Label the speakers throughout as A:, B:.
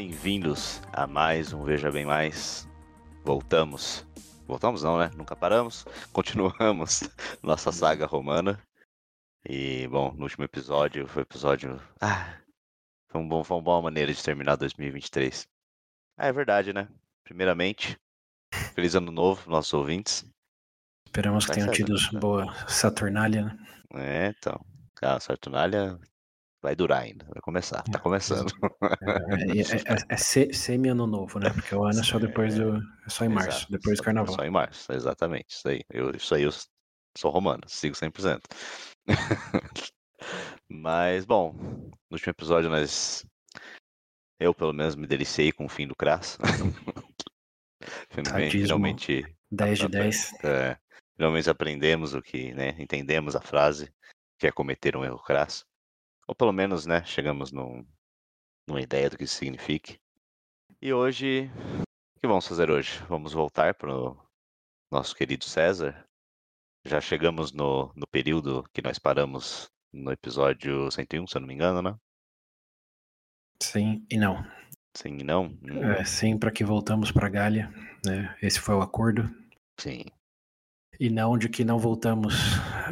A: bem-vindos a mais um Veja Bem Mais. Voltamos. Voltamos não, né? Nunca paramos. Continuamos nossa saga romana. E, bom, no último episódio, foi episódio... Ah, foi, um bom, foi uma boa maneira de terminar 2023. Ah, é verdade, né? Primeiramente, feliz ano novo, nossos ouvintes.
B: Esperamos que tenham tido
A: né?
B: boa Saturnália, né?
A: É, então. A Saturnália vai durar ainda, vai começar, tá
B: É,
A: começando.
B: É, é, é- é se- semi-ano novo, né? Porque o ano é só depois do. É só em março,
A: Exato,
B: depois do carnaval.
A: Só em março, exatamente. Isso aí. Eu, isso aí eu sou romano, sigo 100%. Mas, bom, no último episódio nós. Eu, pelo menos, me deliciei com o fim do Crass. Finalmente, finalmente,
B: 10 de 10.
A: é, finalmente aprendemos o que, né? Entendemos a frase que é cometer um erro crasso. Ou pelo menos, né? Chegamos num, numa ideia do que isso signifique. E hoje, o que vamos fazer hoje? Vamos voltar para o nosso querido César. Já chegamos no, no período que nós paramos no episódio 101, se eu não me engano, né?
B: Sim e não.
A: Sim e não? Hum,
B: É, sim, para que voltamos para Gália. Né? Esse foi o acordo.
A: Sim.
B: E não de que não voltamos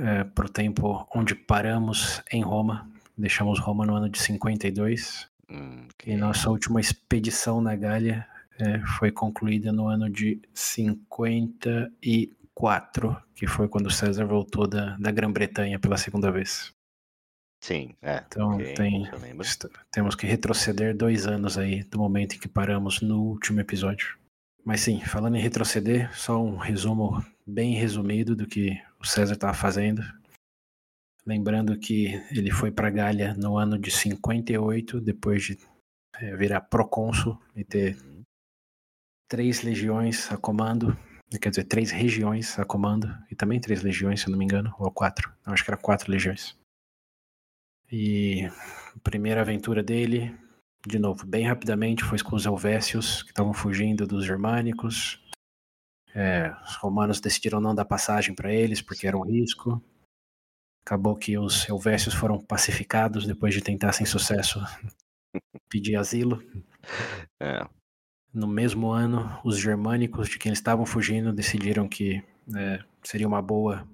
B: é, para o tempo onde paramos em Roma. Deixamos Roma no ano de 52.
A: Hum,
B: E nossa última expedição na Gália é, foi concluída no ano de 54, que foi quando César voltou da, da Grã-Bretanha pela segunda vez.
A: Sim, é.
B: Então
A: ok,
B: tem, temos que retroceder dois anos aí do momento em que paramos no último episódio. Mas sim, falando em retroceder, só um resumo bem resumido do que o César estava fazendo. Lembrando que ele foi para Gália no ano de 58, depois de eh, virar procônsul e ter três legiões a comando, quer dizer, três regiões a comando, e também três legiões, se não me engano, ou quatro, acho que era quatro legiões. E a primeira aventura dele, de novo, bem rapidamente, foi com os Helvécios, que estavam fugindo dos germânicos. É, os romanos decidiram não dar passagem para eles, porque era um risco. Acabou que os Helvécios foram pacificados depois de tentar, sem sucesso, pedir asilo.
A: É,
B: No mesmo ano, os germânicos de quem eles estavam fugindo decidiram que né, seria uma boa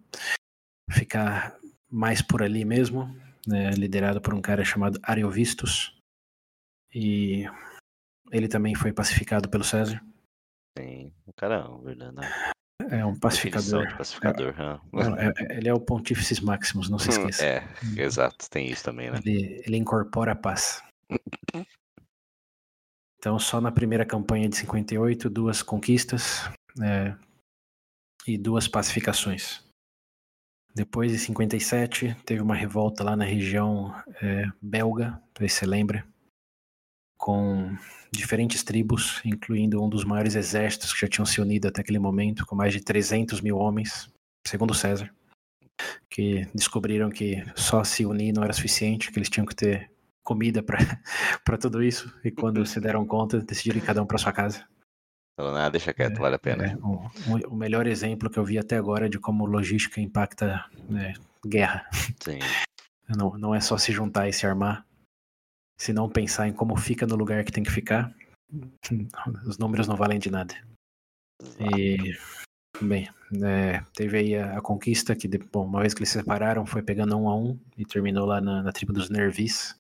B: ficar mais por ali mesmo, né, liderado por um cara chamado Ariovistus. E ele também foi pacificado pelo César.
A: sim. Caramba, verdade. Né?
B: É um pacificador.
A: de pacificador.
B: Não, é- é- ele é o Pontífices Maximus, não se esqueça.
A: É, exato, tem isso também, né?
B: Ele, ele incorpora a paz. Então, só na primeira campanha de 58, duas conquistas é, e duas pacificações. Depois, em 57, teve uma revolta lá na região é, belga, não sei se você lembra, com diferentes tribos, incluindo um dos maiores exércitos que já tinham se unido até aquele momento, com mais de 300 mil homens, segundo César que descobriram que só se unir não era suficiente, que eles tinham que ter comida para tudo isso, e quando se deram conta, decidiram ir cada um para sua casa.
A: Falando, ah, deixa quieto, vale a pena.
B: É, o, o- o melhor exemplo que eu vi até agora de como logística impacta né, guerra.
A: Sim,
B: Não, não é só se juntar e se armar, se não pensar em como fica no lugar que tem que ficar, os números não valem de nada. E, bem, é, teve aí a, a conquista que, bom, uma vez que eles se separaram, foi pegando um a um e terminou lá na, na tribo dos Nervis.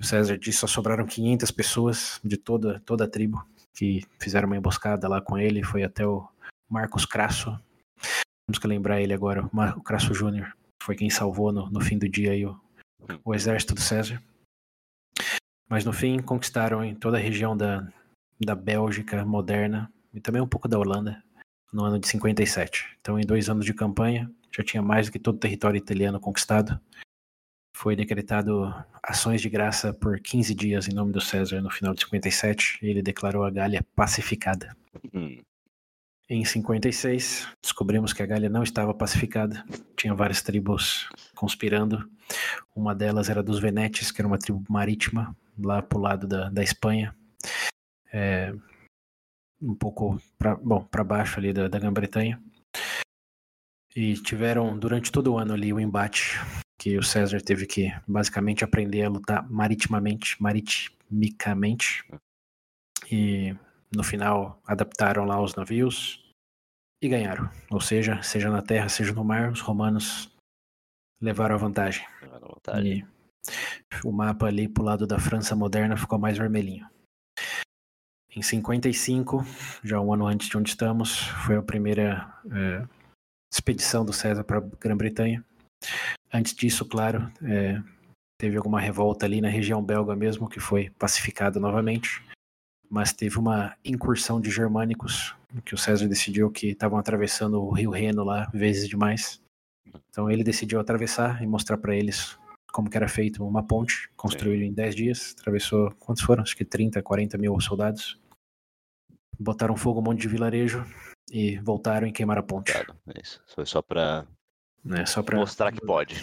B: O César disse só sobraram 500 pessoas de toda, toda a tribo que fizeram uma emboscada lá com ele. Foi até o Marcos Crasso. Temos que lembrar ele agora, o Crasso Júnior. Foi quem salvou no, no fim do dia aí o, o exército do César. Mas no fim conquistaram em toda a região da, da Bélgica moderna e também um pouco da Holanda no ano de 57. Então, em dois anos de campanha, já tinha mais do que todo o território italiano conquistado. Foi decretado ações de graça por 15 dias em nome do César no final de 57 e ele declarou a Gália pacificada.
A: Hum,
B: Em 56, descobrimos que a Gália não estava pacificada. Tinha várias tribos conspirando. Uma delas era dos Venetes, que era uma tribo marítima, lá pro lado da, da Espanha. É, um pouco para bom, para baixo ali da, da Grã-Bretanha. E tiveram durante todo o ano ali o embate que o César teve que basicamente aprender a lutar maritimamente, maritimicamente, e no final adaptaram lá os navios e ganharam. Ou seja, seja na terra, seja no mar, os romanos levaram a vantagem.
A: Levaram a vantagem.
B: E o mapa ali pro lado da França moderna ficou mais vermelhinho. Em 55, já um ano antes de onde estamos, foi a primeira é, expedição do César para a Grã-Bretanha. Antes disso, claro, é, teve alguma revolta ali na região belga mesmo, que foi pacificada novamente mas teve uma incursão de germânicos, que o César decidiu que estavam atravessando o rio Reno lá vezes demais. Então ele decidiu atravessar e mostrar para eles como que era feito uma ponte, construída em 10 dias, atravessou, quantos foram? Acho que 30, 40 mil soldados. Botaram fogo um monte de vilarejo e voltaram e queimaram a ponte.
A: Claro, é isso. Foi só para
B: é, só pra
A: mostrar que pode.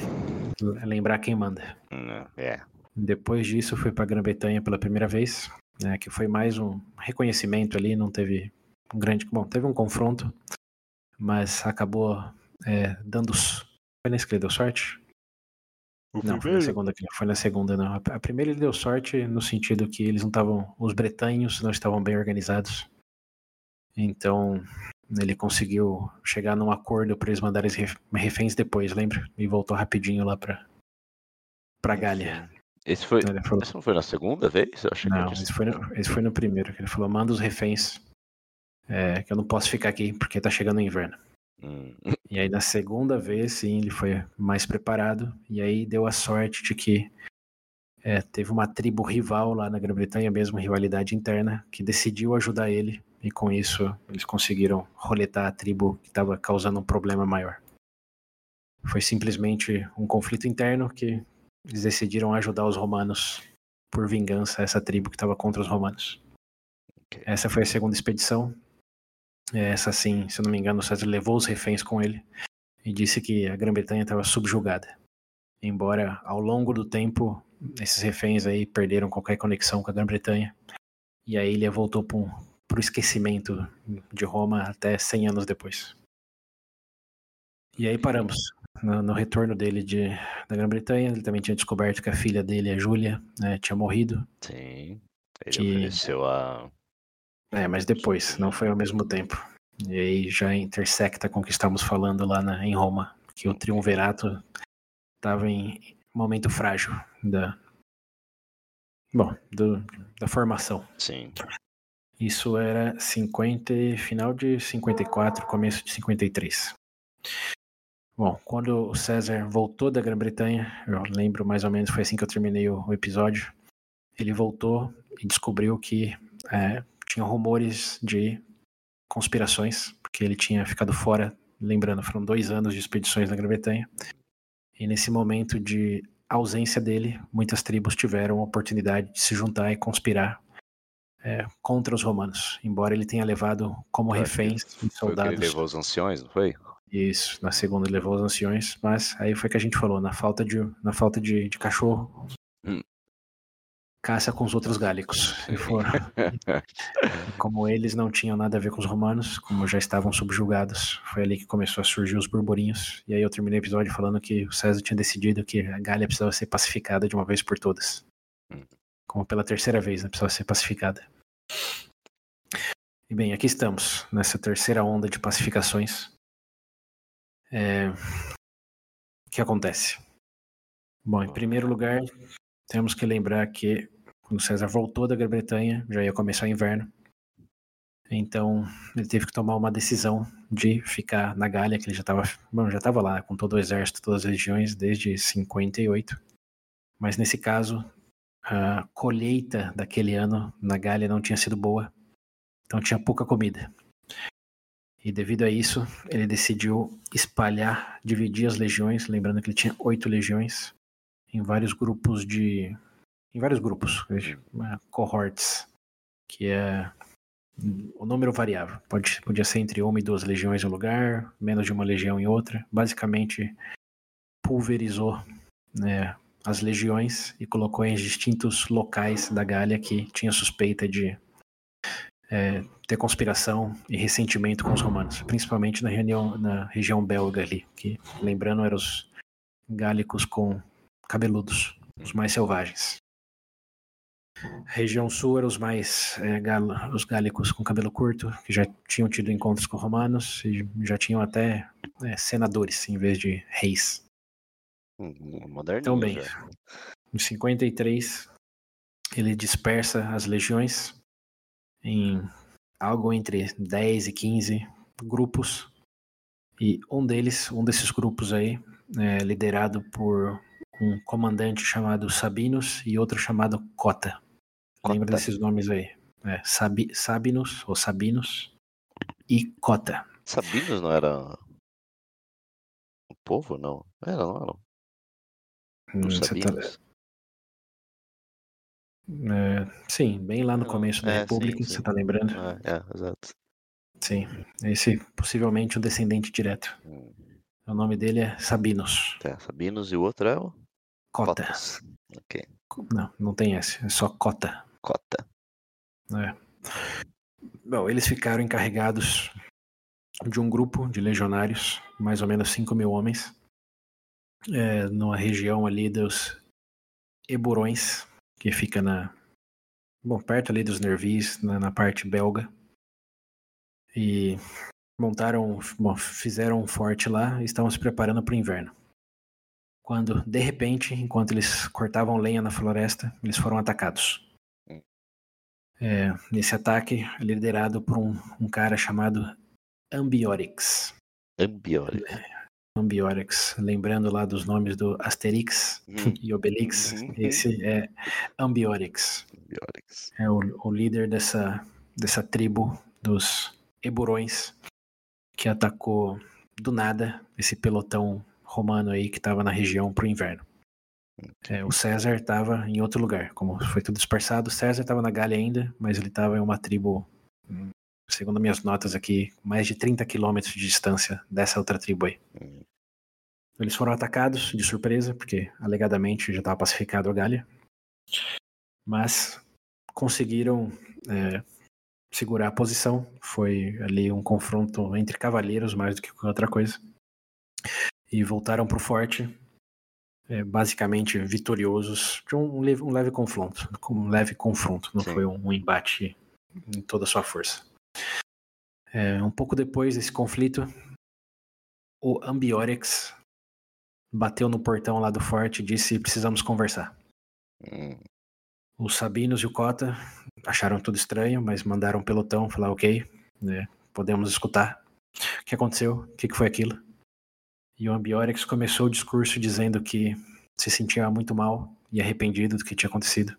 B: Lembrar quem manda.
A: Hum, é.
B: Depois disso, foi para Grã-Bretanha pela primeira vez né, que foi mais um reconhecimento ali, não teve um grande. Bom, teve um confronto, mas acabou é, dando. Foi nesse que ele deu sorte?
A: O
B: não, foi na segunda, foi na segunda, não. A primeira ele deu sorte no sentido que eles não estavam. Os bretanhos não estavam bem organizados. Então, ele conseguiu chegar num acordo para eles mandarem reféns depois, lembra? E voltou rapidinho lá para para Gália.
A: Esse foi. Então falou... Esse não foi na segunda vez? Eu
B: achei não, que esse, foi no, esse foi no primeiro, que ele falou: manda os reféns. É, que eu não posso ficar aqui porque tá chegando o inverno. Hum. E aí na segunda vez, sim, ele foi mais preparado. E aí deu a sorte de que é, teve uma tribo rival lá na Grã-Bretanha, mesmo rivalidade interna, que decidiu ajudar ele. E com isso eles conseguiram roletar a tribo que estava causando um problema maior. Foi simplesmente um conflito interno que eles decidiram ajudar os romanos por vingança, essa tribo que estava contra os romanos. Okay. Essa foi a segunda expedição. Essa, sim, se eu não me engano, o César levou os reféns com ele e disse que a Grã-Bretanha estava subjugada. Embora ao longo do tempo esses reféns aí perderam qualquer conexão com a Grã-Bretanha e a ilha voltou para o esquecimento de Roma até 100 anos depois. E aí paramos no, no retorno dele de, da Grã-Bretanha, ele também tinha descoberto que a filha dele, a Júlia, né, tinha morrido.
A: Sim. Ele que... ofereceu a.
B: É, mas depois, não foi ao mesmo tempo. E aí já intersecta com o que estamos falando lá na, em Roma, que o triunvirato estava em momento frágil da. Bom, do, da formação.
A: Sim.
B: Isso era 50, final de 54, começo de 53. Bom, quando o César voltou da Grã-Bretanha, eu lembro mais ou menos, foi assim que eu terminei o, o episódio. Ele voltou e descobriu que é, tinha rumores de conspirações, porque ele tinha ficado fora, lembrando, foram dois anos de expedições na Grã-Bretanha. E nesse momento de ausência dele, muitas tribos tiveram a oportunidade de se juntar e conspirar é, contra os romanos, embora ele tenha levado como reféns soldados.
A: Ele levou os anciões, não foi?
B: Isso, na segunda levou os anciões, mas aí foi que a gente falou, na falta de, na falta de, de cachorro, hum. caça com os outros gálicos. E foram. como eles não tinham nada a ver com os romanos, como já estavam subjugados, foi ali que começou a surgir os burburinhos. E aí eu terminei o episódio falando que o César tinha decidido que a Gália precisava ser pacificada de uma vez por todas. Hum. Como pela terceira vez, né? Precisava ser pacificada. E bem, aqui estamos, nessa terceira onda de pacificações. É... O que acontece? Bom, em primeiro lugar, temos que lembrar que quando César voltou da Grã-Bretanha, já ia começar o inverno. Então, ele teve que tomar uma decisão de ficar na Gália, que ele já estava já estava lá com todo o exército, todas as regiões desde 58. Mas nesse caso, a colheita daquele ano na Gália não tinha sido boa. Então tinha pouca comida. E devido a isso, ele decidiu espalhar, dividir as legiões, lembrando que ele tinha oito legiões, em vários grupos de. em vários grupos, cohorts, que é o número variável. Pode, podia ser entre uma e duas legiões em um lugar, menos de uma legião em outra. Basicamente, pulverizou né, as legiões e colocou em distintos locais da Gália que tinha suspeita de é, ter conspiração e ressentimento com os romanos, principalmente na, reunião, na região belga ali, que, lembrando, eram os gálicos com cabeludos, os mais selvagens. Região sul eram os mais é, galo, os gálicos com cabelo curto, que já tinham tido encontros com romanos e já tinham até é, senadores em vez de reis.
A: Moderninho,
B: Então, bem,
A: já.
B: em 53 ele dispersa as legiões em algo entre 10 e 15 grupos e um deles, um desses grupos aí, é liderado por um comandante chamado Sabinus e outro chamado Cota. Lembra
A: Cota.
B: desses nomes aí? É, Sabi, Sabinus ou Sabinus e Cota.
A: Sabinos não era o povo, não? Era, não era?
B: Hum, você tá-
A: Sabinos?
B: É, sim, bem lá no
A: Não,
B: começo da
A: é,
B: República,
A: sim,
B: você
A: sim.
B: tá lembrando?
A: É, é, exato.
B: Sim, esse possivelmente o descendente direto.
A: Hum,
B: O nome dele é Sabinus
A: Tá, Sabinos e o outro é o
B: Cota.
A: Cotas. Ok.
B: Não, não tem esse, é só Cota.
A: Cota.
B: É. Bom, eles ficaram encarregados de um grupo de legionários, mais ou menos 5 mil homens, é, numa região ali dos Eburões, que fica na. Bom, perto ali dos Nervis, na, na parte belga. E montaram, bom, fizeram um forte lá e estavam se preparando para o inverno. Quando, de repente, enquanto eles cortavam lenha na floresta, eles foram atacados. É, nesse ataque, liderado por um, um cara chamado Ambiorix.
A: Ambiore.
B: Ambiorix, lembrando lá dos nomes do Asterix
A: Uhum.
B: e Obelix,
A: Uhum.
B: esse é Ambiorix.
A: Ambiorix.
B: É o, o líder dessa, dessa tribo dos Eburões que atacou do nada esse pelotão romano aí que estava na região para o inverno. É, o César estava em outro lugar, como foi tudo dispersado. O César estava na Gália ainda, mas ele estava em uma tribo, segundo minhas notas aqui, mais de 30 quilômetros de distância dessa outra tribo aí.
A: Hum,
B: Eles foram atacados de surpresa, porque alegadamente já estava pacificado a Gália, mas conseguiram é, segurar a posição. Foi ali um confronto entre cavaleiros mais do que outra coisa. E voltaram para o forte, é, basicamente vitoriosos, de um leve, um leve confronto. Um leve confronto, não
A: Sim.
B: foi um, um embate em toda a sua força. É, um pouco depois desse conflito, o Ambiorex bateu no portão lá do forte e disse: precisamos conversar.
A: hum,
B: Os Sabinos e o Cota acharam tudo estranho, mas mandaram um pelotão falar: ok, né, podemos escutar. O que aconteceu? O que, que foi aquilo? E o Ambiorex começou o discurso dizendo que se sentia muito mal e arrependido do que tinha acontecido,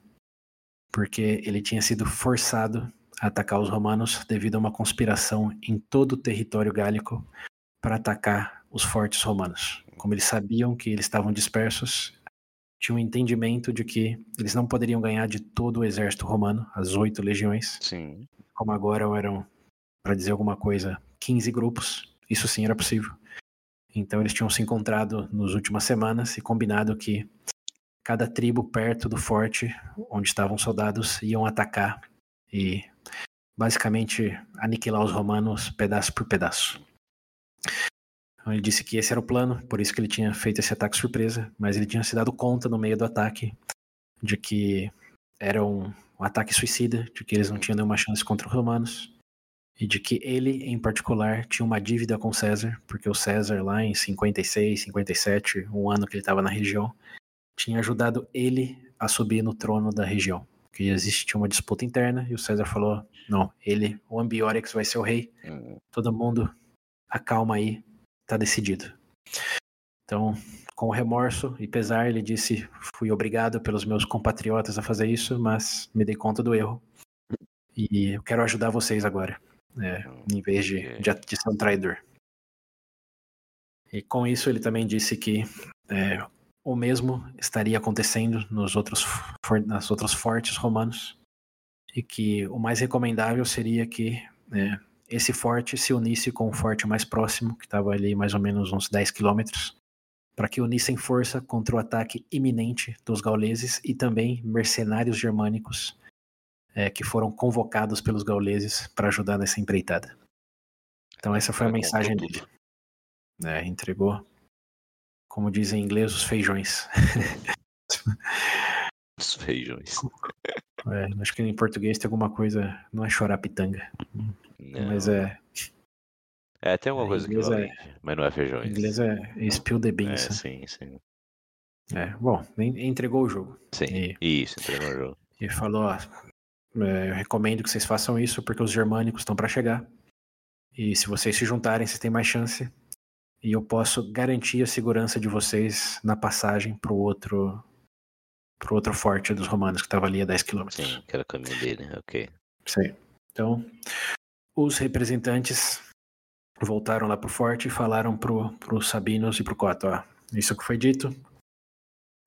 B: porque ele tinha sido forçado a atacar os romanos devido a uma conspiração em todo o território gálico para atacar os fortes romanos. Como eles sabiam que eles estavam dispersos, tinham um entendimento de que eles não poderiam ganhar de todo o exército romano, as oito legiões,
A: sim.
B: como agora eram, para dizer alguma coisa, 15 grupos. Isso sim era possível. Então eles tinham se encontrado nas últimas semanas e combinado que cada tribo perto do forte onde estavam os soldados iam atacar e basicamente aniquilar os romanos pedaço por pedaço. Então, ele disse que esse era o plano, por isso que ele tinha feito esse ataque surpresa, mas ele tinha se dado conta no meio do ataque de que era um, um ataque suicida, de que eles não tinham nenhuma chance contra os romanos e de que ele, em particular, tinha uma dívida com César, porque o César, lá em 56, 57, um ano que ele estava na região, tinha ajudado ele a subir no trono da região. Que existia uma disputa interna e o César falou: não, ele, o Ambiorix, vai ser o rei.
A: Hum,
B: Todo mundo, acalma aí, tá decidido. Então, com remorso e pesar, ele disse: fui obrigado pelos meus compatriotas a fazer isso, mas me dei conta do erro. E eu quero ajudar vocês agora é, em vez de, de, de, ser um traidor. E com isso ele também disse que é, o mesmo estaria acontecendo nos outros, for, nas outros fortes romanos e que o mais recomendável seria que é, esse forte se unisse com o forte mais próximo, que estava ali mais ou menos uns 10 quilômetros, para que unissem força contra o ataque iminente dos gauleses e também mercenários germânicos é, que foram convocados pelos gauleses para ajudar nessa empreitada. Então essa foi a mensagem dele. É, entregou, como dizem em inglês, os feijões.
A: Os feijões.
B: É, acho que em português tem alguma coisa. Não é chorar pitanga.
A: Não.
B: Mas é.
A: É, tem alguma
B: em
A: coisa
B: inglês é-
A: equivalente, mas não é
B: Em
A: feijões.
B: inglês é spill the
A: É,
B: beans. né?
A: sim, sim.
B: É, bom, en- entregou o jogo.
A: Sim,
B: E,
A: isso, entregou o jogo.
B: e falou: ó, é, eu recomendo que vocês façam isso porque os germânicos estão para chegar. E se vocês se juntarem, vocês têm mais chance. E eu posso garantir a segurança de vocês na passagem pro outro pro outro forte dos romanos que estava ali a 10 quilômetros.
A: Sim, que era o caminho dele, ok.
B: Aí. Então, os representantes voltaram lá pro forte e falaram pro, pro Sabinos e pro Cota, ó, isso que foi dito.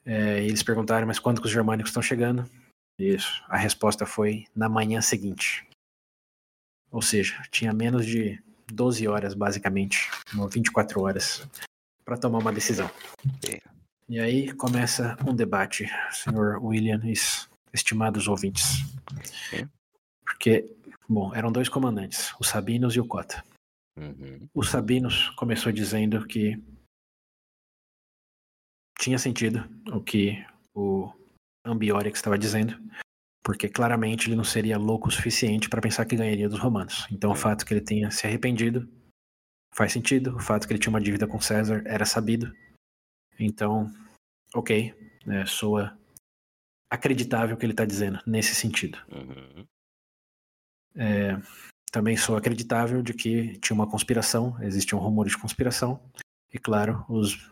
B: É, eles perguntaram, mas quando que os germânicos estão chegando? Isso. A resposta foi na manhã seguinte. Ou seja, tinha menos de 12 horas, basicamente, ou 24 horas, para tomar uma decisão.
A: Ok.
B: E aí começa um debate, senhor William e estimados ouvintes. Porque, bom, eram dois comandantes, o Sabinos e o Cota.
A: Uhum.
B: O Sabinos começou dizendo que tinha sentido o que o Ambiorix estava dizendo, porque claramente ele não seria louco o suficiente para pensar que ganharia dos romanos. Então o fato que ele tenha se arrependido faz sentido, o fato que ele tinha uma dívida com César era sabido. Então, ok, é, soa acreditável o que ele está dizendo nesse sentido.
A: Uhum.
B: É, também sou acreditável de que tinha uma conspiração, existiam rumores de conspiração, e claro, os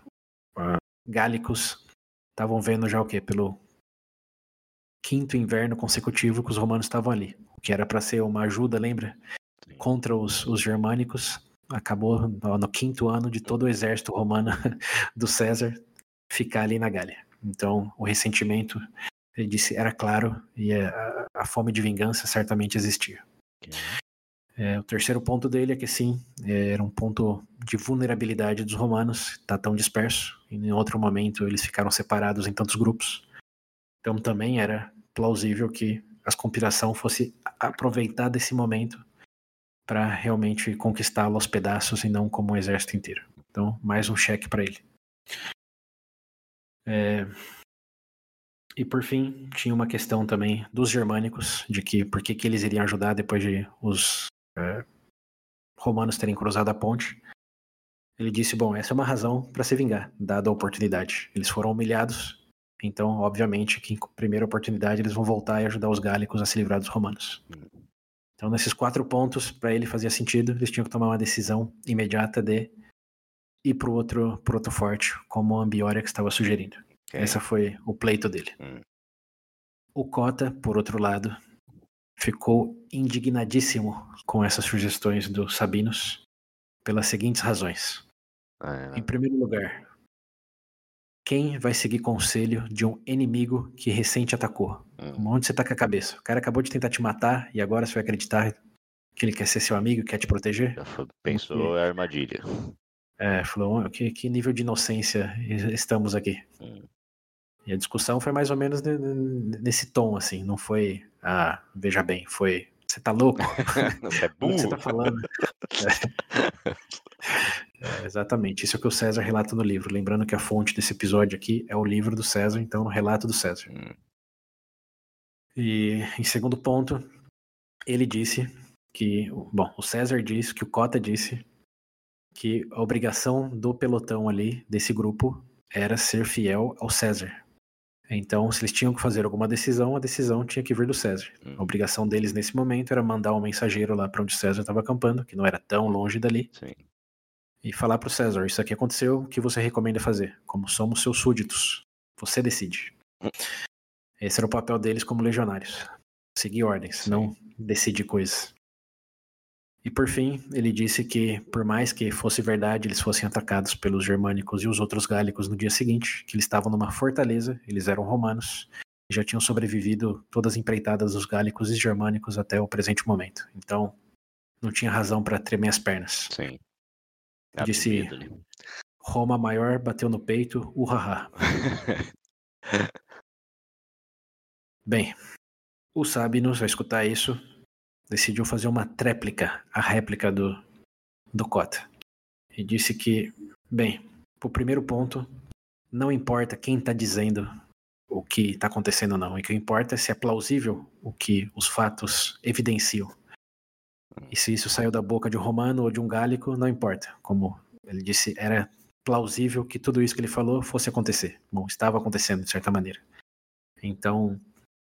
B: ah, gálicos estavam vendo já o quê? Pelo quinto inverno consecutivo que os romanos estavam ali, o que era para ser uma ajuda, lembra?
A: Sim.
B: Contra os, os germânicos, acabou no, quinto ano de todo o exército romano do César ficar ali na Gália. Então, o ressentimento, ele disse, era claro, e a, a fome de vingança certamente existia. É, o terceiro ponto dele é que sim, é, era um ponto de vulnerabilidade dos romanos, tá tão disperso, e em outro momento eles ficaram separados em tantos grupos. Então também era plausível que a conspiração fosse aproveitar desse momento para realmente conquistá-lo aos pedaços e não como um exército inteiro. Então, mais um cheque para ele. É, E por fim, tinha uma questão também dos germânicos, de que por que, que eles iriam ajudar depois de os é, romanos terem cruzado a ponte. Ele disse: Bom, essa é uma razão para se vingar, dada a oportunidade. Eles foram humilhados, então, obviamente, que em primeira oportunidade eles vão voltar e ajudar os gálicos a se livrar dos romanos. Então, nesses quatro pontos, para ele fazia sentido, eles tinham que tomar uma decisão imediata de ir para o outro, pro outro forte, como a Ambiorix estava sugerindo.
A: Ok.
B: Esse foi o pleito dele.
A: Hum.
B: O Cota, por outro lado, ficou indignadíssimo com essas sugestões do Sabinos pelas seguintes razões.
A: É,
B: Em primeiro lugar, quem vai seguir conselho de um inimigo que recém te atacou?
A: hum,
B: Onde você tá com a cabeça? O cara acabou de tentar te matar e agora você vai acreditar que ele quer ser seu amigo, quer te proteger?
A: pensou é armadilha.
B: É, falou, "Oh, que, que nível de inocência estamos aqui?
A: Hum.
B: E a discussão foi mais ou menos ne- ne- nesse tom, assim, não foi, ah, veja bem, foi, você tá louco?
A: Você é
B: O que você
A: burro.
B: tá falando? É. Exatamente, isso é o que o César relata no livro. Lembrando que a fonte desse episódio aqui é o livro do César, então o relato do César.
A: Hum,
B: E em segundo ponto, ele disse que, bom, o César disse que o Cota disse que a obrigação do pelotão ali, desse grupo, era ser fiel ao César. Então, se eles tinham que fazer alguma decisão, a decisão tinha que vir do César.
A: Hum.
B: A obrigação deles nesse momento era mandar um mensageiro lá para onde César estava acampando, que não era tão longe dali,
A: sim.
B: E falar para o César: Isso aqui aconteceu, o que você recomenda fazer? Como somos seus súditos, você decide.
A: Hum.
B: Esse era o papel deles como legionários: seguir ordens,
A: Sim.
B: não decidir coisas. E por fim, ele disse que, por mais que fosse verdade, eles fossem atacados pelos germânicos e os outros gálicos no dia seguinte, que eles estavam numa fortaleza, eles eram romanos, e já tinham sobrevivido todas as empreitadas dos gálicos e germânicos até o presente momento. Então, não tinha razão para tremer as pernas.
A: Sim. Dá
B: Disse-
A: medo.
B: Roma maior bateu no peito, uhaha. Bem, o Sabinos, ao escutar isso, decidiu fazer uma tréplica, a réplica do, do Cota. E disse que, bem, pro primeiro ponto, não importa quem tá dizendo o que está acontecendo ou não. O que importa é se é plausível o que os fatos evidenciam. E se isso saiu da boca de um romano ou de um gálico, não importa. Como ele disse, era plausível que tudo isso que ele falou fosse acontecer. Bom, estava acontecendo de certa maneira. Então,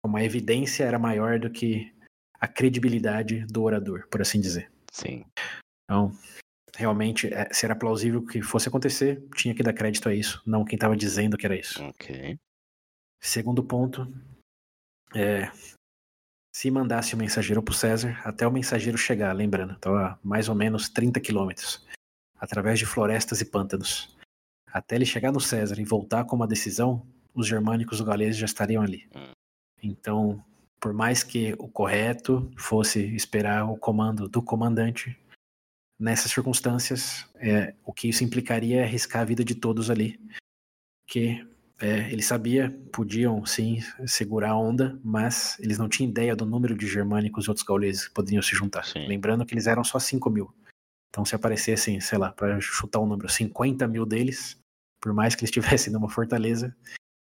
B: uma evidência era maior do que a credibilidade do orador, por assim dizer.
A: Sim.
B: Então, realmente, é, se era plausível que fosse acontecer, tinha que dar crédito a isso, não quem estava dizendo que era isso.
A: Ok.
B: Segundo ponto, é, se mandasse o mensageiro para o César, até o mensageiro chegar, lembrando, então, a mais ou menos 30 quilômetros, através de florestas e pântanos. Até ele chegar no César e voltar com uma decisão, os germânicos e os galeses já estariam ali.
A: Hum.
B: Então, por mais que o correto fosse esperar o comando do comandante, nessas circunstâncias, é, o que isso implicaria é arriscar a vida de todos ali. Que é, ele sabia, podiam sim segurar a onda, mas eles não tinham ideia do número de germânicos e outros gauleses que poderiam se juntar.
A: Sim.
B: Lembrando que eles eram só 5 mil. Então, se aparecessem, sei lá, para chutar um número, 50 mil deles, por mais que eles estivessem numa fortaleza,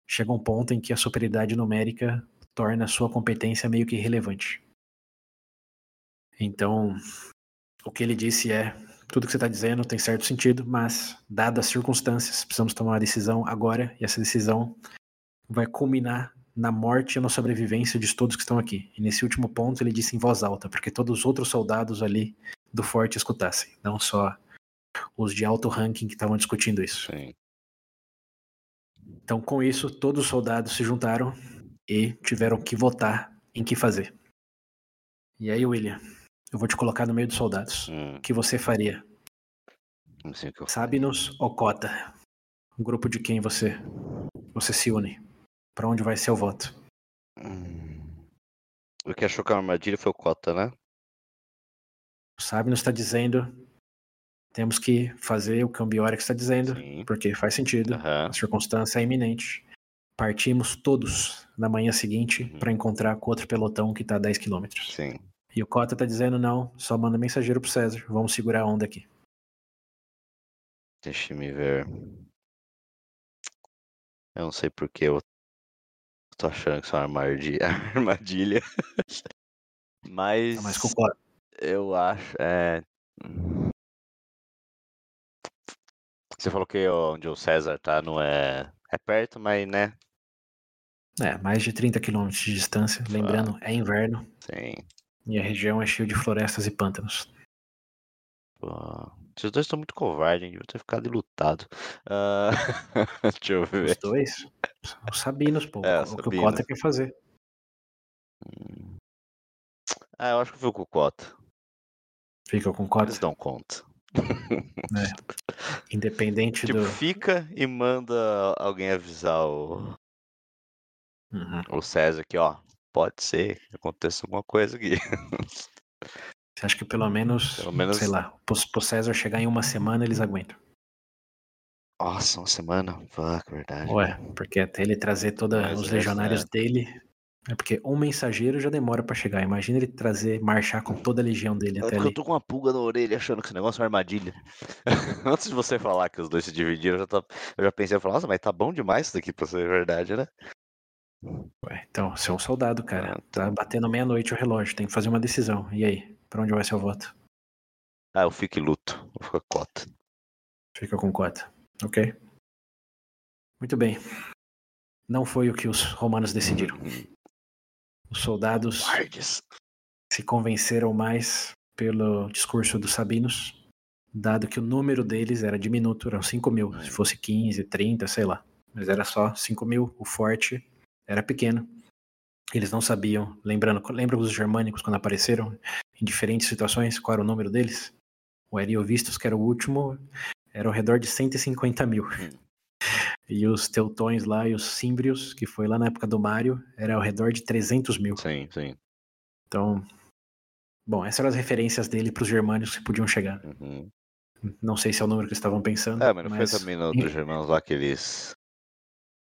B: chega um ponto em que a superioridade numérica torna a sua competência meio que irrelevante. Então, o que ele disse é: tudo que você está dizendo tem certo sentido, mas, dadas as circunstâncias, precisamos tomar uma decisão agora, e essa decisão vai culminar na morte ou na sobrevivência de todos que estão aqui. E nesse último ponto ele disse em voz alta, porque todos os outros soldados ali do forte escutassem, não só os de alto ranking que estavam discutindo isso.
A: Sim.
B: Então, com isso, todos os soldados se juntaram e tiveram que votar em que fazer. E aí, William, eu vou te colocar no meio dos soldados.
A: Hum,
B: O que você faria?
A: não sei o que eu
B: Sabe-nos ou Cota? Um grupo de quem você você se une? Para onde vai ser o voto?
A: Hum. O que achou que a armadilha foi o Cota, né?
B: Sabe-nos está dizendo temos que fazer o que o Biorex está dizendo,
A: Sim.
B: porque faz sentido.
A: Aham.
B: A circunstância é iminente. Partimos todos na manhã seguinte
A: Uhum.
B: para encontrar com outro pelotão que está a 10 quilômetros.
A: Sim.
B: E o Cota tá dizendo não, só manda mensageiro pro César. Vamos segurar a onda aqui.
A: Deixa me ver. Eu não sei porque eu tô achando que isso é uma armadilha. Mas
B: Tá mais com o Cota.
A: eu acho. É... Você falou que onde o César tá não é. É perto, mas né?
B: É, mais de 30 quilômetros de distância. Lembrando, é inverno
A: Sim.
B: E a região é cheia de florestas e pântanos.
A: Pô. Esses dois estão muito covardes, hein? Devia ter ficado lutado. Ah, Deixa eu
B: Os
A: ver.
B: dois, os Sabinos, pô.
A: É,
B: o que o. Cota quer fazer.
A: Hum. Ah, eu acho que foi com o Cota.
B: Fica com o
A: Eles
B: Cota.
A: dão conta.
B: Independente
A: Tipo,
B: do.
A: fica e manda alguém avisar o,
B: Uhum.
A: o César que, ó, pode ser que aconteça alguma coisa aqui.
B: Você acha que pelo menos,
A: Pelo menos-
B: sei lá, pro, pro César chegar em uma semana eles aguentam?
A: Nossa, uma semana? Fuck, verdade.
B: Ué, porque até ele trazer todos os
A: essa
B: legionários
A: é-
B: dele. É porque um mensageiro já demora pra chegar. Imagina ele trazer, marchar com toda a legião dele
A: É
B: até
A: porque
B: ali.
A: eu tô com uma pulga na orelha achando que esse negócio é uma armadilha. Antes de você falar que os dois se dividiram, eu já, tô- eu já pensei, eu falei, nossa, mas tá bom demais isso daqui pra ser verdade, né?
B: Ué, então, você é um soldado, cara.
A: Ah,
B: Tá batendo meia-noite o relógio, tem que fazer uma decisão. E aí? Pra onde vai ser o voto?
A: Ah, eu fico e luto. Vou ficar cota.
B: Fica com cota. Ok? Muito bem. Não foi o que os romanos decidiram. Os soldados
A: Guardes.
B: se convenceram mais pelo discurso dos sabinos, dado que o número deles era diminuto, eram 5 mil. Se fosse 15, 30, sei lá. Mas era só 5 mil. O forte era pequeno. Eles não sabiam. Lembrando, lembra os germânicos quando apareceram em diferentes situações? Qual era o número deles? O Ariovistos, que era o último, era ao redor de 150 mil. E os teutões lá e os símbrios, que foi lá na época do Mário, era ao redor de 300 mil.
A: Sim, sim.
B: Então, bom, essas eram as referências dele para os germânicos que podiam chegar.
A: Uhum.
B: Não sei se é o número que eles estavam pensando.
A: É, mas não
B: mas
A: foi também no, dos germanos lá que eles.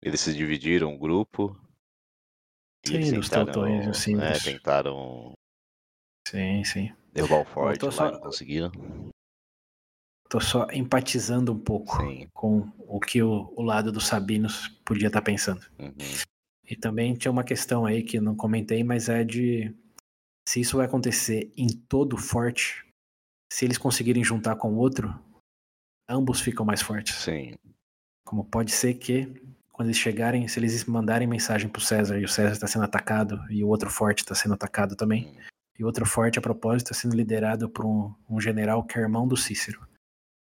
A: Eles se dividiram um grupo. E
B: Sim,
A: eles
B: dos
A: tentaram,
B: teutões e os
A: é,
B: símbrios.
A: tentaram
B: Sim, sim.
A: derrubar o forte lá
B: só-
A: não conseguiram.
B: Tô só empatizando um pouco
A: Sim.
B: com o que o, o lado dos sabinos podia estar pensando.
A: Uhum.
B: E também tinha uma questão aí que não comentei, mas é de se isso vai acontecer em todo o forte, se eles conseguirem juntar com o outro, ambos ficam mais fortes.
A: Sim.
B: Como pode ser que quando eles chegarem, se eles mandarem mensagem pro César e o César está sendo atacado e o outro forte está sendo atacado também,
A: Hum.
B: e o outro forte, a propósito, está sendo liderado por um, um general que é irmão do Cícero.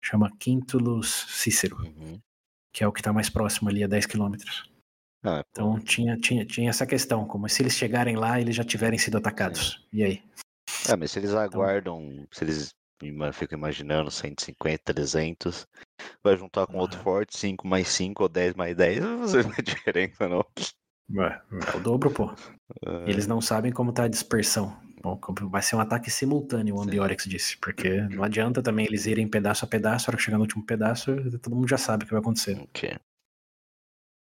B: Chama Quintulus Cícero,
A: Uhum.
B: que é o que está mais próximo ali, a 10 quilômetros.
A: Ah,
B: Então tinha, tinha, tinha essa questão, como se eles chegarem lá, eles já tiverem sido atacados. E aí?
A: É, mas se eles aguardam, se eles ficam imaginando 150, 300, vai juntar com outro
B: Aham.
A: forte, 5 mais 5 ou 10 mais 10, não vai fazer diferença, não.
B: Ué, É o dobro, pô.
A: Ah,
B: Eles não sabem como tá a dispersão. Bom, vai ser um ataque simultâneo, o. Ambiorix disse. Porque não adianta também eles irem pedaço a pedaço, a hora que chegar no último pedaço, todo mundo já sabe o que vai acontecer.
A: ok.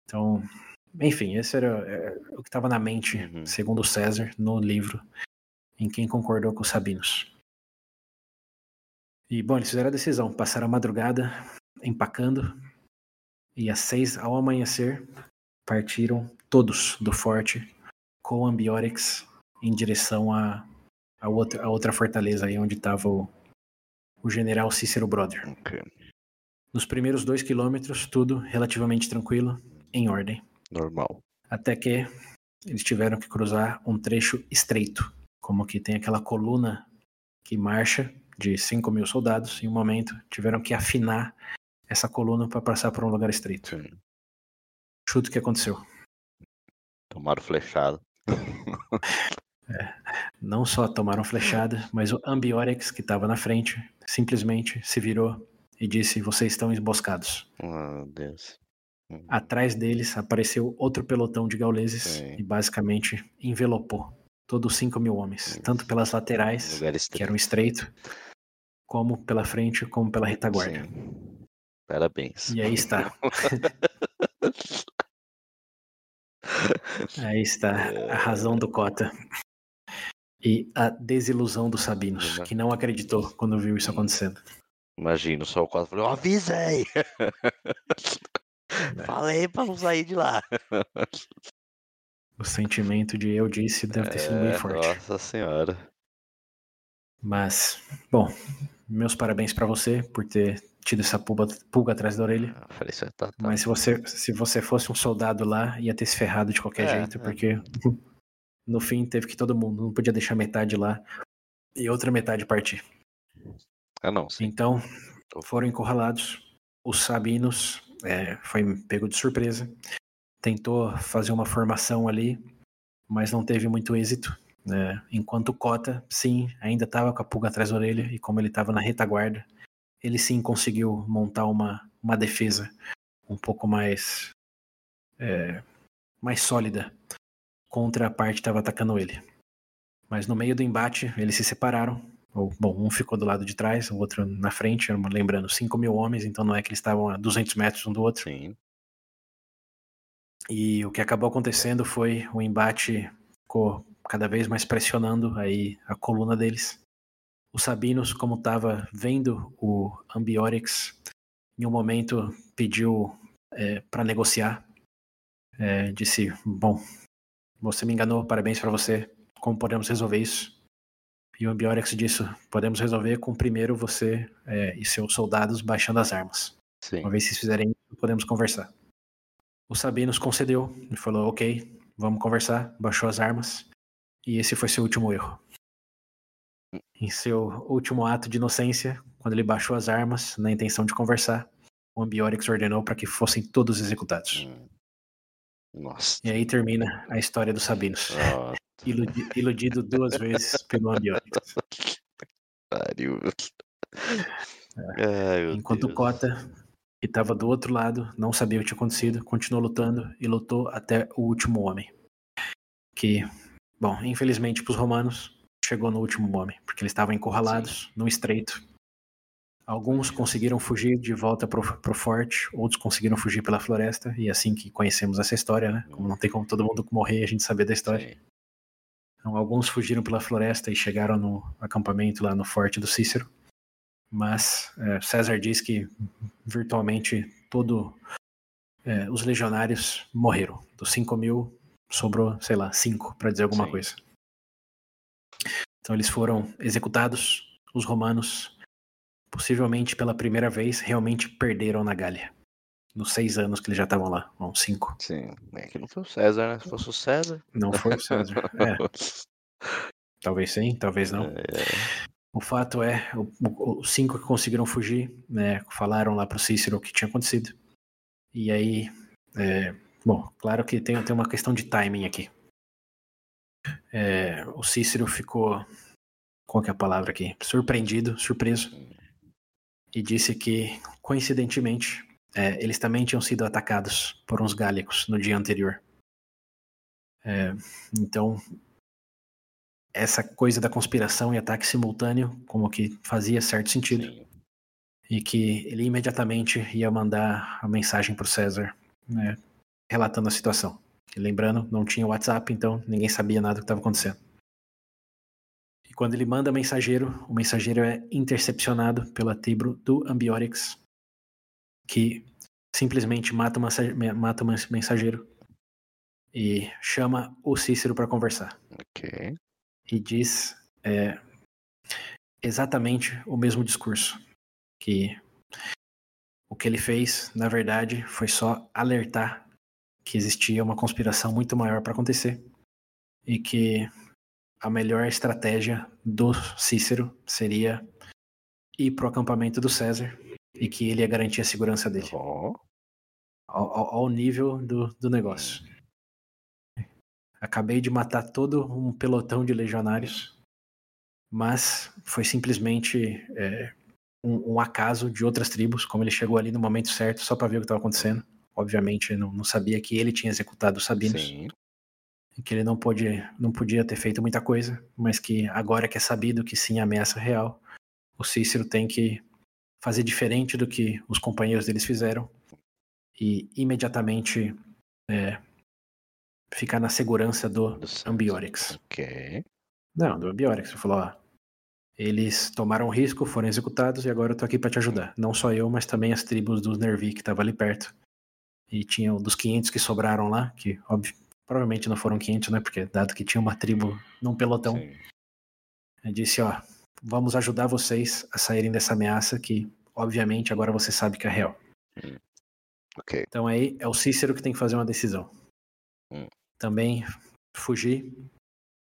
B: Então, enfim, esse era é, o que estava na mente,
A: Uhum.
B: segundo o César, no livro, em quem concordou com os Sabinos. E, bom, eles fizeram a decisão, passaram a madrugada empacando, e às seis, ao amanhecer, partiram todos do forte com Ambiorix em direção a, a, outra, a outra fortaleza aí onde estava o, o general Cícero Brother.
A: Ok.
B: Nos primeiros dois quilômetros, tudo relativamente tranquilo, em ordem
A: Normal.
B: até que eles tiveram que cruzar um trecho estreito, como que tem aquela coluna que marcha de 5 mil soldados, em um momento tiveram que afinar essa coluna para passar por um lugar estreito.
A: Sim.
B: Chuta o que aconteceu.
A: Tomaram flechado.
B: Não só tomaram flechada, mas o Ambiorix, que estava na frente, simplesmente se virou e disse: Vocês estão emboscados.
A: Ah, meu Deus. Hum,
B: Atrás deles apareceu outro pelotão de gauleses
A: Sim.
B: e basicamente envelopou todos os 5 mil homens, tanto pelas laterais que eram estreito, como pela frente, como pela retaguarda.
A: Sim. Parabéns.
B: E aí está. Aí está a razão do Cota. E a desilusão dos Sabinos, que não acreditou quando viu isso acontecendo.
A: Imagina, só o quadro falou, avisei! Falei pra não sair de lá.
B: O sentimento de eu disse deve ter sido bem
A: É,
B: forte.
A: Nossa senhora.
B: Mas, bom, meus parabéns pra você por ter tido essa pulga, pulga atrás da orelha.
A: Eu falei, isso tá, tá.
B: Mas se você, se você fosse um soldado lá, ia ter se ferrado de qualquer
A: É,
B: jeito,
A: é.
B: porque no fim teve que todo mundo, não podia deixar metade lá e outra metade partir.
A: Ah, não, sim.
B: Então, foram encurralados. Os Sabinos é, foi pego de surpresa. Tentou fazer uma formação ali, mas não teve muito êxito. Né? Enquanto o Cota, sim, ainda estava com a pulga atrás da orelha, e como ele estava na retaguarda, ele sim conseguiu montar uma, uma defesa um pouco mais, é, mais sólida contra a parte que estava atacando ele. Mas no meio do embate, eles se separaram. Ou, bom, um ficou do lado de trás, o outro na frente. Lembrando, 5 mil homens, então não é que eles estavam a 200 metros um do outro.
A: Sim.
B: E o que acabou acontecendo foi o embate ficou cada vez mais pressionando aí a coluna deles. Os Sabinos, como estava vendo o Ambiorix, em um momento pediu é, para negociar. É, disse: Bom, você me enganou, parabéns para você. Como podemos resolver isso? E o Ambiorix disse: Podemos resolver com primeiro você é, e seus soldados baixando as armas.
A: Sim.
B: Uma vez vocês fizerem isso, podemos conversar. O Sabinos concedeu e falou: Ok, vamos conversar. Baixou as armas. E esse foi seu último erro. Em seu último ato de inocência, quando ele baixou as armas na intenção de conversar, o Ambiorix ordenou para que fossem todos executados.
A: Hum. Nossa.
B: E aí termina a história dos Sabinos, iludi- iludido duas vezes pelo Ambiorix.
A: pariu. Ai, meu
B: Enquanto o
A: Deus.
B: Cota, que estava do outro lado, não sabia o que tinha acontecido, continuou lutando e lutou até o último homem. Que, bom, infelizmente para os romanos, chegou no último homem, porque eles estavam encurralados no estreito. Alguns conseguiram fugir de volta pro, pro forte, outros conseguiram fugir pela floresta, e é assim que conhecemos essa história, né? Como não tem como todo mundo morrer e a gente saber da história.
A: Sim.
B: Então, alguns fugiram pela floresta e chegaram no acampamento lá no forte do Cícero. Mas é, César diz que virtualmente todo é, os legionários morreram. Dos 5 mil, sobrou, sei lá, cinco, para dizer alguma
A: Sim.
B: coisa. Então eles foram executados, os romanos, possivelmente pela primeira vez, realmente perderam na Gália. Nos seis anos que eles já estavam lá, uns cinco.
A: Sim. É que não foi o César, né? Se fosse o César.
B: Não foi o César. É, talvez sim, talvez não.
A: É,
B: O fato é, o- o- os cinco que conseguiram fugir, né, falaram lá pro Cícero o que tinha acontecido. E aí, é, bom, claro que tem, tem uma questão de timing aqui. É, o Cícero ficou, qual que é a palavra aqui? Surpreendido, surpreso. E disse que, coincidentemente, é, eles também tinham sido atacados por uns gálicos no dia anterior. É, então, essa coisa da conspiração e ataque simultâneo, como que fazia certo sentido,
A: sim.
B: e que ele imediatamente ia mandar a mensagem para o César, né, relatando a situação. E lembrando, não tinha WhatsApp, então ninguém sabia nada do que estava acontecendo. E quando ele manda mensageiro, o mensageiro é intercepcionado pela tribo do Ambiorix, que simplesmente mata o mata o mensageiro e chama o Cícero para conversar
A: Ok.
B: e diz é, exatamente o mesmo discurso. Que o que ele fez, na verdade, foi só alertar que existia uma conspiração muito maior para acontecer e que a melhor estratégia do Cícero seria ir pro acampamento do César e que ele ia garantir a segurança dele
A: Ó,
B: ao, ao- ao nível do, do negócio. Acabei de matar todo um pelotão de legionários, mas foi simplesmente é, um, um acaso de outras tribos, como ele chegou ali no momento certo só para ver o que estava acontecendo. Obviamente, não, não sabia que ele tinha executado os sabinos,
A: sim.
B: que ele não, pôde, não podia ter feito muita coisa, mas que agora que é sabido que sim, ameaça é real, o Cícero tem que fazer diferente do que os companheiros deles fizeram e imediatamente é, ficar na segurança do
A: Do.
B: Ambiorix.
A: Ok.
B: Não, do Ambiorix. Ele falou, ó, eles tomaram risco, foram executados e agora eu tô aqui para te ajudar. Não só eu, mas também as tribos dos Nervi que estavam ali perto. E tinham dos 500 que sobraram lá, que óbvio, provavelmente não foram 500, né? Porque dado que tinha uma tribo num pelotão,
A: Sim.
B: disse, ó, vamos ajudar vocês a saírem dessa ameaça que, obviamente, agora você sabe que é real.
A: Ok.
B: Então aí é o Cícero que tem que fazer uma decisão.
A: Hum.
B: Também fugir.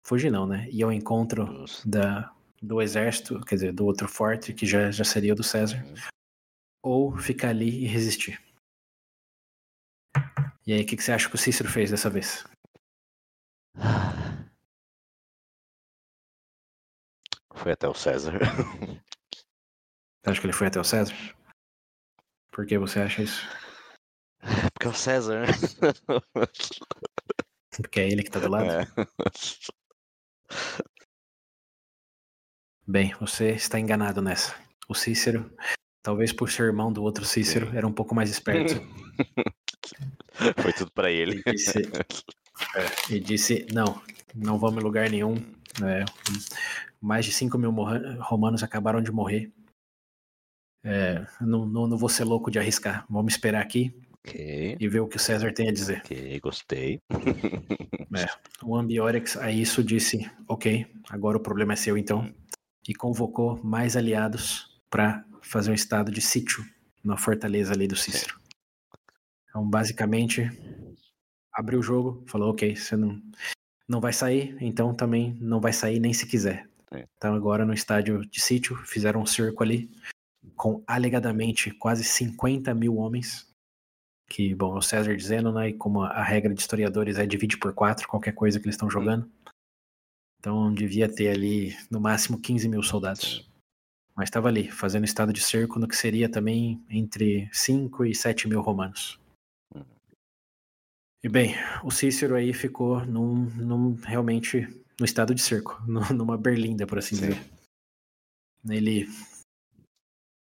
B: Fugir não, né? Ir ao encontro da, do exército, quer dizer, do outro forte, que já, já seria o do César,
A: Uhum.
B: ou ficar ali e resistir. E aí, o que, que você acha que o Cícero fez dessa vez?
A: Foi até o César.
B: Você acha que ele foi até o César? Por que você acha isso?
A: Porque é o César, né?
B: Porque é ele que tá do lado?
A: É.
B: Bem, você está enganado nessa. O Cícero, talvez por ser irmão do outro Cícero, era um pouco mais esperto.
A: Foi tudo pra ele.
B: E disse, é, e disse, não, não vamos em lugar nenhum. É, mais de 5 mil romanos acabaram de morrer. É, não, não, não vou ser louco de arriscar. Vamos esperar aqui
A: Ok,
B: e ver o que o César tem a dizer.
A: ok, gostei.
B: O Ambiorix a isso disse, ok, agora o problema é seu então. E convocou mais aliados para fazer um estado de sítio na fortaleza ali do Cícero. Então, basicamente, abriu o jogo, falou, ok, você não, não vai sair, então também não vai sair nem se quiser.
A: É.
B: Então agora no estádio de sítio, fizeram um cerco ali, com alegadamente quase 50 mil homens, que, bom, é o César dizendo, né, e como a, a regra de historiadores é divide por quatro qualquer coisa que eles estão jogando. Então devia ter ali, no máximo, 15 mil soldados. Mas estava ali, fazendo estado de cerco no que seria também entre 5 e 7 mil romanos. E bem, o Cícero aí ficou num, num realmente no estado de cerco, nu- numa berlinda, por assim
A: Sim.
B: dizer. Ele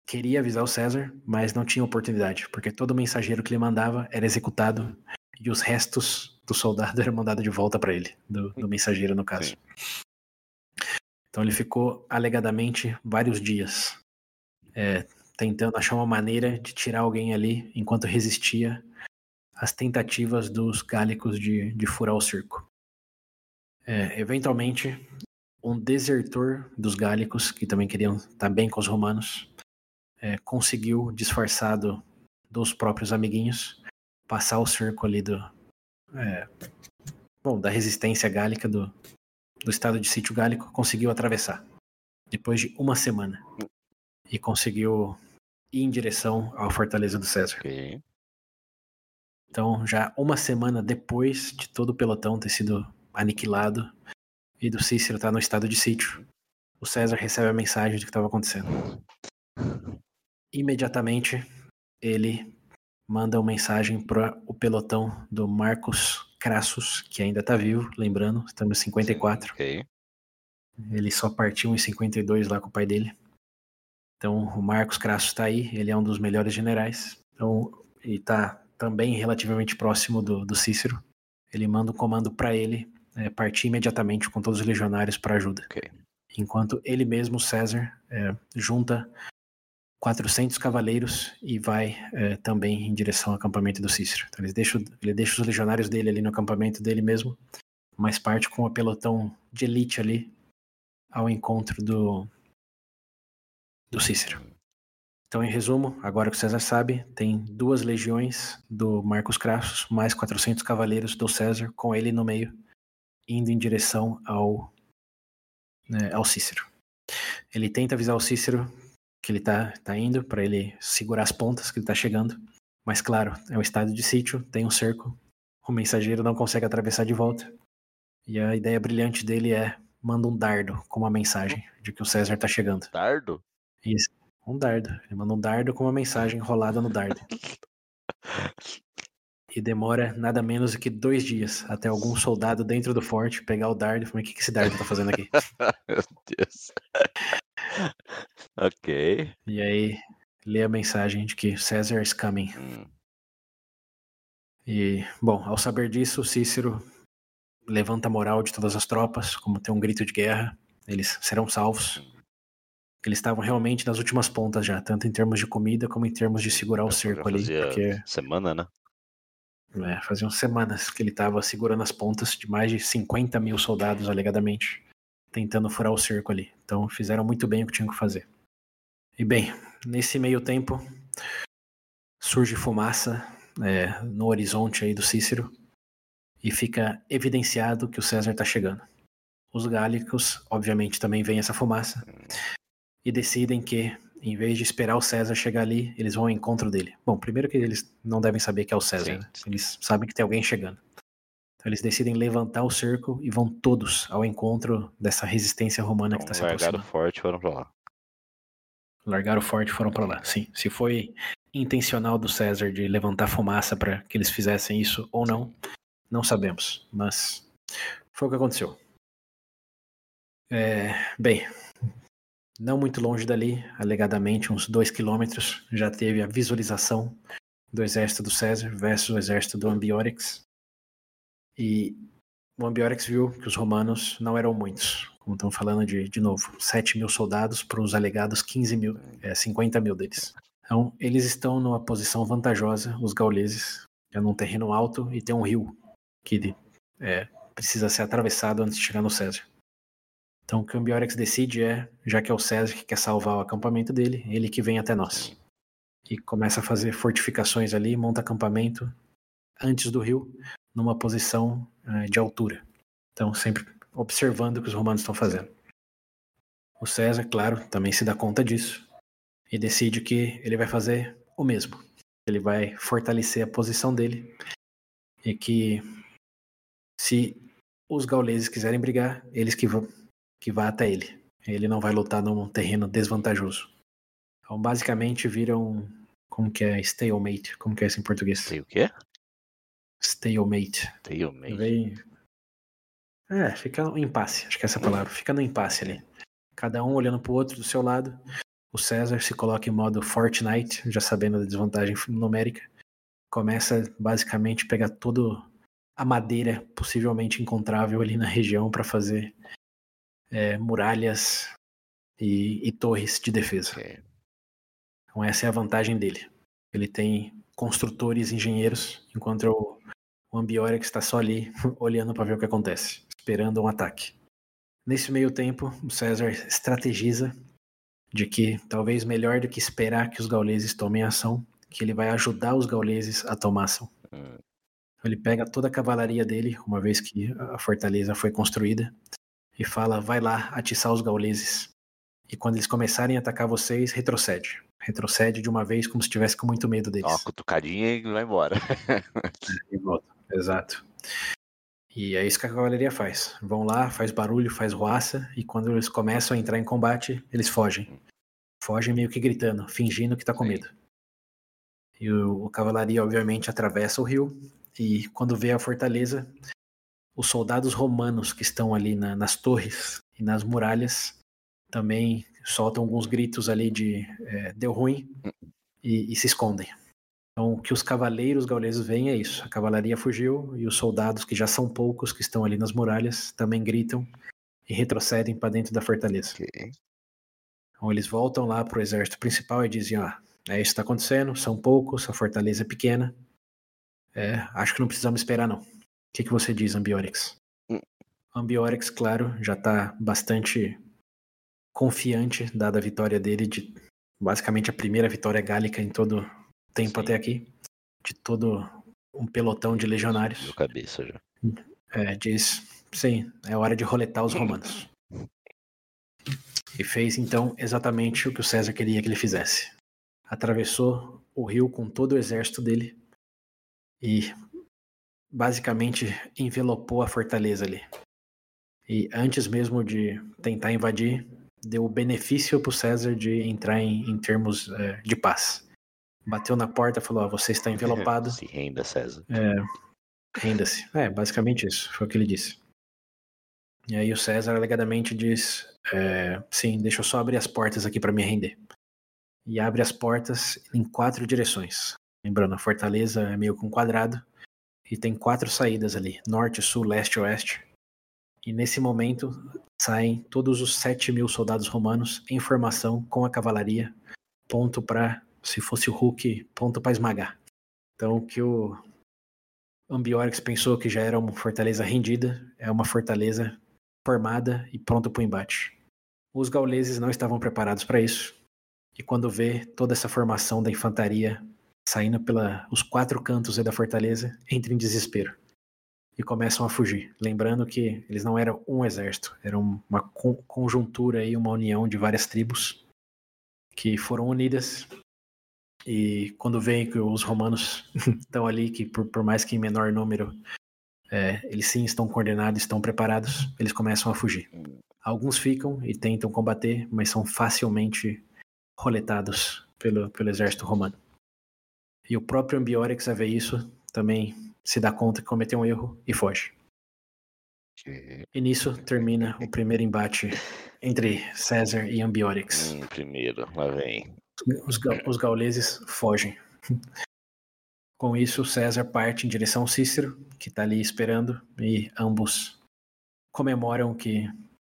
B: queria avisar o César, mas não tinha oportunidade, porque todo mensageiro que ele mandava era executado e os restos do soldado eram mandados de volta para ele, do, do mensageiro no caso.
A: Sim.
B: Então ele ficou alegadamente vários dias é, tentando achar uma maneira de tirar alguém ali enquanto resistia as tentativas dos gálicos de, de furar o cerco. É, eventualmente, um desertor dos gálicos, que também queriam estar bem com os romanos, é, conseguiu, disfarçado dos próprios amiguinhos, passar o cerco ali do. É, bom, da resistência gálica do, do estado de sítio gálico, conseguiu atravessar. Depois de uma semana. E conseguiu ir em direção à fortaleza do César.
A: Ok.
B: Então, já uma semana depois de todo o pelotão ter sido aniquilado e do Cícero estar no estado de sítio, o César recebe a mensagem de que estava acontecendo. Imediatamente, ele manda uma mensagem para o pelotão do Marcos Crassus, que ainda está vivo, lembrando, estamos em 54.
A: Ok.
B: Ele só partiu em 52 lá com o pai dele. Então, o Marcos Crassus está aí, ele é um dos melhores generais. Então, ele está também relativamente próximo do, do Cícero. Ele manda um comando para ele é, partir imediatamente com todos os legionários para ajuda.
A: Ok.
B: Enquanto ele mesmo, César, é, junta 400 cavaleiros e vai é, também em direção ao acampamento do Cícero. Então, ele deixa, ele deixa os legionários dele ali no acampamento dele mesmo, mas parte com o pelotão de elite ali ao encontro do, do Cícero. Então, em resumo, agora que o César sabe, tem duas legiões do Marcos Crassus, mais 400 cavaleiros do César, com ele no meio, indo em direção ao, né, ao Cícero. Ele tenta avisar o Cícero que ele tá, tá indo, para ele segurar as pontas, que ele tá chegando. Mas, claro, é um estado de sítio, tem um cerco, o mensageiro não consegue atravessar de volta. E a ideia brilhante dele é manda um dardo com uma mensagem de que o César tá chegando.
A: Dardo?
B: Isso. Um dardo. Ele manda um dardo com uma mensagem enrolada no dardo. E demora nada menos do que dois dias até algum soldado dentro do forte pegar o dardo e falar: o que, que esse dardo tá fazendo aqui?
A: Meu Deus. ok.
B: E aí lê a mensagem de que César is coming.
A: Hum,
B: E, bom, ao saber disso, Cícero levanta a moral de todas as tropas, como tem um grito de guerra, eles serão salvos. Eles estavam realmente nas últimas pontas já, tanto em termos de comida como em termos de segurar o
A: já
B: cerco ali,
A: fazia
B: porque
A: semana, né?
B: é, faziam semanas que ele estava segurando as pontas de mais de 50 mil soldados, alegadamente, tentando furar o cerco ali. Então fizeram muito bem o que tinham que fazer. E bem, nesse meio tempo, surge fumaça é, no horizonte aí do Cícero e fica evidenciado que o César está chegando. Os gálicos, obviamente, também veem essa fumaça e decidem que, em vez de esperar o César chegar ali, eles vão ao encontro dele. Bom, primeiro que eles não devem saber que é o César, né? eles sabem que tem alguém chegando. Então eles decidem levantar o cerco e vão todos ao encontro dessa resistência romana que está
A: Então,
B: se
A: largaram
B: aproximando.
A: forte e foram pra lá.
B: Largaram o forte e foram para lá. Sim, se foi intencional do César de levantar fumaça para que eles fizessem isso ou não, não sabemos. Mas foi o que aconteceu. É, bem, não muito longe dali, alegadamente uns dois quilômetros, já teve a visualização do exército do César versus o exército do Ambiorix. E o Ambiorix viu que os romanos não eram muitos. Como estamos falando de, de novo, 7 mil soldados para os alegados 15 mil, é, 50 mil deles. Então, eles estão numa posição vantajosa, os gauleses, é num terreno alto e tem um rio que é, precisa ser atravessado antes de chegar no César. Então, o que o Ambiorix decide é, já que é o César que quer salvar o acampamento dele, ele que vem até nós. E começa a fazer fortificações ali, monta acampamento antes do rio, numa posição eh, de altura. Então, sempre observando o que os romanos estão fazendo. O César, claro, também se dá conta disso e decide que ele vai fazer o mesmo. Ele vai fortalecer a posição dele e que se os gauleses quiserem brigar, eles que vão que vá até ele. Ele não vai lutar num terreno desvantajoso. Então, basicamente, vira um. Como que é? Stalemate. Como que é isso em português?
A: Tem o quê?
B: Stalemate.
A: Meio.
B: Vem. É, fica no impasse, acho que é essa a palavra. Fica no impasse ali. Cada um olhando pro outro do seu lado. O César se coloca em modo Fortnite, já sabendo da desvantagem numérica. Começa basicamente a pegar toda a madeira possivelmente encontrável ali na região para fazer é, muralhas e, e torres de defesa. Então essa é a vantagem dele. Ele tem construtores, engenheiros, enquanto o, o Ambiorix está só ali olhando para ver o que acontece, esperando um ataque. Nesse meio tempo, o César estrategiza de que talvez melhor do que esperar que os gauleses tomem ação, que ele vai ajudar os gauleses a tomar ação. Hum. Ele pega toda a cavalaria dele, uma vez que a fortaleza foi construída, e fala: vai lá atiçar os gauleses. E quando eles começarem a atacar vocês, retrocede. Retrocede de uma vez, como se estivesse com muito medo deles.
A: Ó, cutucadinha e vai embora.
B: e volta. Exato. E é isso que a cavalaria faz. Vão lá, faz barulho, faz roaça, e quando eles começam a entrar em combate, eles fogem. Fogem meio que gritando, fingindo que tá com medo. E o, o cavalaria, obviamente, atravessa o rio, e quando vê a fortaleza, os soldados romanos que estão ali na, nas torres e nas muralhas também soltam alguns gritos ali de é, deu ruim e, e, se escondem. Então, o que os cavaleiros gauleses veem é isso: a cavalaria fugiu e os soldados, que já são poucos, que estão ali nas muralhas, também gritam e retrocedem para dentro da fortaleza. Okay. Então, eles voltam lá para o exército principal e dizem: ah, é isso que está acontecendo, são poucos, a fortaleza é pequena, é, acho que não precisamos esperar, não. O que, que você diz, Ambiorix? Hum. Ambiorix, claro, já está bastante confiante, dada a vitória dele, de basicamente a primeira vitória gálica em todo o tempo Sim. até aqui, de todo um pelotão de legionários.
A: Meu cabeça já.
B: É, diz, sim, é hora de roletar os romanos. E fez então exatamente o que o César queria que ele fizesse. Atravessou o rio com todo o exército dele e basicamente envelopou a fortaleza ali. E antes mesmo de tentar invadir, deu o benefício para o César de entrar em, em termos é, de paz. Bateu na porta, falou: oh, "Você está envelopado."
A: Se renda, César.
B: É, renda-se. É, basicamente isso. Foi o que ele disse. E aí o César alegadamente diz: é, "Sim, deixa eu só abrir as portas aqui para me render." E abre as portas em quatro direções. Lembrando, a fortaleza é meio com um quadrado e tem quatro saídas ali: norte, sul, leste oeste. E nesse momento saem todos os 7 mil soldados romanos em formação com a cavalaria, ponto para, se fosse o Hulk, ponto para esmagar. Então, o que o Ambiorix pensou que já era uma fortaleza rendida, é uma fortaleza formada e pronta para o embate. Os gauleses não estavam preparados para isso, e quando vê toda essa formação da infantaria saindo pelos quatro cantos da fortaleza, entram em desespero e começam a fugir. Lembrando que eles não eram um exército, era uma conjuntura e uma união de várias tribos que foram unidas. E quando veem que os romanos estão ali, que por, por, mais que em menor número, é, eles sim estão coordenados, estão preparados, eles começam a fugir. Alguns ficam e tentam combater, mas são facilmente roletados pelo, pelo exército romano. E o próprio Ambiorix, a ver isso, também se dá conta que cometeu um erro e foge. E nisso termina o primeiro embate entre César e Ambiorix.
A: Hum, primeiro, lá vem.
B: Os, os gauleses fogem. Com isso, César parte em direção ao Cícero, que está ali esperando, e ambos comemoram que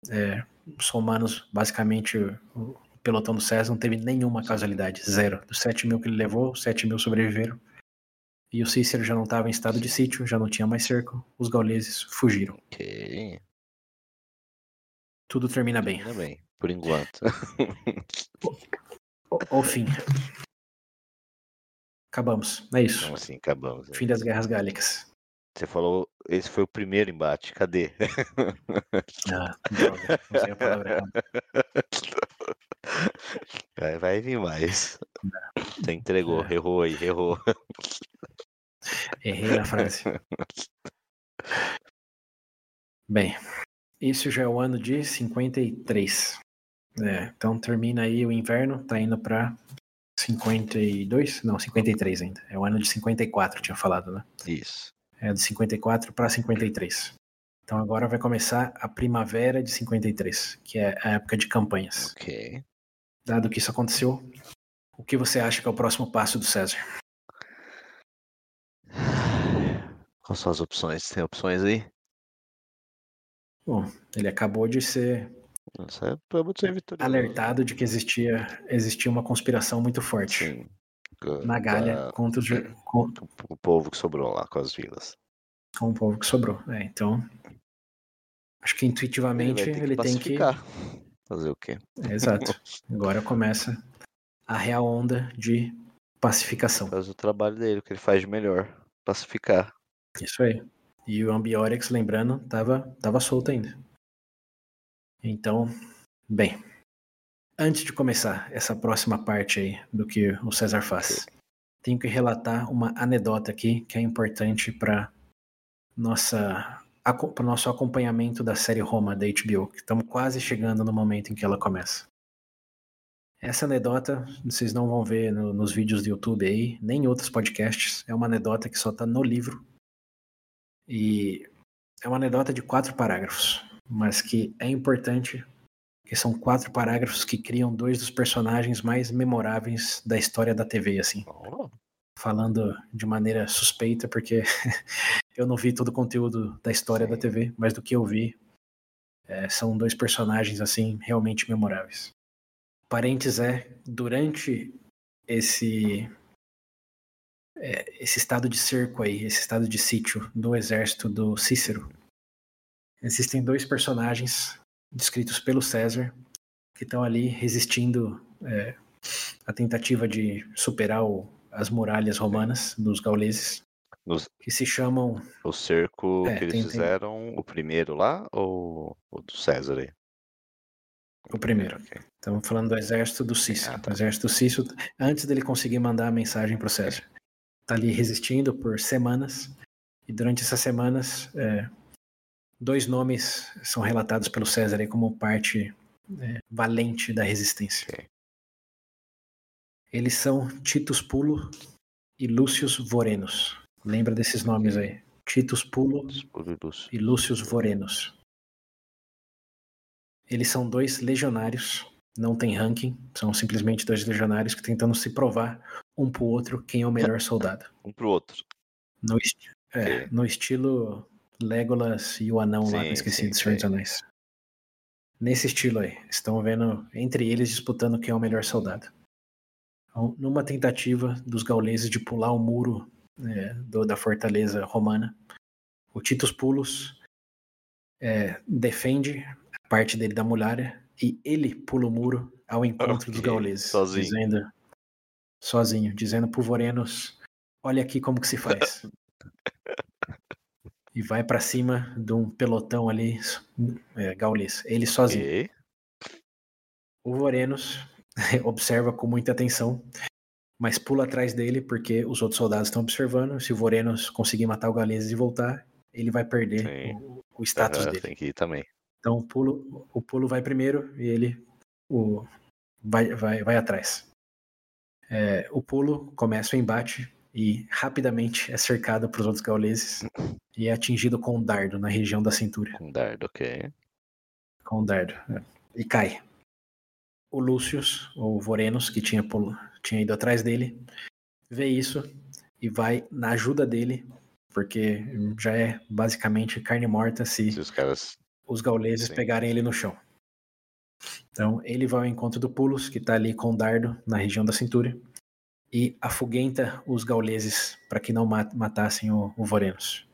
B: é, os romanos, basicamente, o, pelotão do César não teve nenhuma casualidade, zero. Dos 7 mil que ele levou, 7 mil sobreviveram. E o Cícero já não estava em estado de sítio, já não tinha mais cerco. Os gauleses fugiram. Tudo termina bem.
A: Termina bem, por enquanto.
B: Ao fim. Acabamos, é isso.
A: Assim, acabamos? É.
B: Fim das guerras gálicas.
A: Você falou, esse foi o primeiro embate, cadê?
B: Ah, droga, usei a palavra
A: Vai, vai vir mais. Você entregou, é. errou aí, errou.
B: Errei na frase. Bem, isso já é o ano de 53. É, então termina aí o inverno, tá indo pra 52? Não, 53 ainda. É o ano de 54, tinha falado, né?
A: Isso.
B: É de 54 para 53. Então agora vai começar a primavera de 53, que é a época de campanhas.
A: Ok.
B: Dado que isso aconteceu, o que você acha que é o próximo passo do César?
A: Quais são as opções? Tem opções aí?
B: Bom, ele acabou de ser
A: Nossa, é
B: alertado de que existia, existia uma conspiração muito forte. Sim. na galha
A: da-
B: contra os,
A: o povo que sobrou lá com as vilas.
B: com o povo que sobrou. É, então, acho que intuitivamente
A: ter
B: ele, tem que.
A: Fazer o quê?
B: Exato. Agora começa a real onda de pacificação.
A: Faz o trabalho dele, o que ele faz de melhor. Pacificar.
B: Isso aí. E o Ambiorix, lembrando, tava, tava solto ainda. Então, bem. Antes de começar essa próxima parte aí do que o César faz, tenho que relatar uma anedota aqui que é importante para nossa para o nosso acompanhamento da série Roma da HBO, que estamos quase chegando no momento em que ela começa. Essa anedota, vocês não vão ver no- nos vídeos do YouTube aí, nem em outros podcasts. É uma anedota que só está no livro. E é uma anedota de quatro parágrafos, mas que é importante, que são quatro parágrafos que criam dois dos personagens mais memoráveis da história da TV, assim
A: Oh,
B: falando de maneira suspeita, porque eu não vi todo o conteúdo da história
A: Sim.
B: da TV, mas do que eu vi, é, são dois personagens assim realmente memoráveis. Parênteses é durante esse é, esse estado de cerco aí, esse estado de sítio do exército do Cícero, existem dois personagens descritos pelo César que estão ali resistindo é, à tentativa de superar o- as muralhas romanas dos gauleses,
A: Nos-
B: que se chamam
A: o cerco
B: É,
A: que eles
B: tem- tem-
A: fizeram, o primeiro lá ou o do César aí?
B: o primeiro.
A: ok.
B: Estamos falando do exército do Cícero.
A: Ah, tá.
B: O exército do Cícero, antes dele conseguir mandar a mensagem para o César. Está ali resistindo por semanas, e durante essas semanas, é, dois nomes são relatados pelo César aí como parte é, valente da resistência.
A: Ok.
B: Eles são Titus Pulo e Lúcius Vorenus. Lembra desses nomes aí? Titus Pulo
A: e Lúcio.
B: Lúcius Vorenus. Eles são dois legionários, não tem ranking, são simplesmente dois legionários que tentando se provar um pro outro quem é o melhor soldado.
A: Um pro outro.
B: No, esti- é, no estilo Legolas e o anão lá,
A: Sim,
B: esqueci
A: sim,
B: do Senhor dos. Anéis. Nesse estilo aí, estão vendo entre eles disputando quem é o melhor soldado. Numa tentativa dos gauleses de pular o muro é, do- da fortaleza romana, o Titus Pulos é, defende a parte dele da muralha e ele pula o muro ao encontro dos
A: Ok,
B: gauleses,
A: sozinho.
B: dizendo sozinho, dizendo pro Vorenos, olha aqui como que se faz. e vai pra cima de um pelotão ali é, gaulês, ele sozinho.
A: Ok.
B: O Vorenos observa com muita atenção, mas pula atrás dele porque os outros soldados estão observando. Se o Vorenos conseguir matar o Gauleses e voltar, ele vai perder o, o status
A: Aham,
B: dele.
A: Tem que ir também.
B: Então o pulo, o pulo vai primeiro e ele o, vai, vai, vai atrás. É, o pulo começa o embate e rapidamente é cercado pelos outros gauleses e é atingido com um dardo na região da cintura.
A: Com dardo, ok.
B: com o dardo. é. E cai. O Lúcius, ou Vorenos, que tinha, tinha ido atrás dele, vê isso e vai na ajuda dele, porque já é basicamente carne morta se
A: Se os caras.
B: os gauleses
A: Sim.
B: pegarem ele no chão. Então ele vai ao encontro do Pulos, que está ali com o dardo na região da cintura, e afuguenta os gauleses para que não ma- matassem o, o Vorenos.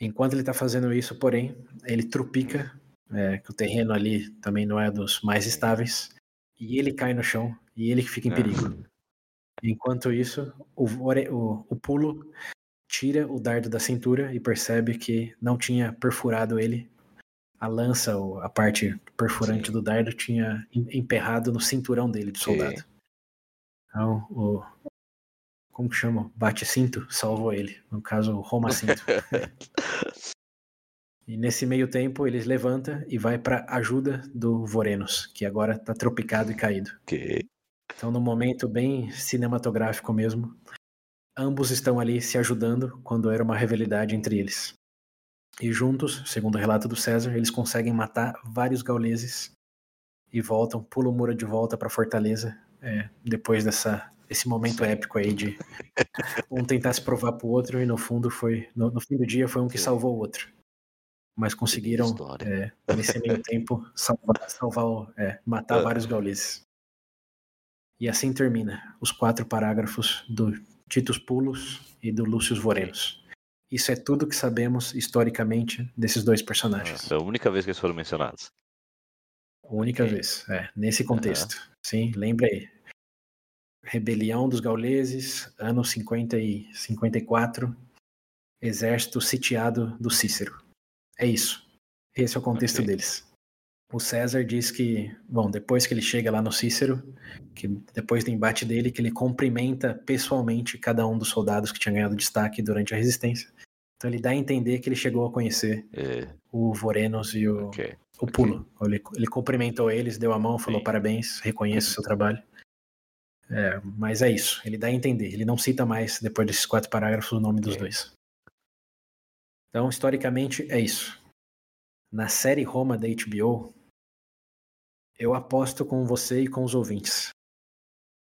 B: Enquanto ele está fazendo isso, porém, ele trupica, é, que o terreno ali também não é dos mais estáveis, e ele cai no chão e ele que fica em
A: Ah.
B: perigo. Enquanto isso, o, o, o Pulo tira o dardo da cintura e percebe que não tinha perfurado ele. A lança, ou a parte perfurante
A: Sim.
B: do dardo, tinha em- emperrado no cinturão dele de soldado. Então, o. Como que chama? Bate-cinto salvou ele. No caso, o Roma-cinto. e nesse meio tempo, eles levanta e vai para ajuda do Vorenos, que agora está tropicado e caído.
A: ok.
B: Então, num momento bem cinematográfico mesmo, ambos estão ali se ajudando quando era uma rivalidade entre eles. E juntos, segundo o relato do César, eles conseguem matar vários gauleses e voltam, pulam o muro de volta para a fortaleza é, depois dessa esse momento épico aí de um tentar se provar pro outro e no fundo foi no, no fim do dia foi um que salvou o outro. Mas conseguiram é, nesse meio tempo salvar, salvar é, matar
A: Ah.
B: vários gauleses. E assim termina os quatro parágrafos do Titus Pulos e do Lúcio Vorenos. Isso é tudo que sabemos historicamente desses dois personagens.
A: É a única vez que eles foram mencionados.
B: Única
A: Ok.
B: vez, é, nesse contexto. Sim, lembra aí. Rebelião dos gauleses, ano 50 e 54, exército sitiado do Cícero. É isso. Esse é o contexto
A: Ok.
B: deles. O César diz que, bom, depois que ele chega lá no Cícero, que depois do embate dele, que ele cumprimenta pessoalmente cada um dos soldados que tinha ganhado destaque durante a resistência. Então ele dá a entender que ele chegou a conhecer
A: É,
B: o Vorenos e o,
A: ok.
B: o Pulo. Ele, ele cumprimentou eles, deu a mão, falou
A: Sim.
B: parabéns, reconheço o seu trabalho. É, mas é isso, ele dá a entender. Ele não cita mais, depois desses quatro parágrafos, o nome dos dois. Então, historicamente, é isso. Na série Roma da HBO, eu aposto com você e com os ouvintes.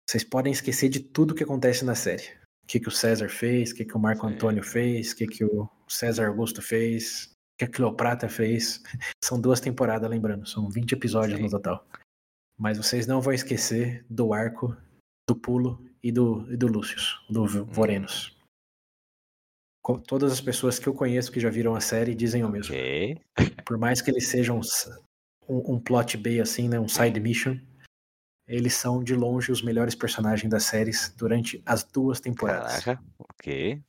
B: Vocês podem esquecer de tudo que acontece na série. O que, que o César fez, o que, que o Marco
A: Sim.
B: Antônio fez, o que, que o César Augusto fez, o que a Cleopatra fez. São duas temporadas, lembrando, são 20 episódios
A: Sim.
B: no total. Mas vocês não vão esquecer do arco, do pulo e do, e do Lúcius, do V- Vorenos. Todas as pessoas que eu conheço que já viram a série dizem o mesmo.
A: Ok.
B: Por mais que eles sejam um, um plot B assim, né, um side mission, eles são de longe os melhores personagens das séries durante as duas temporadas.
A: Caraca. Ok.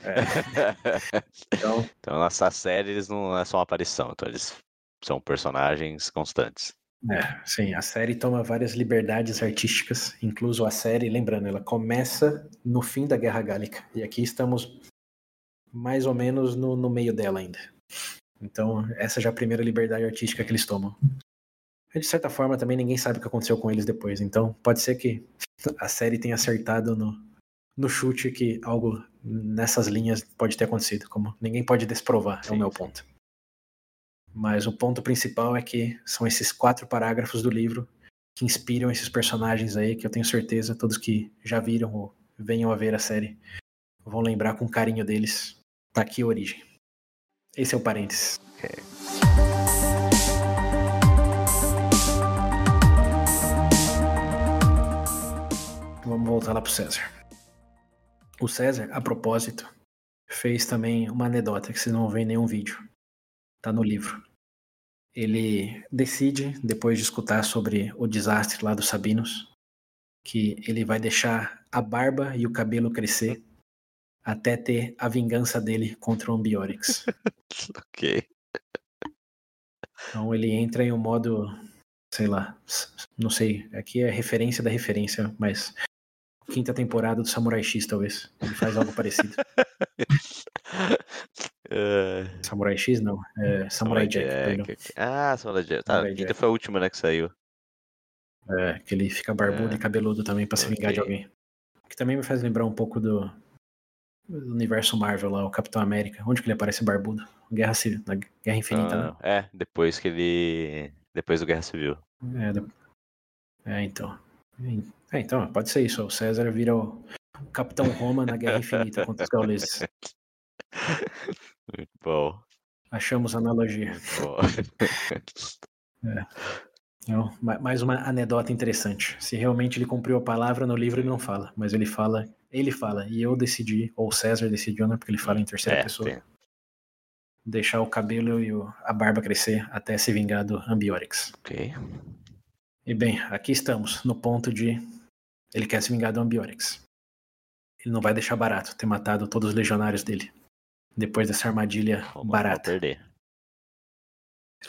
B: É, então,
A: Então, nessa série, eles não é só uma aparição. Então, eles são personagens constantes.
B: é, sim, a série toma várias liberdades artísticas, incluso a série, lembrando, ela começa no fim da Guerra Gálica. E aqui estamos mais ou menos no, no meio dela ainda. Então, essa já é a primeira liberdade artística que eles tomam. E, de certa forma, também ninguém sabe o que aconteceu com eles depois. Então, pode ser que a série tenha acertado no, no chute que algo nessas linhas pode ter acontecido. Como ninguém pode desprovar, é
A: Sim,
B: o meu ponto. Mas o ponto principal é que são esses quatro parágrafos do livro que inspiram esses personagens aí, que eu tenho certeza todos que já viram ou venham a ver a série vão lembrar com carinho deles. Tá aqui a origem. Esse é o parênteses. Vamos voltar lá pro César. O César, a propósito, fez também uma anedota que vocês não vão ver em nenhum vídeo. Tá no livro. Ele decide, depois de escutar sobre o desastre lá dos Sabinos, que ele vai deixar a barba e o cabelo crescer até ter a vingança dele contra o Ambiorix.
A: Ok.
B: Então ele entra em um modo, sei lá, não sei, aqui é referência da referência, mas quinta temporada do Samurai X talvez. Ele faz algo parecido.
A: É,
B: Samurai X não, é Samurai Jack, perdão.
A: ok. Ah, Samurai Jack. Tá,
B: Samurai
A: a quinta
B: Jack.
A: foi a última, né, que saiu.
B: É, que ele fica barbudo
A: É.
B: e cabeludo também pra se vingar de
A: Ok.
B: alguém. Que também me faz lembrar um pouco do, do universo Marvel lá, o Capitão América. Onde que ele aparece barbudo? Guerra Civil, na Guerra Infinita, né?
A: Ah, é, depois que ele. Depois do Guerra Civil.
B: É, de- é, então. É, então, pode ser isso. O César vira o Capitão Roma na Guerra Infinita contra os gauleses.
A: Muito bom.
B: Achamos analogia.
A: Bom.
B: Então, ma- mais uma anedota interessante. Se realmente ele cumpriu a palavra no livro, ele não fala. Mas ele fala, ele fala, e eu decidi, ou o César decidiu, né? Porque ele fala em terceira
A: É,
B: pessoa.
A: tem.
B: Deixar o cabelo e o- a barba crescer até se vingar do Ambiorix.
A: Ok.
B: E bem, aqui estamos, no ponto de ele quer se vingar do Ambiorix. Ele não vai deixar barato ter matado todos os legionários dele. Depois dessa armadilha
A: não
B: barata.
A: perder.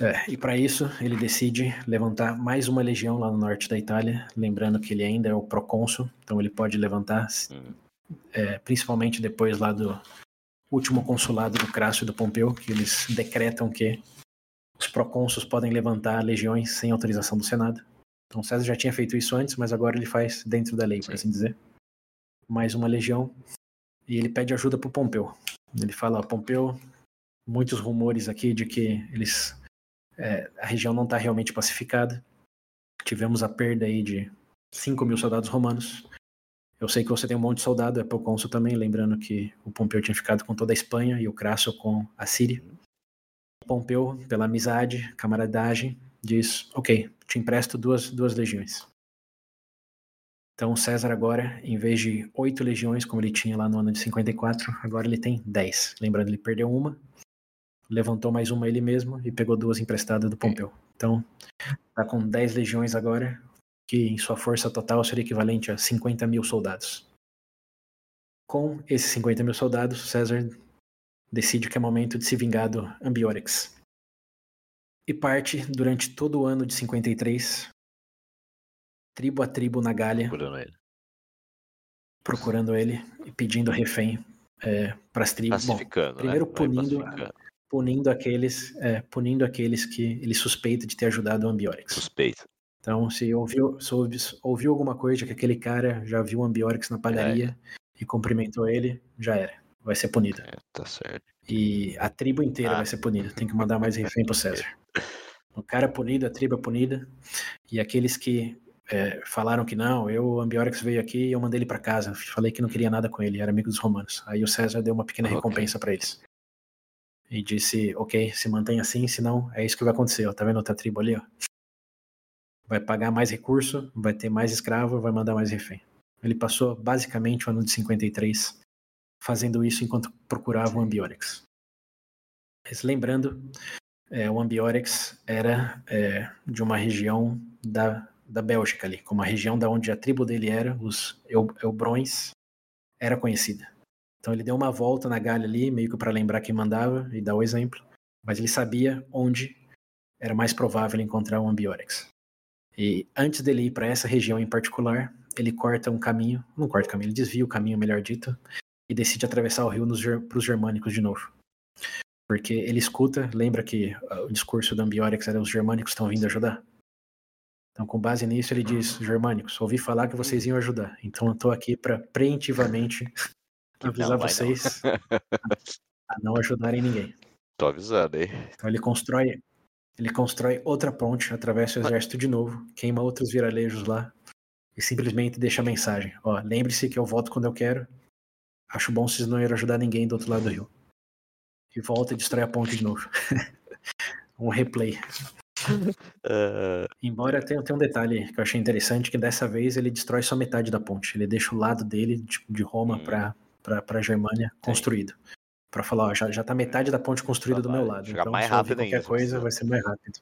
B: É, e para isso, ele decide levantar mais uma legião lá no norte da Itália. Lembrando que ele ainda é o procônsul, então ele pode levantar,
A: Hum.
B: é, principalmente depois lá do último consulado do Crasso e do Pompeu, que eles decretam que os procônsuls podem levantar legiões sem autorização do Senado. Então César já tinha feito isso antes, mas agora ele faz dentro da lei, por
A: Sim.
B: assim dizer. Mais uma legião. E ele pede ajuda pro Pompeu. Ele fala, Pompeu, muitos rumores aqui de que eles é, a região não está realmente pacificada. Tivemos a perda aí de 5 mil soldados romanos. Eu sei que você tem um monte de soldado, é procônsul também, lembrando que o Pompeu tinha ficado com toda a Espanha e o Crasso com a Síria. Pompeu, pela amizade, camaradagem, diz: Ok, te empresto duas, duas legiões. Então César agora, em vez de oito legiões, como ele tinha lá no ano de 54, agora ele tem dez. Lembrando, ele perdeu uma, levantou mais uma ele mesmo e pegou duas emprestadas do Pompeu. Então, tá com dez legiões agora, que em sua força total seria equivalente a 50 mil soldados. Com esses 50 mil soldados, César decide que é momento de se vingar do Ambiorix. E parte durante todo o ano de 53, tribo a tribo na Gália,
A: Procurando ele.
B: procurando ele e pedindo refém é, para as tribos. Bom, primeiro
A: né? Vai
B: punindo. Punindo aqueles, é, punindo aqueles que ele suspeita de ter ajudado o Ambiorix.
A: Suspeito.
B: Então, se ouviu, se ouvi- ouviu alguma coisa que aquele cara já viu o Ambiorix na padaria e cumprimentou ele, já era. Vai ser punido.
A: É, tá certo.
B: E a tribo inteira
A: Ah.
B: vai ser punida. Tem que mandar mais refém pro César. O cara é punido, a tribo é punida. E aqueles que é, falaram que não, eu, o Ambiorix veio aqui e eu mandei ele para casa. Falei que não queria nada com ele, era amigo dos romanos. Aí o César deu uma pequena
A: Ok.
B: recompensa para eles. E disse, ok, se mantém assim, senão é isso que vai acontecer. Ó. Tá vendo outra tribo ali? Ó? Vai pagar mais recurso, vai ter mais escravo, vai mandar mais refém. Ele passou basicamente o ano de 53 fazendo isso enquanto procurava o Ambiorix. Mas lembrando, é, o Ambiorix era é, de uma região da, da Bélgica ali, como a região da onde a tribo dele era, os Eu- Eubrões, era conhecida. Então ele deu uma volta na Gália ali, meio que para lembrar quem mandava e dar o exemplo, mas ele sabia onde era mais provável encontrar o Ambiorix. E antes dele ir para essa região em particular, ele corta um caminho, não corta o caminho, ele desvia o caminho, melhor dito, e decide atravessar o rio para os germânicos de novo. Porque ele escuta, lembra que ah, o discurso do Ambiorix era os germânicos estão vindo ajudar? Então, com base nisso, ele diz: Germânicos, ouvi falar que vocês iam ajudar. Então, eu estou aqui para preventivamente avisar
A: Não,
B: vocês a não ajudarem ninguém.
A: Tô avisando, hein?
B: Então, ele constrói, ele constrói outra ponte, atravessa o exército de novo, queima outros viralejos lá e simplesmente deixa a mensagem: Ó, lembre-se que eu volto quando eu quero. Acho bom vocês não irem ajudar ninguém do outro lado do rio. E volta e destrói a ponte de novo. um replay.
A: Ah,
B: Embora tenha, tenha um detalhe que eu achei interessante, que dessa vez ele destrói só metade da ponte. Ele deixa o lado dele, tipo, de Roma
A: Hum.
B: pra, pra, pra Germânia, construído. Pra falar, ó, já, já tá metade da ponte construída
A: Tá,
B: do meu lado. Então,
A: mais
B: se
A: rápido
B: qualquer
A: ainda,
B: coisa, vai ser mais rápido.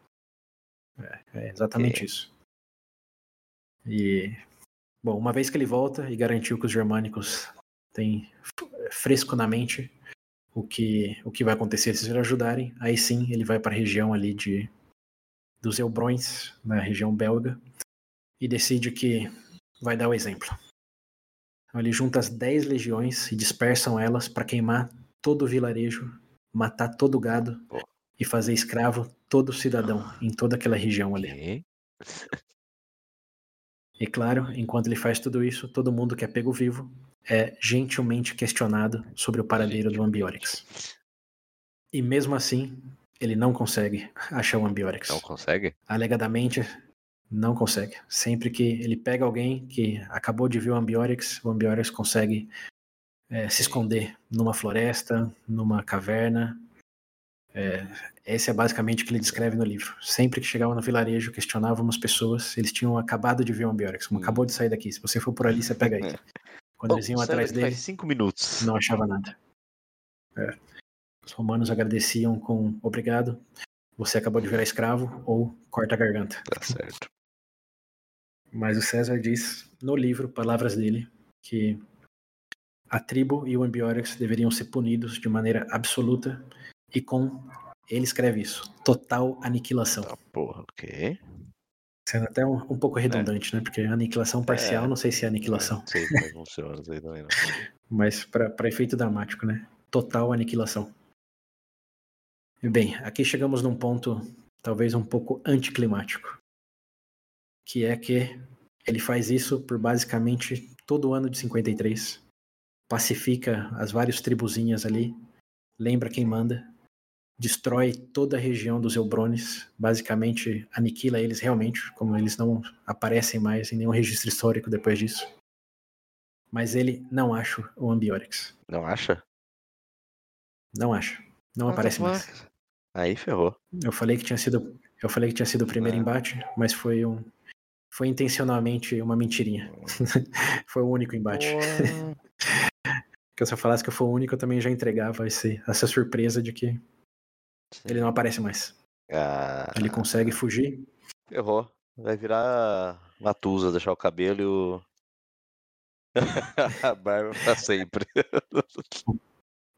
B: É, é exatamente
A: Ok.
B: isso. E, bom, uma vez que ele volta e garantiu que os germânicos têm fresco na mente o que, o que vai acontecer se eles ajudarem, aí sim ele vai para a região ali de dos Eubrões, na região belga, e decide que vai dar o exemplo. Então ele junta as 10 legiões e dispersam elas para queimar todo o vilarejo, matar todo o gado
A: Pô.
B: e fazer escravo todo cidadão em toda aquela região ali. E claro, enquanto ele faz tudo isso, todo mundo que é pego vivo é gentilmente questionado sobre o paradeiro do Ambiorix. E mesmo assim, ele não consegue achar o Ambiorix.
A: Não consegue?
B: Alegadamente, não consegue. Sempre que ele pega alguém que acabou de ver o Ambiorix, o Ambiorix consegue é, se esconder numa floresta, numa caverna. É, esse é basicamente o que ele descreve no livro. Sempre que chegava no vilarejo, questionava umas pessoas, eles tinham acabado de ver o Ambiorix, como
A: Hum.
B: acabou de sair daqui. Se você for por ali, você pega aí. Quando eles iam atrás dele,
A: cinco minutos.
B: não achava nada. É. Os romanos agradeciam com obrigado, você acabou de virar escravo, ou corta a garganta.
A: Tá certo.
B: Mas o César diz no livro, palavras dele, que a tribo e o Ambiorix deveriam ser punidos de maneira absoluta e com, ele escreve isso, total aniquilação.
A: Tá, porra, ok.
B: Sendo até um, um pouco redundante, né? Porque aniquilação parcial,
A: É.
B: não sei se é aniquilação,
A: Não sei como é funciona aí também, não.
B: mas para efeito dramático, né? Total aniquilação. Bem, aqui chegamos num ponto talvez um pouco anticlimático, que é que ele faz isso por basicamente todo o ano de 53, pacifica as várias tribuzinhas ali, lembra quem manda, destrói toda a região dos Eubrones, basicamente aniquila eles realmente, como eles não aparecem mais em nenhum registro histórico depois disso. Mas ele não acha o Ambiorix.
A: Não acha?
B: Não acha. Não
A: What
B: aparece mais.
A: Aí ferrou.
B: Eu falei que tinha sido, eu falei que tinha sido o primeiro
A: É.
B: embate, mas foi um foi intencionalmente uma mentirinha. foi o único embate. que se eu falasse que eu for o único, eu também já entregava esse, essa surpresa de que Sim. ele não aparece mais. Ah. Ele consegue fugir.
A: Errou. Vai virar Matusa, deixar o cabelo e o. a barba pra sempre.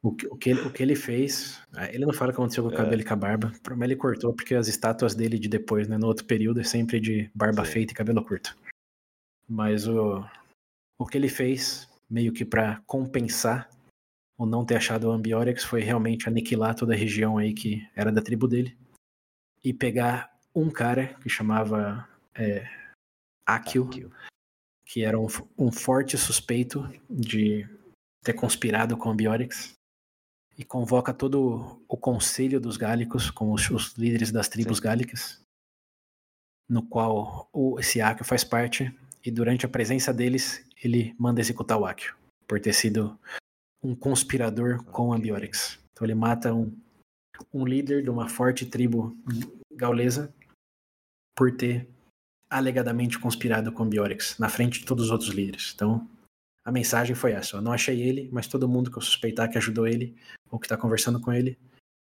B: O que, o, que ele, o que ele fez, é, ele não fala o que aconteceu com o é. cabelo é. e com a barba, mas ele cortou porque as estátuas dele de depois, né, no outro período, é sempre de barba Sim. feita e cabelo curto. Mas o, o que ele fez, meio que para compensar o não ter achado o Ambiorix, foi realmente aniquilar toda a região aí que era da tribo dele e pegar um cara que chamava é, Akio, Akio, que era um, um forte suspeito de ter conspirado com o Ambiorix e convoca todo o conselho dos gálicos, com os, os líderes das tribos Sim. gálicas, no qual o, esse Akio faz parte, e durante a presença deles, ele manda executar o Akio, por ter sido um conspirador com o Ambiorix. Então ele mata um, um líder de uma forte tribo gaulesa por ter alegadamente conspirado com Ambiorix, na frente de todos os outros líderes. Então, a mensagem foi essa: eu não achei ele, mas todo mundo que eu suspeitar que ajudou ele ou que está conversando com ele,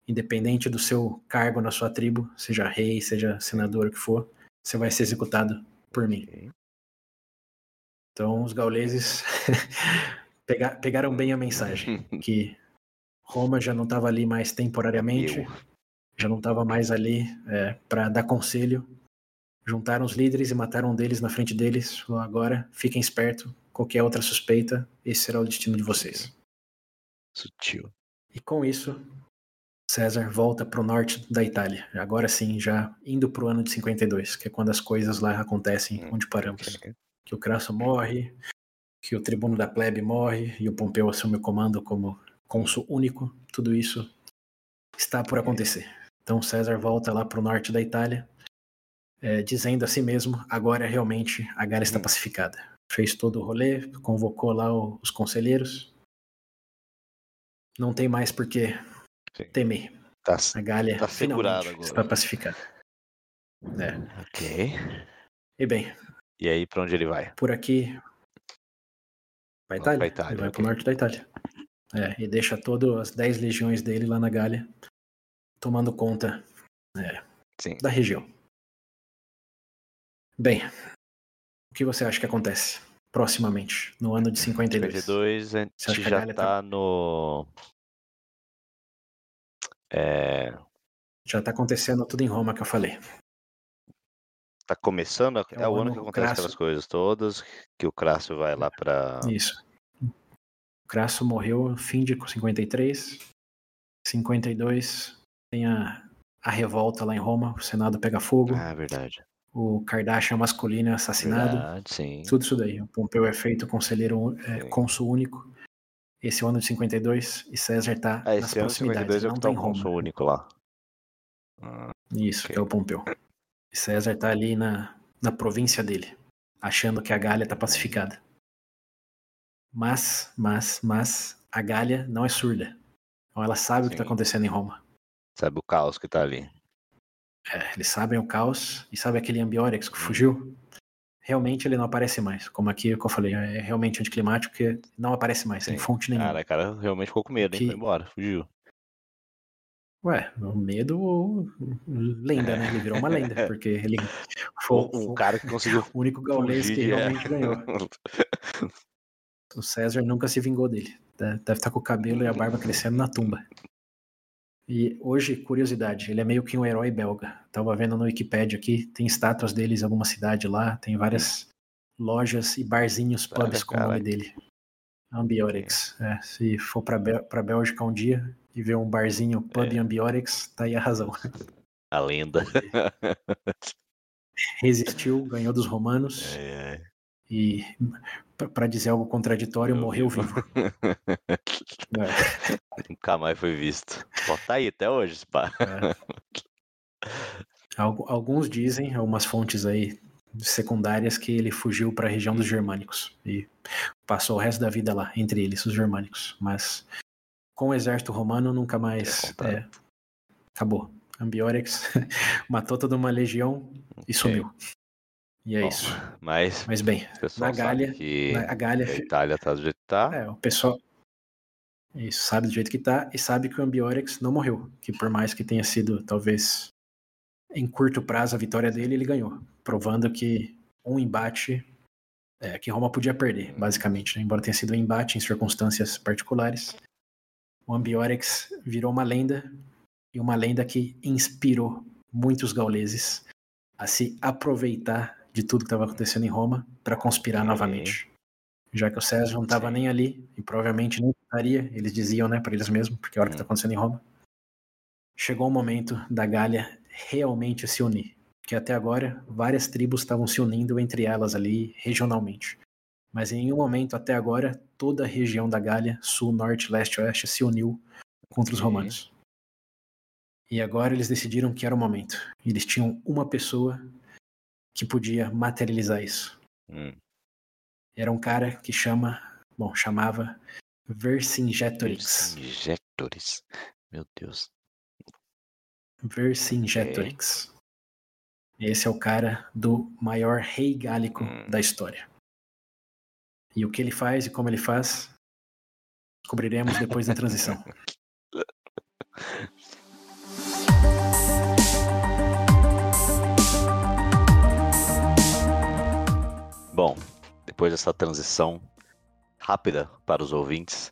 B: independente do seu cargo na sua tribo, seja rei, seja senador, o que for, você vai ser executado por mim. Então, os gauleses pegaram bem a mensagem, que Roma já não estava ali mais temporariamente, já não estava mais ali é, para dar conselho. Juntaram os líderes e mataram um deles na frente deles. Agora, fiquem espertos, qualquer outra suspeita, esse será o destino de vocês.
A: Sutil.
B: E com isso, César volta para o norte da Itália. Agora sim, já indo para o ano de 52, que é quando as coisas lá acontecem hum, onde paramos. Que o Crasso morre, que o tribuno da plebe morre e o Pompeu assume o comando como cônsul único. Tudo isso está por acontecer. Então César volta lá para o norte da Itália, é, dizendo a si mesmo: agora realmente a Gália está hum. pacificada fez todo o rolê, convocou lá os conselheiros. Não tem mais por que temer.
A: Tá,
B: a Gália
A: tá finalmente agora.
B: está pacificada.
A: É. Ok.
B: E bem.
A: E aí, para onde ele vai?
B: Por aqui. Vai Itália. Pra Itália. Ele vai okay. pro norte da Itália. É, e deixa todas as 10 legiões dele lá na Gália, tomando conta é, da região. Bem, o que você acha que acontece proximamente, no ano de 52?
A: 52 a gente já está tá... no. É...
B: Já está acontecendo tudo em Roma que eu falei.
A: Tá começando, é, é o ano, ano que acontece Crasso... aquelas coisas todas, que o Crasso vai lá para.
B: Isso. O Crasso morreu no fim de 53. 52 tem a, a revolta lá em Roma, o Senado pega fogo.
A: Ah, é verdade
B: o Kardashian masculino é assassinado.
A: Verdade.
B: Tudo isso daí. O Pompeu é feito conselheiro é, cônsul único. Esse é o ano de 52 e César está ah, nas proximidades, é não está em Roma.
A: cônsul único lá.
B: Ah, isso, okay. que é o Pompeu. E César está ali na, na província dele, achando que a Gália está pacificada. Mas, mas, mas, a Gália não é surda. Então ela sabe Sim. o que está acontecendo em Roma.
A: Sabe o caos que está ali.
B: É, eles sabem o caos e sabe aquele Ambiorix que fugiu? Realmente ele não aparece mais. Como aqui que eu falei, é realmente anticlimático que não aparece mais, sem fonte nenhuma.
A: Cara, cara realmente ficou com medo, hein? Que... Foi embora, fugiu.
B: Ué, o medo ou lenda, né? Ele virou uma lenda, porque ele
A: foi o, cara que conseguiu.
B: o único gaulês que é. realmente é. ganhou. O César nunca se vingou dele. Deve estar com o cabelo e a barba crescendo na tumba. E hoje, curiosidade, ele é meio que um herói belga. Tava vendo no Wikipedia aqui, tem estátuas deles em alguma cidade lá, tem várias lojas e barzinhos, pubs com o nome dele. Ambiorix. É, se for pra, pra Bélgica um dia e ver um barzinho pub é. Ambiorix, tá aí a razão.
A: A lenda.
B: Resistiu, ganhou dos romanos. É. E, para dizer algo contraditório, morreu vivo.
A: é. Nunca mais foi visto. Pô, tá aí até hoje, pá.
B: É. Alguns dizem, algumas fontes aí secundárias, que ele fugiu para a região dos germânicos e passou o resto da vida lá, entre eles, os germânicos. Mas com o exército romano nunca mais. É, acabou. Ambiorix matou toda uma legião e sumiu. E é
A: Bom,
B: isso.
A: Mas,
B: Mas bem, na
A: que
B: na- a Gália,
A: a Itália tá do jeito que tá.
B: é, o pessoal isso, sabe do jeito que tá e sabe que o Ambiorix não morreu, que por mais que tenha sido talvez em curto prazo a vitória dele, ele ganhou, provando que um embate é, que Roma podia perder, basicamente, né? embora tenha sido um embate em circunstâncias particulares. O Ambiorix virou uma lenda e uma lenda que inspirou muitos gauleses a se aproveitar de tudo que estava acontecendo em Roma para conspirar
A: Ok.
B: novamente. Já que o César não estava nem ali e provavelmente nem estaria, eles diziam, né, para eles mesmos, porque é a hora que está acontecendo em Roma. Chegou o momento da Gália realmente se unir, que até agora várias tribos estavam se unindo entre elas ali regionalmente. Mas em nenhum momento até agora toda a região da Gália, sul, norte, leste, oeste, se uniu contra os
A: Ok.
B: romanos. E agora eles decidiram que era o momento. Eles tinham uma pessoa que podia materializar isso.
A: Hum.
B: Era um cara que chama, bom, chamava Vercingetorix.
A: Injetores. Meu Deus.
B: Vercingetorix. Esse é o cara do maior rei gálico
A: Hum.
B: da história. E o que ele faz e como ele faz, descobriremos depois da transição.
A: Bom, depois dessa transição rápida para os ouvintes,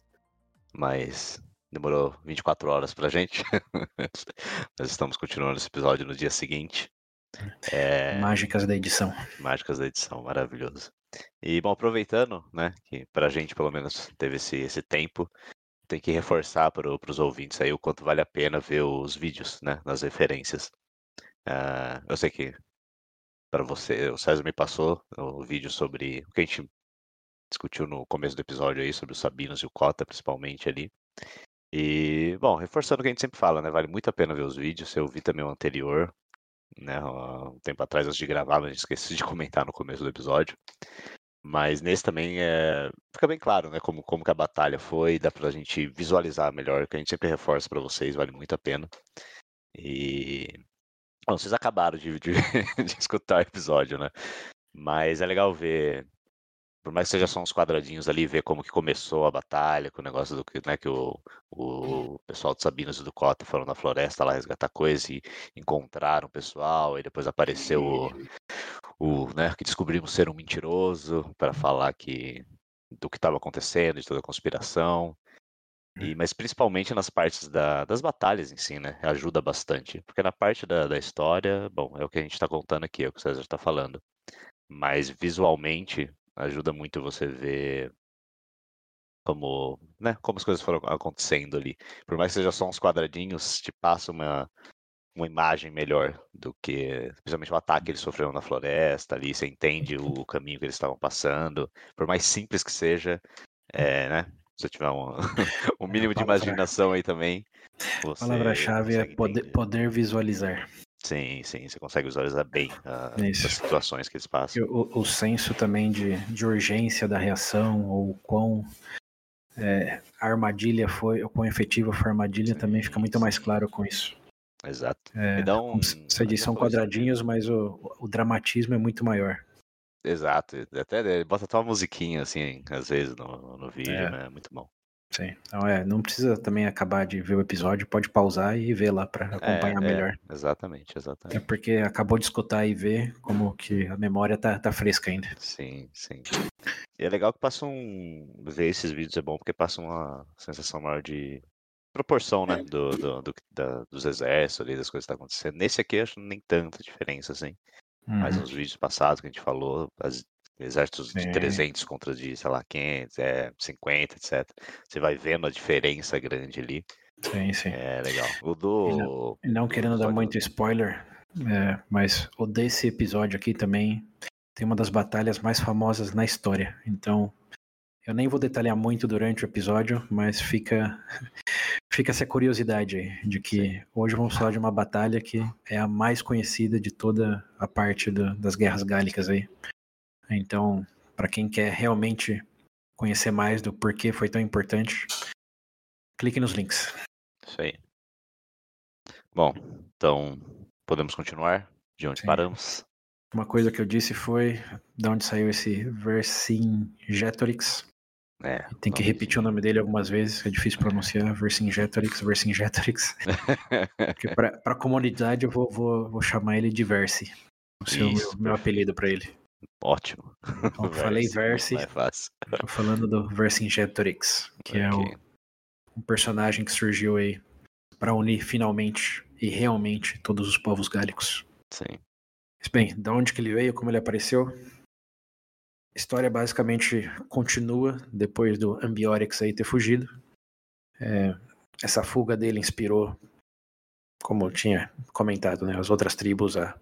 A: mas demorou 24 horas pra gente. Nós estamos continuando esse episódio no dia seguinte. É,
B: Mágicas da edição.
A: mágicas da edição, maravilhoso. E, bom, aproveitando, né, que pra gente pelo menos teve esse, esse tempo, tem que reforçar para os ouvintes aí o quanto vale a pena ver os vídeos, né, nas referências. Ah, eu sei que para você, o César me passou o vídeo sobre o que a gente discutiu no começo do episódio aí, sobre os Sabinos e o Cota, principalmente ali. E, bom, reforçando o que a gente sempre fala, né, vale muito a pena ver os vídeos, eu vi também o anterior, né, um tempo atrás antes de gravar, mas esqueci de comentar no começo do episódio. Mas nesse também é, fica bem claro, né, como, como que a batalha foi, dá pra gente visualizar melhor, que a gente sempre reforça pra vocês, vale muito a pena. E Bom, vocês acabaram de, de, de escutar o episódio, né? Mas é legal ver, por mais que seja só uns quadradinhos ali, ver como que começou a batalha, com o negócio do né, que o, o pessoal do Sabinos e do Cota foram na floresta lá resgatar coisa e encontraram o pessoal, e depois apareceu o, o né, que descobrimos ser um mentiroso para falar que do que estava acontecendo, de toda a conspiração. E, mas principalmente nas partes da- das batalhas em si, né? Ajuda bastante. Porque na parte da, da história, bom, é o que a gente está contando aqui, é o que o César está falando. Mas visualmente ajuda muito você ver como, né, como as coisas foram acontecendo ali. Por mais que seja só uns quadradinhos, te passa uma, uma imagem melhor do que, principalmente o ataque que eles sofreram na floresta ali, você entende o caminho que eles estavam passando. Por mais simples que seja, é, né? Se você tiver um, um mínimo de imaginação aí também.
B: A palavra-chave é poder, poder visualizar.
A: Sim, sim, você consegue visualizar bem ah,
B: Isso.
A: as situações que eles passam.
B: O, o senso também de, de urgência da reação, ou quão é, a armadilha foi, ou quão efetiva foi a armadilha, também fica muito mais
A: sim.
B: claro com isso.
A: Exato.
B: É,
A: um.
B: Você disse, são
A: coisa-
B: quadradinhos, mas o, o dramatismo é muito maior.
A: Exato. Até ele bota até uma musiquinha assim, às vezes, no, no vídeo,
B: É.
A: né? Muito bom.
B: Sim. Então é, não precisa também acabar de ver o episódio, pode pausar e ver lá para acompanhar
A: É, é,
B: melhor.
A: exatamente,
B: É
A: exatamente.
B: porque acabou de escutar e ver como que a memória tá, tá fresca ainda.
A: Sim, sim. E é legal que passa um. Ver esses vídeos é bom porque passa uma sensação maior de proporção, né? Do, do, do- da- dos exércitos ali, das coisas que estão acontecendo. Nesse aqui eu acho nem tanta diferença, assim. Mas
B: Uhum.
A: nos vídeos passados que a gente falou, as exércitos de
B: Sim.
A: 300 contra de, sei lá, 500, é, 50, etc. Você vai vendo a diferença grande ali.
B: Sim, sim.
A: É legal. O do.
B: E Não
A: do
B: querendo dar muito spoiler, é, mas o desse episódio aqui também tem uma das batalhas mais famosas na história. Então, eu nem vou detalhar muito durante o episódio, mas fica fica essa curiosidade aí de que hoje vamos falar de uma batalha que é a mais conhecida de toda a parte do- das guerras gálicas aí. Então, para quem quer realmente conhecer mais do porquê foi tão importante, clique nos links.
A: Isso aí. Bom, então podemos continuar de onde
B: Sim.
A: paramos.
B: Uma coisa que eu disse foi de onde saiu esse Vercingetorix.
A: É,
B: Tem que repetir o nome dele algumas vezes, é difícil pronunciar. Vercingetorix, Vercingetorix. Porque pra, pra comunidade eu vou, vou, vou chamar ele de Versi. O seu meu, meu apelido pra ele.
A: Ótimo.
B: Então, falei Versi,
A: É fácil.
B: tô falando do Vercingetorix, que é
A: Ok.
B: o, um personagem que surgiu aí pra unir finalmente e realmente todos os povos gálicos.
A: Sim.
B: Mas bem, de onde que ele veio, como ele apareceu? A história basicamente continua depois do Ambiorix aí ter fugido. É, essa fuga dele inspirou, como eu tinha comentado, né, as outras tribos a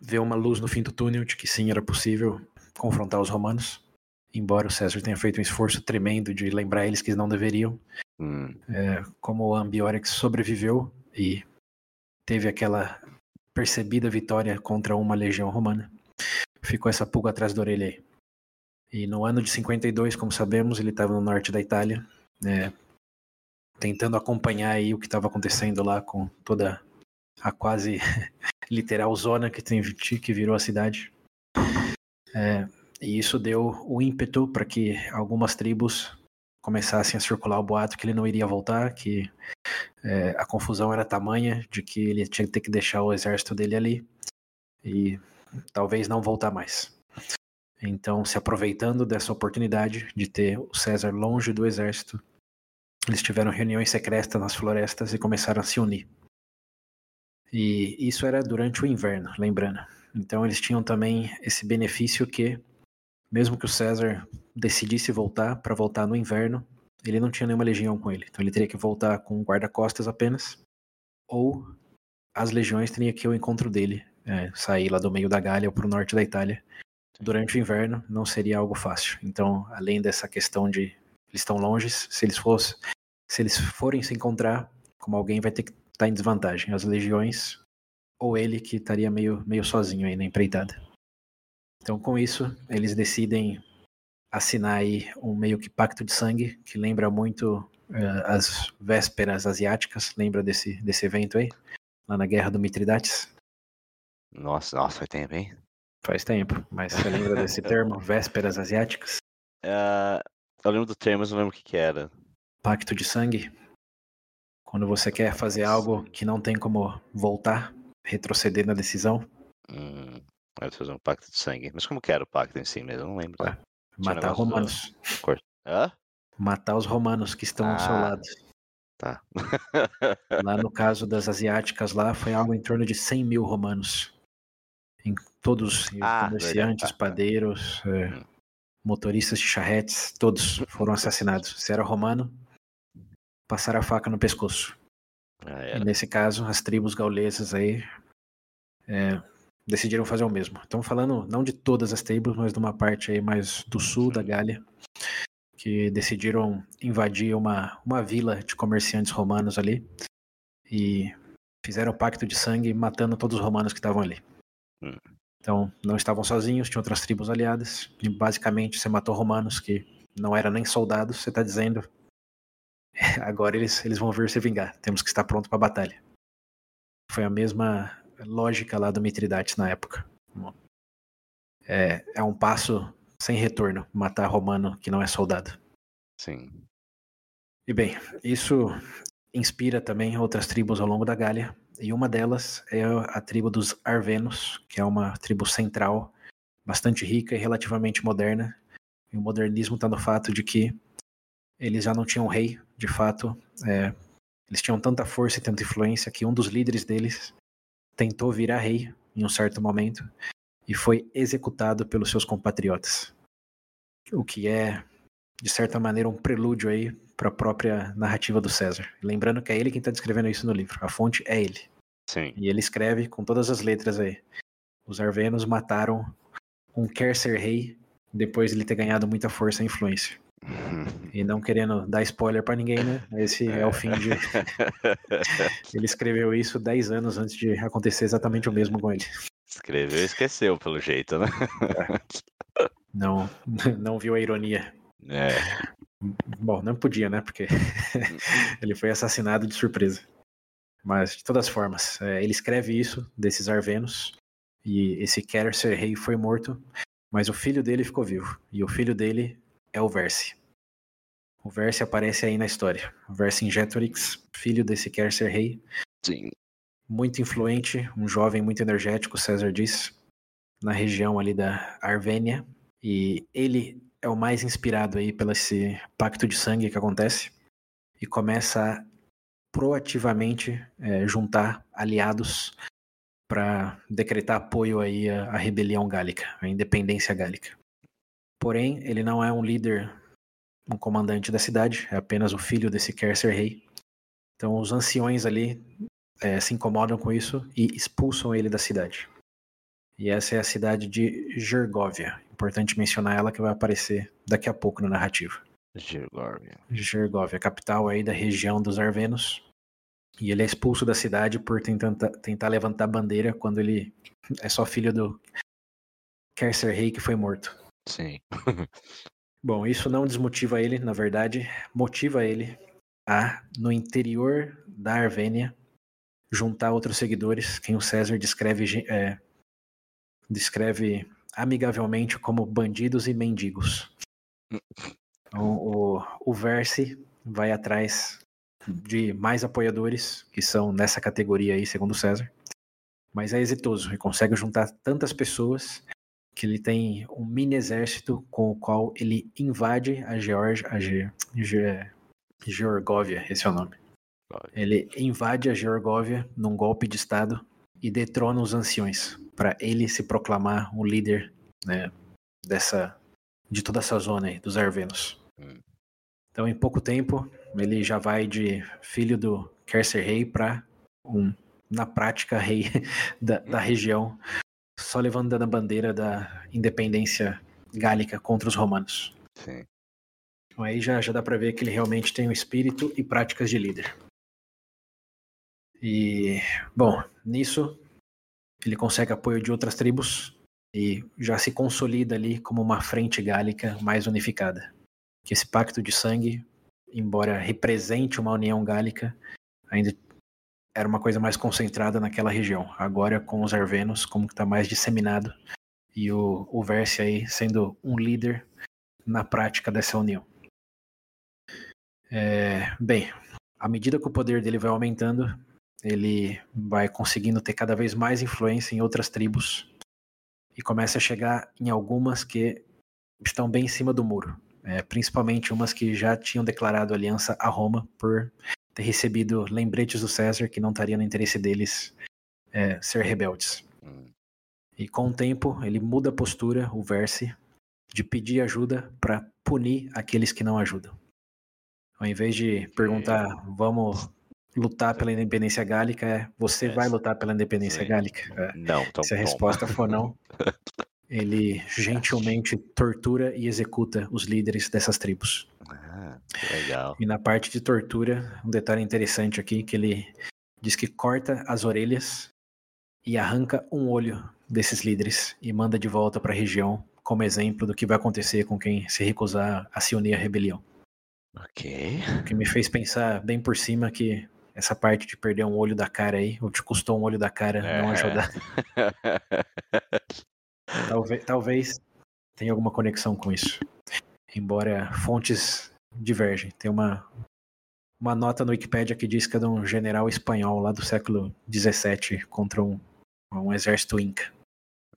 B: ver uma luz no fim do túnel de que sim, era possível confrontar os romanos. Embora o César tenha feito um esforço tremendo de lembrar eles que eles não deveriam,
A: Hum,
B: como o Ambiorix sobreviveu e teve aquela percebida vitória contra uma legião romana, ficou essa pulga atrás da orelha aí. E no ano de 52, como sabemos, ele estava no norte da Itália, né, tentando acompanhar aí o que estava acontecendo lá com toda a quase literal zona que, tem, que virou a cidade. É, e isso deu o ímpeto para que algumas tribos começassem a circular o boato que ele não iria voltar, que é, a confusão era tamanha de que ele tinha que ter que deixar o exército dele ali e talvez não voltar mais. Então, se aproveitando dessa oportunidade de ter o César longe do exército, eles tiveram reuniões secretas nas florestas e começaram a se unir. E isso era durante o inverno, lembrando. Então, eles tinham também esse benefício que, mesmo que o César decidisse voltar para voltar no inverno, ele não tinha nenhuma legião com ele. Então ele teria que voltar com guarda-costas apenas, ou as legiões teriam que ir ao encontro dele, é, sair lá do meio da ou para o norte da Itália. Durante o inverno não seria algo fácil. Então, além dessa questão de eles estão longe, se eles fossem, se eles forem se encontrar, como alguém vai ter que estar em desvantagem, as legiões ou ele que estaria meio meio sozinho aí na empreitada. Então, com isso, eles decidem assinar aí um meio que pacto de sangue, que lembra muito uh, as vésperas asiáticas, lembra desse, desse evento aí? Lá na Guerra do Mitridates?
A: Nossa, nossa, faz tempo, hein?
B: Faz tempo, mas você lembra desse termo, vésperas asiáticas?
A: Uh, eu lembro do termo, mas não lembro o que, que era.
B: Pacto de sangue? Quando você quer fazer algo que não tem como voltar, retroceder na decisão.
A: Hum, eu fazer um pacto de sangue. Mas como que era o pacto em si mesmo? Eu não lembro. Ué.
B: Matar romanos.
A: Do... Hã?
B: Matar os romanos que estão ah, ao seu lado.
A: Tá.
B: lá no caso das asiáticas lá, foi algo em torno de 100 mil romanos. Em todos,
A: ah,
B: comerciantes,
A: tá.
B: padeiros, é, hum. motoristas de charretes, todos foram assassinados. Se era romano, passaram a faca no pescoço.
A: Ah,
B: e nesse caso, as tribos gaulesas aí é, decidiram fazer o mesmo. Estamos falando não de todas as tribos, mas de uma parte aí mais do sul da Gália, que decidiram invadir uma, uma vila de comerciantes romanos ali e fizeram o pacto de sangue matando todos os romanos que estavam ali. Então, não estavam sozinhos, tinham outras tribos aliadas, e basicamente você matou romanos que não eram nem soldados, você está dizendo agora eles, eles vão vir se vingar, temos que estar pronto para a batalha. Foi a mesma lógica lá do Mitridates na época. É, é um passo sem retorno, matar romano que não é soldado.
A: Sim.
B: E bem, isso inspira também outras tribos ao longo da Gália, e uma delas é a tribo dos Arvenos, que é uma tribo central, bastante rica e relativamente moderna. E o modernismo está no fato de que eles já não tinham rei, de fato. É, eles tinham tanta força e tanta influência que um dos líderes deles tentou virar rei em um certo momento e foi executado pelos seus compatriotas. O que é, de certa maneira, um prelúdio aí para a própria narrativa do César. Lembrando que é ele quem está descrevendo isso no livro. A fonte é ele.
A: Sim.
B: E ele escreve com todas as letras aí. Os Arvenos mataram um quer ser rei depois de ele ter ganhado muita força e influência. E não querendo dar spoiler para ninguém, né? Esse é o fim de. ele escreveu isso 10 anos antes de acontecer exatamente o mesmo com ele.
A: Escreveu e esqueceu, pelo jeito, né?
B: Não, não viu a ironia.
A: É.
B: Bom, não podia, né? Porque ele foi assassinado de surpresa. Mas, de todas formas, é, ele escreve isso desses arvenos E esse quer ser rei foi morto, mas o filho dele ficou vivo. E o filho dele é o Verse. O Verse aparece aí na história. O Vercingetorix, filho desse quer ser rei.
A: Sim.
B: Muito influente, um jovem muito energético, César diz, na região ali da Arvênia. E ele é o mais inspirado aí pelo esse pacto de sangue que acontece e começa a proativamente é, juntar aliados para decretar apoio aí à, à rebelião gálica, à independência gálica. Porém, ele não é um líder, um comandante da cidade, é apenas o filho desse quer ser rei. Então, os anciões ali é, se incomodam com isso e expulsam ele da cidade. E essa é a cidade de Gergóvia. Importante mencionar ela que vai aparecer daqui a pouco na narrativa.
A: Gergóvia.
B: Gergóvia, capital aí da região dos Arvenos. E ele é expulso da cidade por tentar, tentar levantar bandeira quando ele é só filho do quer ser rei que foi morto.
A: Sim.
B: Bom, isso não desmotiva ele, na verdade, motiva ele a, no interior da Arvênia, juntar outros seguidores, quem o César descreve é, descreve amigavelmente como bandidos e mendigos. Então, o, o Verse vai atrás de mais apoiadores, que são nessa categoria aí, segundo César. Mas é exitoso e consegue juntar tantas pessoas que ele tem um mini exército com o qual ele invade a Geórgia, a Ge, Ge, Georgóvia, esse é o nome. Ele invade a Georgóvia num golpe de estado e detrona os anciões para ele se proclamar o líder né, dessa de toda essa zona aí, dos Arvenos. Hum. Então, em pouco tempo, ele já vai de filho do quer ser rei para um, na prática, rei da, da região, só levando a bandeira da independência gálica contra os romanos.
A: Sim.
B: Então aí já, já dá para ver que ele realmente tem o um espírito e práticas de líder. E, bom, nisso ele consegue apoio de outras tribos e já se consolida ali como uma frente gálica mais unificada. Que esse pacto de sangue, embora represente uma união gálica, ainda era uma coisa mais concentrada naquela região. Agora com os arvenos, como que está mais disseminado e o, o Verse aí sendo um líder na prática dessa união. É, bem, à medida que o poder dele vai aumentando, ele vai conseguindo ter cada vez mais influência em outras tribos e começa a chegar em algumas que estão bem em cima do muro, é, principalmente umas que já tinham declarado aliança a Roma por ter recebido lembretes do César que não estaria no interesse deles é, ser rebeldes. E com o tempo ele muda a postura, o verse, de pedir ajuda para punir aqueles que não ajudam. Ao invés de perguntar, vamos lutar pela independência gálica é você é. vai lutar pela independência Sim. gálica? É.
A: Não, então
B: Se a resposta for não, ele gentilmente tortura e executa os líderes dessas tribos.
A: Ah, legal.
B: E na parte de tortura, um detalhe interessante aqui que ele diz que corta as orelhas e arranca um olho desses líderes e manda de volta para a região como exemplo do que vai acontecer com quem se recusar a se unir à rebelião.
A: Ok.
B: O que me fez pensar bem por cima que essa parte de perder um olho da cara aí, ou te custou um olho da cara é. não ajudar. talvez, talvez tenha alguma conexão com isso. Embora fontes divergem. Tem uma, uma nota no Wikipedia que diz que é de um general espanhol lá do século XVII contra um, um exército inca.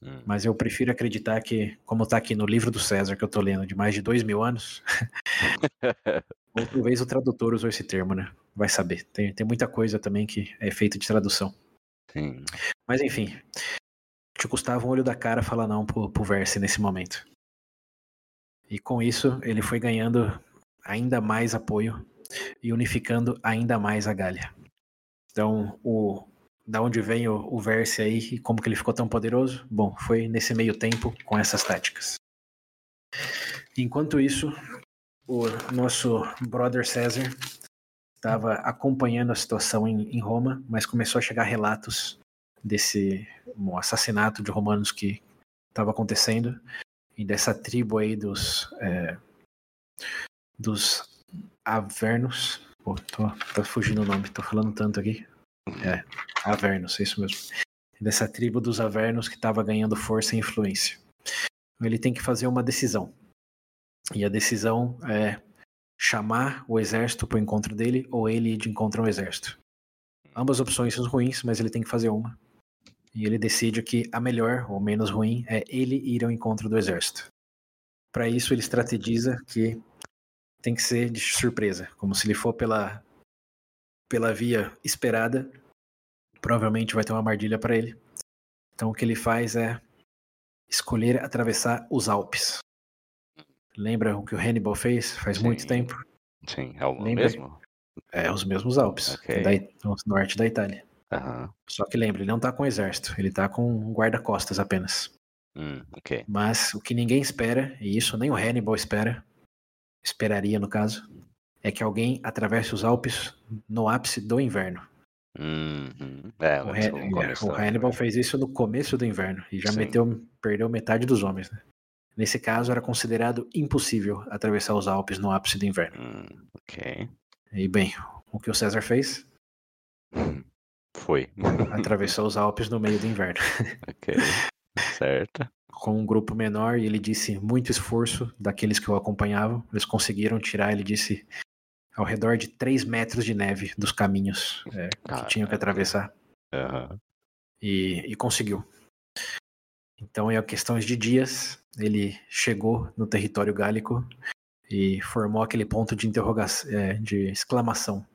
B: Hum. Mas eu prefiro acreditar que, como está aqui no livro do César que eu estou lendo, de mais de dois mil anos, ou talvez o tradutor usou esse termo, né? vai saber. Tem, tem muita coisa também que é feita de tradução.
A: Sim.
B: Mas enfim, te custava um olho da cara falar não pro, pro Verse nesse momento. E com isso, ele foi ganhando ainda mais apoio e unificando ainda mais a Galha. Então, o, da onde vem o, o Verse aí e como que ele ficou tão poderoso? Bom, foi nesse meio tempo com essas táticas. Enquanto isso, o nosso brother César estava acompanhando a situação em, em, Roma, mas começou a chegar relatos desse assassinato de romanos que estava acontecendo e dessa tribo aí dos é, dos Avernos. Pô, tô, tô fugindo o nome, tô falando tanto aqui. É, Avernos, é isso mesmo. dessa tribo dos Avernos que estava ganhando força e influência. Ele tem que fazer uma decisão. E a decisão é chamar o exército para o encontro dele ou ele ir de encontro ao exército. Ambas opções são ruins, mas ele tem que fazer uma. E ele decide que a melhor ou menos ruim é ele ir ao encontro do exército. Para isso, ele estrategiza que tem que ser de surpresa, como se ele for pela pela via esperada, provavelmente vai ter uma armadilha para ele. Então o que ele faz é escolher atravessar os Alpes. Lembra o que o Hannibal fez faz
A: Sim.
B: muito tempo?
A: Sim, é o
B: Lembra-
A: mesmo?
B: É, os mesmos Alpes,
A: Ok.
B: da, no norte da Itália.
A: Aham.
B: Só que lembra, ele não tá com exército, ele tá com um guarda-costas apenas.
A: Hum, ok.
B: Mas o que ninguém espera, e isso nem o Hannibal espera, esperaria no caso, é que alguém atravesse os Alpes no ápice do inverno.
A: Uhum. É,
B: O, Han- o Hannibal fez isso no começo do inverno e já
A: Sim.
B: meteu, perdeu metade dos homens. né? Nesse caso, era considerado impossível atravessar os Alpes no ápice do inverno.
A: Hum, ok.
B: E bem, o que o César fez?
A: Foi.
B: Atravessou os Alpes no meio do inverno.
A: ok. Certo.
B: Com um grupo menor, e ele disse muito esforço daqueles que o acompanhavam. Eles conseguiram tirar, ele disse, ao redor de 3 metros de neve dos caminhos é, que
A: Caraca.
B: tinham que atravessar.
A: Aham.
B: e, e conseguiu. Então, em questões de dias, ele chegou no território gálico e formou aquele ponto de interrogação, é, de exclamação.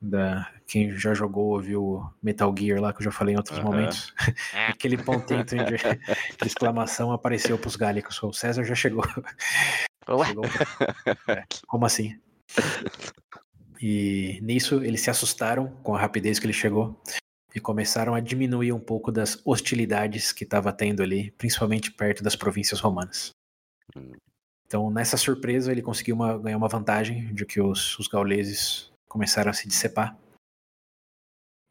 B: Da, quem já jogou ouviu Metal Gear lá, que eu já falei em outros
A: Aham.
B: momentos. aquele pontinho de, de exclamação apareceu para os gálicos. O César já chegou. Chegou- É, como assim? E nisso eles se assustaram com a rapidez que ele chegou e começaram a diminuir um pouco das hostilidades que estava tendo ali, principalmente perto das províncias romanas.
A: Hum.
B: Então, nessa surpresa, ele conseguiu uma- ganhar uma vantagem de que os, os gauleses começaram a se dissepar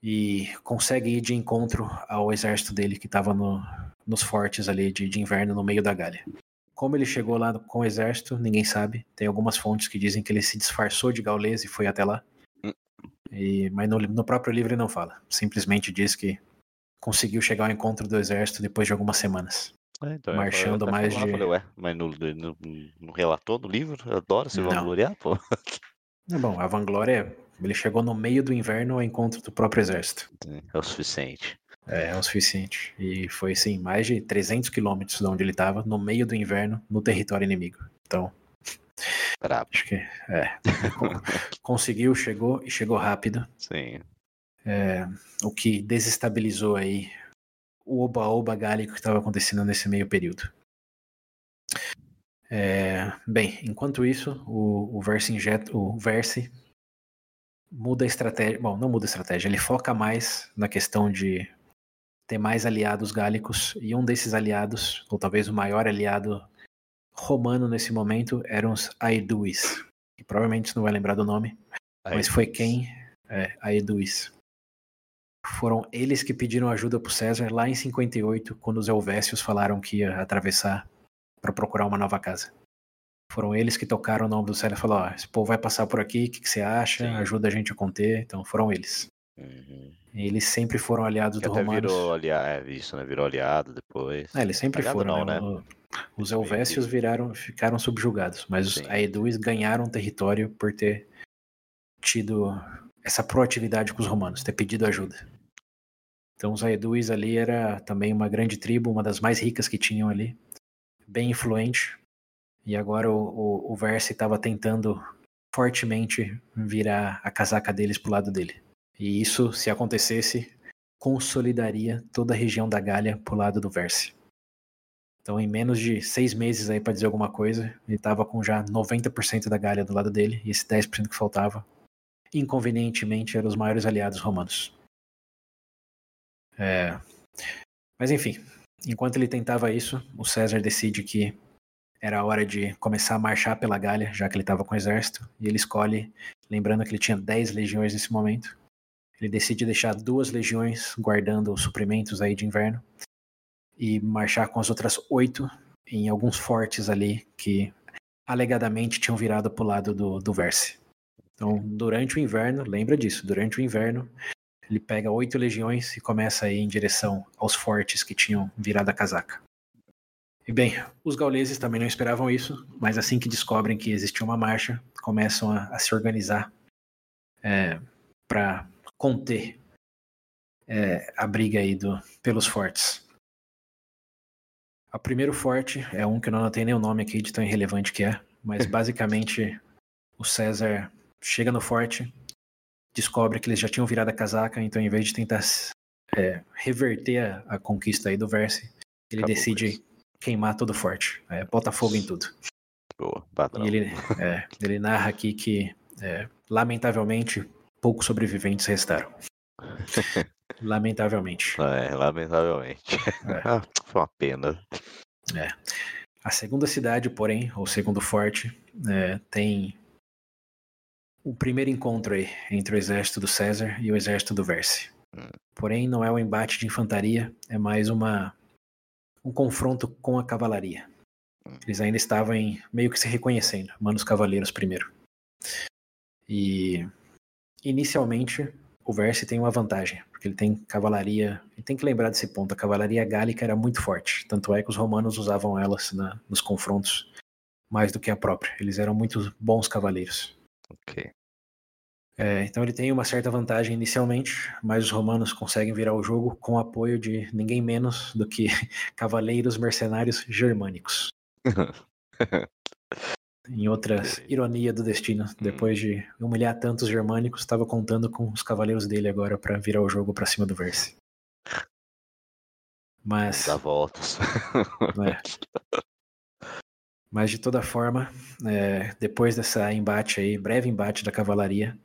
B: e consegue ir de encontro ao exército dele que estava no, nos fortes ali de, de inverno no meio da Gália. Como ele chegou lá com o exército, ninguém sabe. Tem algumas fontes que dizem que ele se disfarçou de gaulês e foi até lá.
A: Hum.
B: E, mas no, no próprio livro ele não fala. Simplesmente diz que conseguiu chegar ao encontro do exército depois de algumas semanas.
A: É, então, eu
B: Marchando
A: até
B: mais de-
A: Falei, ué, mas no, no, no relator do livro, eu adoro se vangloriar, pô.
B: É bom, a vanglória é. Ele chegou no meio do inverno ao encontro do próprio exército.
A: É o suficiente.
B: É, é o suficiente. E foi, sim, mais de 300 quilômetros de onde ele estava, no meio do inverno, no território inimigo. Então,
A: Brabo.
B: acho que é. Con- Conseguiu, chegou e chegou rápido.
A: Sim.
B: o que desestabilizou aí o oba-oba gálico que estava acontecendo nesse meio período. É, bem, enquanto isso, o, o Vercinget- o Versi muda a estratégia. Bom, não muda a estratégia, ele foca mais na questão de ter mais aliados gálicos, e um desses aliados, ou talvez o maior aliado romano nesse momento, eram os Aeduis. Que provavelmente não vai lembrar do nome, mas foi quem? É, Aeduis. Foram eles que pediram ajuda para César lá em 58, quando os Helvécios falaram que ia atravessar para procurar uma nova casa. Foram eles que tocaram o nome do César e falaram: ó, esse povo vai passar por aqui, o que, que você acha?
A: Sim.
B: Ajuda a gente a conter. Então foram eles.
A: Uhum.
B: Eles sempre foram aliados
A: Que
B: do
A: até
B: Romanos.
A: virou aliado, é, isso, né? Virou aliado depois.
B: É, eles sempre
A: Aliado
B: foram,
A: não,
B: né?
A: né?
B: Os Helvécios viraram, ficaram subjugados, mas os
A: Sim.
B: Aeduis ganharam território por ter tido essa proatividade com os romanos, ter pedido ajuda. Então os Aeduis ali era também uma grande tribo, uma das mais ricas que tinham ali, bem influente. E agora o, o, o Versi estava tentando fortemente virar a casaca deles pro lado dele. E isso, se acontecesse, consolidaria toda a região da Gália pro lado do Versi. Então, em menos de seis meses aí para dizer alguma coisa, ele estava com já 90% da Gália do lado dele, e esse 10% que faltava, inconvenientemente, eram os maiores aliados romanos. É, Mas enfim, enquanto ele tentava isso, o César decide que era a hora de começar a marchar pela Gália, já que ele estava com o exército, e ele escolhe, lembrando que ele tinha 10 legiões nesse momento, ele decide deixar duas legiões guardando os suprimentos aí de inverno e marchar com as outras oito em alguns fortes ali que alegadamente tinham virado para o lado do, do Verse. Então, durante o inverno, lembra disso, durante o inverno, ele pega oito legiões e começa a ir em direção aos fortes que tinham virado a casaca. E bem, os gauleses também não esperavam isso, mas assim que descobrem que existia uma marcha, começam a, a se organizar é, para conter é, a briga aí do, pelos fortes. O primeiro forte é um que eu não anotei nem o nome aqui de tão irrelevante que é, mas basicamente o César chega no forte, descobre que eles já tinham virado a casaca, então em vez de tentar é, reverter a, a, conquista aí do Verse, ele Acabou decide queimar todo o forte, é, bota fogo em tudo.
A: Boa.
B: E ele, é, ele narra aqui que, é, lamentavelmente, poucos sobreviventes restaram. lamentavelmente.
A: É, lamentavelmente. É. Ah, foi uma pena.
B: É. A segunda cidade, porém, ou segundo forte, é, tem o primeiro encontro aí entre o exército do César e o exército do Verse. Hum. Porém, não é um embate de infantaria, é mais uma um confronto com a cavalaria. Hum. Eles ainda estavam em, meio que se reconhecendo, manos cavaleiros primeiro. E inicialmente o Verse tem uma vantagem, porque ele tem cavalaria. E tem que lembrar desse ponto: a cavalaria gálica era muito forte. Tanto é que os romanos usavam elas na, nos confrontos mais do que a própria. Eles eram muito bons cavaleiros.
A: Ok.
B: É, então ele tem uma certa vantagem inicialmente, mas os romanos conseguem virar o jogo com o apoio de ninguém menos do que cavaleiros mercenários germânicos. em outra ironia do destino, hum. depois de humilhar tantos germânicos, estava contando com os cavaleiros dele agora para virar o jogo para cima do Verse. Mas.
A: Dá voltas.
B: É. Mas de toda forma, é, depois dessa embate aí, breve embate da cavalaria,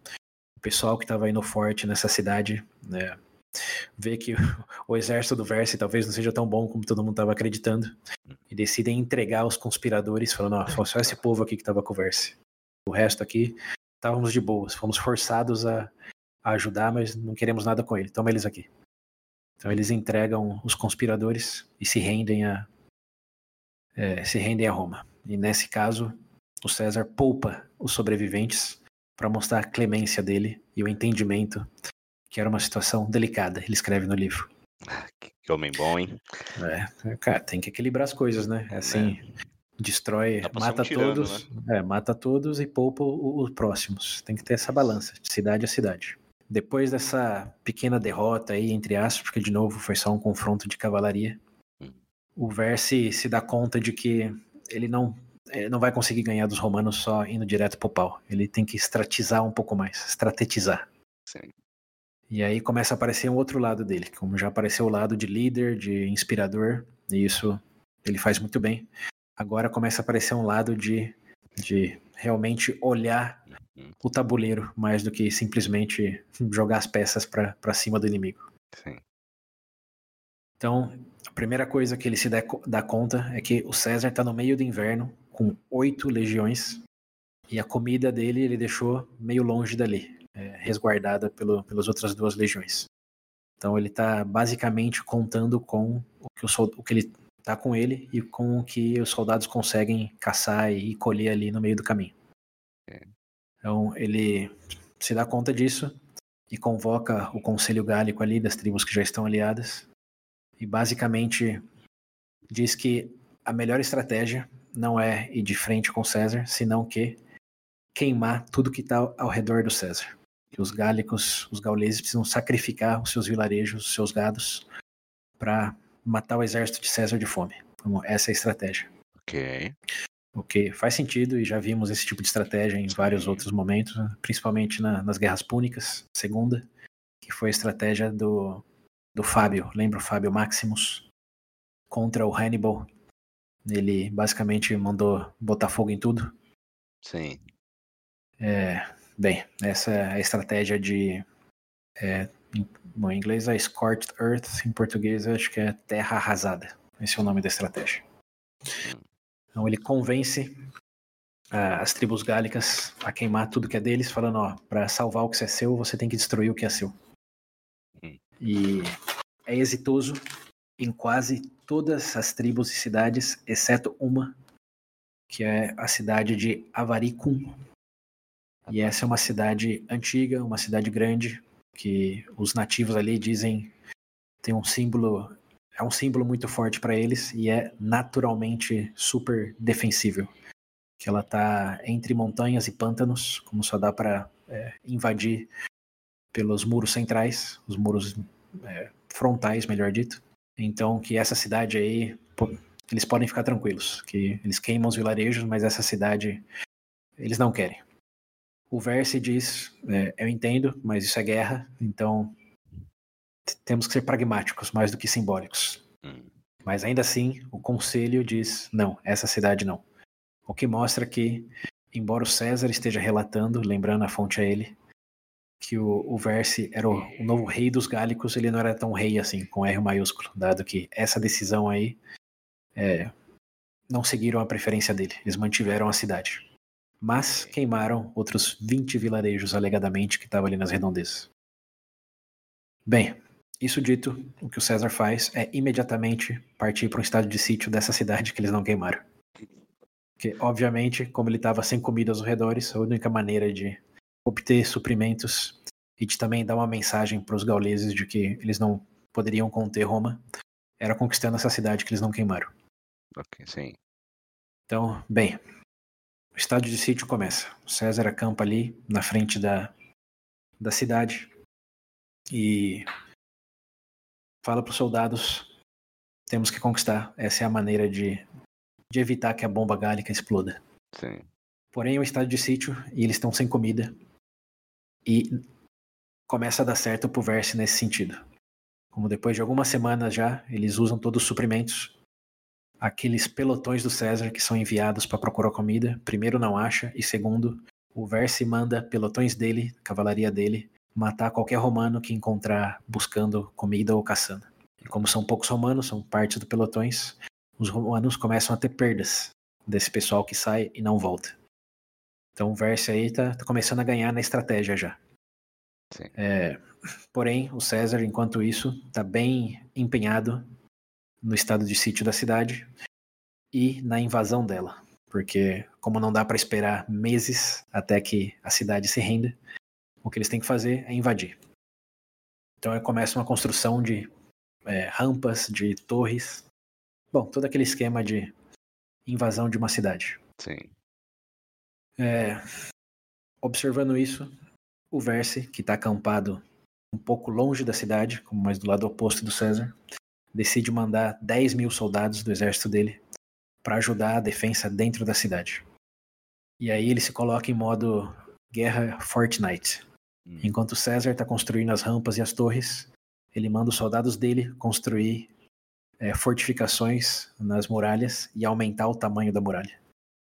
B: o pessoal que estava aí no forte nessa cidade né, vê que o exército do Verse talvez não seja tão bom como todo mundo estava acreditando e decidem entregar os conspiradores, falando: ó, só esse povo aqui que estava com o Verse. O resto aqui estávamos de boas, fomos forçados a, a ajudar, mas não queremos nada com ele. Toma eles aqui. Então eles entregam os conspiradores e se rendem a é, se rendem a Roma. E nesse caso, o César poupa os sobreviventes para mostrar a clemência dele e o entendimento que era uma situação delicada. Ele escreve no livro.
A: Que homem bom, hein?
B: É, cara, tem que equilibrar as coisas, né? É assim, é. destrói, mata um tirano, todos, né? é, mata todos e poupa os próximos. Tem que ter essa balança, de cidade a cidade. Depois dessa pequena derrota aí, entre aspas, porque de novo foi só um confronto de cavalaria, hum. o Verse se dá conta de que ele não ele não vai conseguir ganhar dos romanos só indo direto pro pau. Ele tem que estratizar um pouco mais, estratetizar.
A: Sim.
B: E aí começa a aparecer um outro lado dele, como já apareceu o lado de líder, de inspirador, e isso ele faz muito bem. Agora começa a aparecer um lado de, de realmente olhar o tabuleiro mais do que simplesmente jogar as peças para cima do inimigo.
A: Sim.
B: Então, a primeira coisa que ele se dá, dá conta é que o César está no meio do inverno, com oito legiões, e a comida dele ele deixou meio longe dali é, resguardada pelo, pelas outras duas legiões. Então ele está basicamente contando com o que, o, o que ele está com ele e com o que os soldados conseguem caçar e colher ali no meio do caminho. É. Então ele se dá conta disso e convoca o conselho gálico ali das tribos que já estão aliadas e basicamente diz que a melhor estratégia não é ir de frente com César, senão que queimar tudo que está ao redor do César que os gálicos, os gauleses precisam sacrificar os seus vilarejos, os seus gados, para matar o exército de César de fome. Então, essa é a estratégia.
A: Ok.
B: Ok, faz sentido e já vimos esse tipo de estratégia em vários outros momentos, principalmente na, nas guerras púnicas, segunda, que foi a estratégia do, do Fábio, lembra o Fábio Maximus contra o Hannibal. Ele basicamente mandou botar fogo em tudo.
A: Sim.
B: É, Bem, essa é a estratégia de. É, em, bom, em inglês é Scorched Earth, em português acho que é Terra Arrasada. Esse é o nome da estratégia. Então ele convence as tribos gálicas a queimar tudo que é deles, falando: ó, para salvar o que é seu, você tem que destruir o que é seu. E é exitoso em quase todas as tribos e cidades, exceto uma, que é a cidade de Avaricum, e essa é uma cidade antiga, uma cidade grande, que os nativos ali dizem tem um símbolo é um símbolo muito forte para eles e é naturalmente super defensível. Que ela tá entre montanhas e pântanos, como só dá para é, invadir pelos muros centrais, os muros é, frontais, melhor dito. Então, que essa cidade aí, pô, eles podem ficar tranquilos, que eles queimam os vilarejos, mas essa cidade eles não querem. O Verse diz: é, eu entendo, mas isso é guerra, então temos que ser pragmáticos mais do que simbólicos. Hum. Mas ainda assim, o conselho diz: não, essa cidade não. O que mostra que, embora o César esteja relatando, lembrando a fonte a ele, que o, o Verse era o, o, novo rei dos gálicos, ele não era tão rei assim, com R maiúsculo, dado que essa decisão aí é, não seguiram a preferência dele, eles mantiveram a cidade. Mas queimaram outros 20 vilarejos alegadamente que estavam ali nas redondezas. Bem, isso dito, o que o César faz é imediatamente partir para um estado de sítio dessa cidade que eles não queimaram. Porque, obviamente, como ele estava sem comida aos redores, a única maneira de obter suprimentos e de também dar uma mensagem para os gauleses de que eles não poderiam conter Roma era conquistando essa cidade que eles não queimaram.
A: Ok, sim.
B: Então, bem, o estado de sítio começa. O César acampa ali na frente da, da cidade e fala para os soldados: temos que conquistar. Essa é a maneira de, de evitar que a bomba gálica exploda.
A: Sim.
B: Porém, é um estado de sítio e eles estão sem comida. E começa a dar certo pro Verse nesse sentido. Como depois de algumas semanas já, eles usam todos os suprimentos. Aqueles pelotões do César que são enviados para procurar comida, primeiro não acha, e segundo, o Verse manda pelotões dele, cavalaria dele, matar qualquer romano que encontrar buscando comida ou caçando. E como são poucos romanos, são partes do pelotões, os romanos começam a ter perdas desse pessoal que sai e não volta. Então o Verse aí tá, tá, começando a ganhar na estratégia já. É, porém, o César, enquanto isso, está bem empenhado no estado de sítio da cidade e na invasão dela. Porque, como não dá para esperar meses até que a cidade se renda, o que eles têm que fazer é invadir. Então começa uma construção de é, rampas, de torres. Bom, todo aquele esquema de invasão de uma cidade.
A: Sim.
B: É, observando isso, o Verse, que está acampado um pouco longe da cidade, como mais do lado oposto do César, decide mandar 10 mil soldados do exército dele para ajudar a defesa dentro da cidade. E aí ele se coloca em modo guerra Fortnite. Hum. Enquanto César está construindo as rampas e as torres, ele manda os soldados dele construir é, fortificações nas muralhas e aumentar o tamanho da muralha.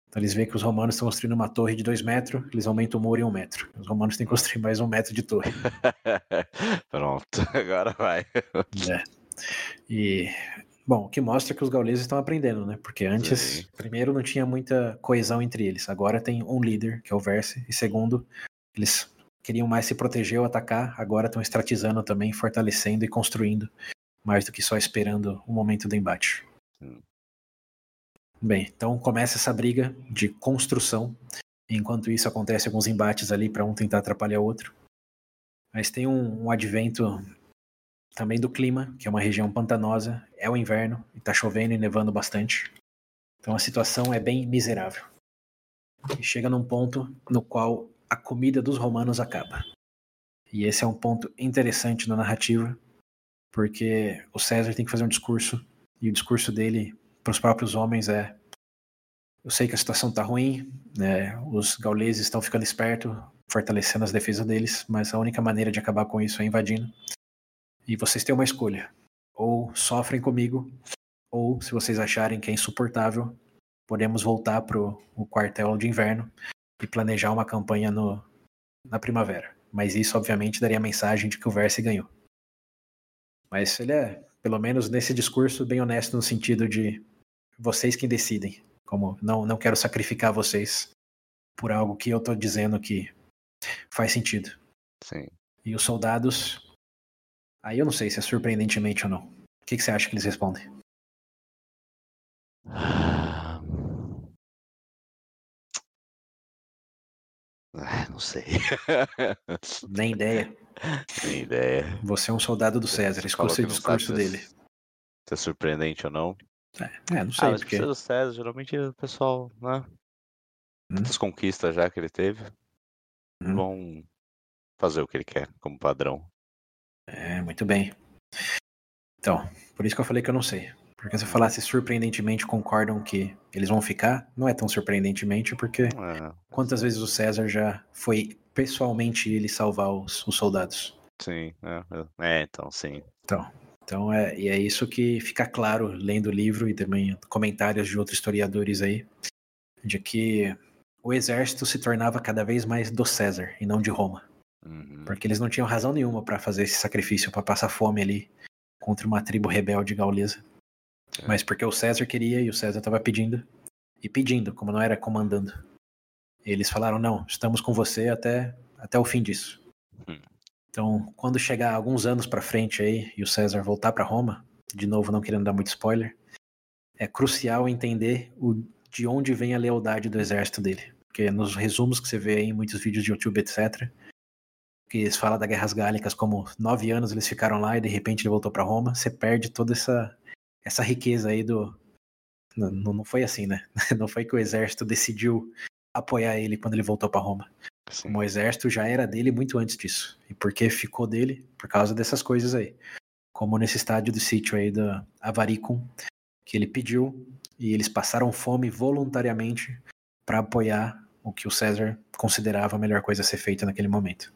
B: Então eles veem que os romanos estão construindo uma torre de dois metros, eles aumentam o muro em um metro. Os romanos têm que construir mais um metro de torre.
A: Pronto, agora vai.
B: É. E, bom, o que mostra que os gauleses estão aprendendo, né? Porque antes, Sim. primeiro, não tinha muita coesão entre eles. Agora tem um líder, que é o Verse, e segundo, eles queriam mais se proteger ou atacar, agora estão estratizando também, fortalecendo e construindo, mais do que só esperando o momento do embate. Hum. Bem, então começa essa briga de construção. Enquanto isso acontece alguns embates ali para um tentar atrapalhar o outro. Mas tem um, um, advento também do clima, que é uma região pantanosa, é o inverno, e está chovendo e nevando bastante. Então a situação é bem miserável. E chega num ponto no qual a comida dos romanos acaba. E esse é um ponto interessante na narrativa, porque o César tem que fazer um discurso, e o discurso dele para os próprios homens é: eu sei que a situação está ruim, né, os gauleses estão ficando espertos, fortalecendo as defesas deles, mas a única maneira de acabar com isso é invadindo. E vocês têm uma escolha: ou sofrem comigo, ou se vocês acharem que é insuportável, podemos voltar para o quartel de inverno e planejar uma campanha no, na primavera. Mas isso, obviamente, daria a mensagem de que o Verse ganhou. Mas ele é, pelo menos nesse discurso, bem honesto no sentido de vocês quem decidem. Como não, não quero sacrificar vocês por algo que eu tô dizendo que faz sentido.
A: Sim.
B: E os soldados. Aí eu não sei se é surpreendentemente ou não. O que, que você acha que eles respondem?
A: Ah, não sei.
B: Nem ideia.
A: Nem ideia.
B: Você é um soldado do César, escuta o discurso
A: se-
B: dele.
A: Se é surpreendente ou não.
B: É, é, não
A: Ah,
B: sei,
A: mas
B: porque.
A: do César, geralmente o pessoal, né?
B: Hum.
A: Tantas conquistas já que ele teve,
B: Hum.
A: vão fazer o que ele quer como padrão.
B: É, muito bem. Então, por isso que eu falei que eu não sei. Porque se eu falasse surpreendentemente concordam que eles vão ficar, não é tão surpreendentemente, porque
A: É,
B: quantas vezes o César já foi pessoalmente ele salvar os, os soldados?
A: sim, é, é, então sim.
B: Então, então é, e é isso que fica claro lendo o livro e também comentários de outros historiadores aí, de que o exército se tornava cada vez mais do César e não de Roma.
A: Uhum.
B: Porque eles não tinham razão nenhuma para fazer esse sacrifício, para passar fome ali contra uma tribo rebelde gaulesa.
A: É.
B: Mas porque o César queria e o César estava pedindo. E pedindo, como não era comandando. Eles falaram: não, estamos com você até, até o fim disso.
A: Hum.
B: Então, quando chegar alguns anos para frente aí e o César voltar para Roma, de novo não querendo dar muito spoiler, é crucial entender o, de onde vem a lealdade do exército dele. Porque nos resumos que você vê aí em muitos vídeos de YouTube, etc., eles falam da Guerras Gálicas como nove anos eles ficaram lá e de repente ele voltou para Roma, você perde toda essa, essa riqueza aí do. Não, não foi assim, né? Não foi que o exército decidiu apoiar ele quando ele voltou para Roma.
A: Sim.
B: O exército já era dele muito antes disso. E por que ficou dele? Por causa dessas coisas aí. Como nesse estádio do sítio aí da Avaricum, que ele pediu e eles passaram fome voluntariamente para apoiar o que o César considerava a melhor coisa a ser feita naquele momento.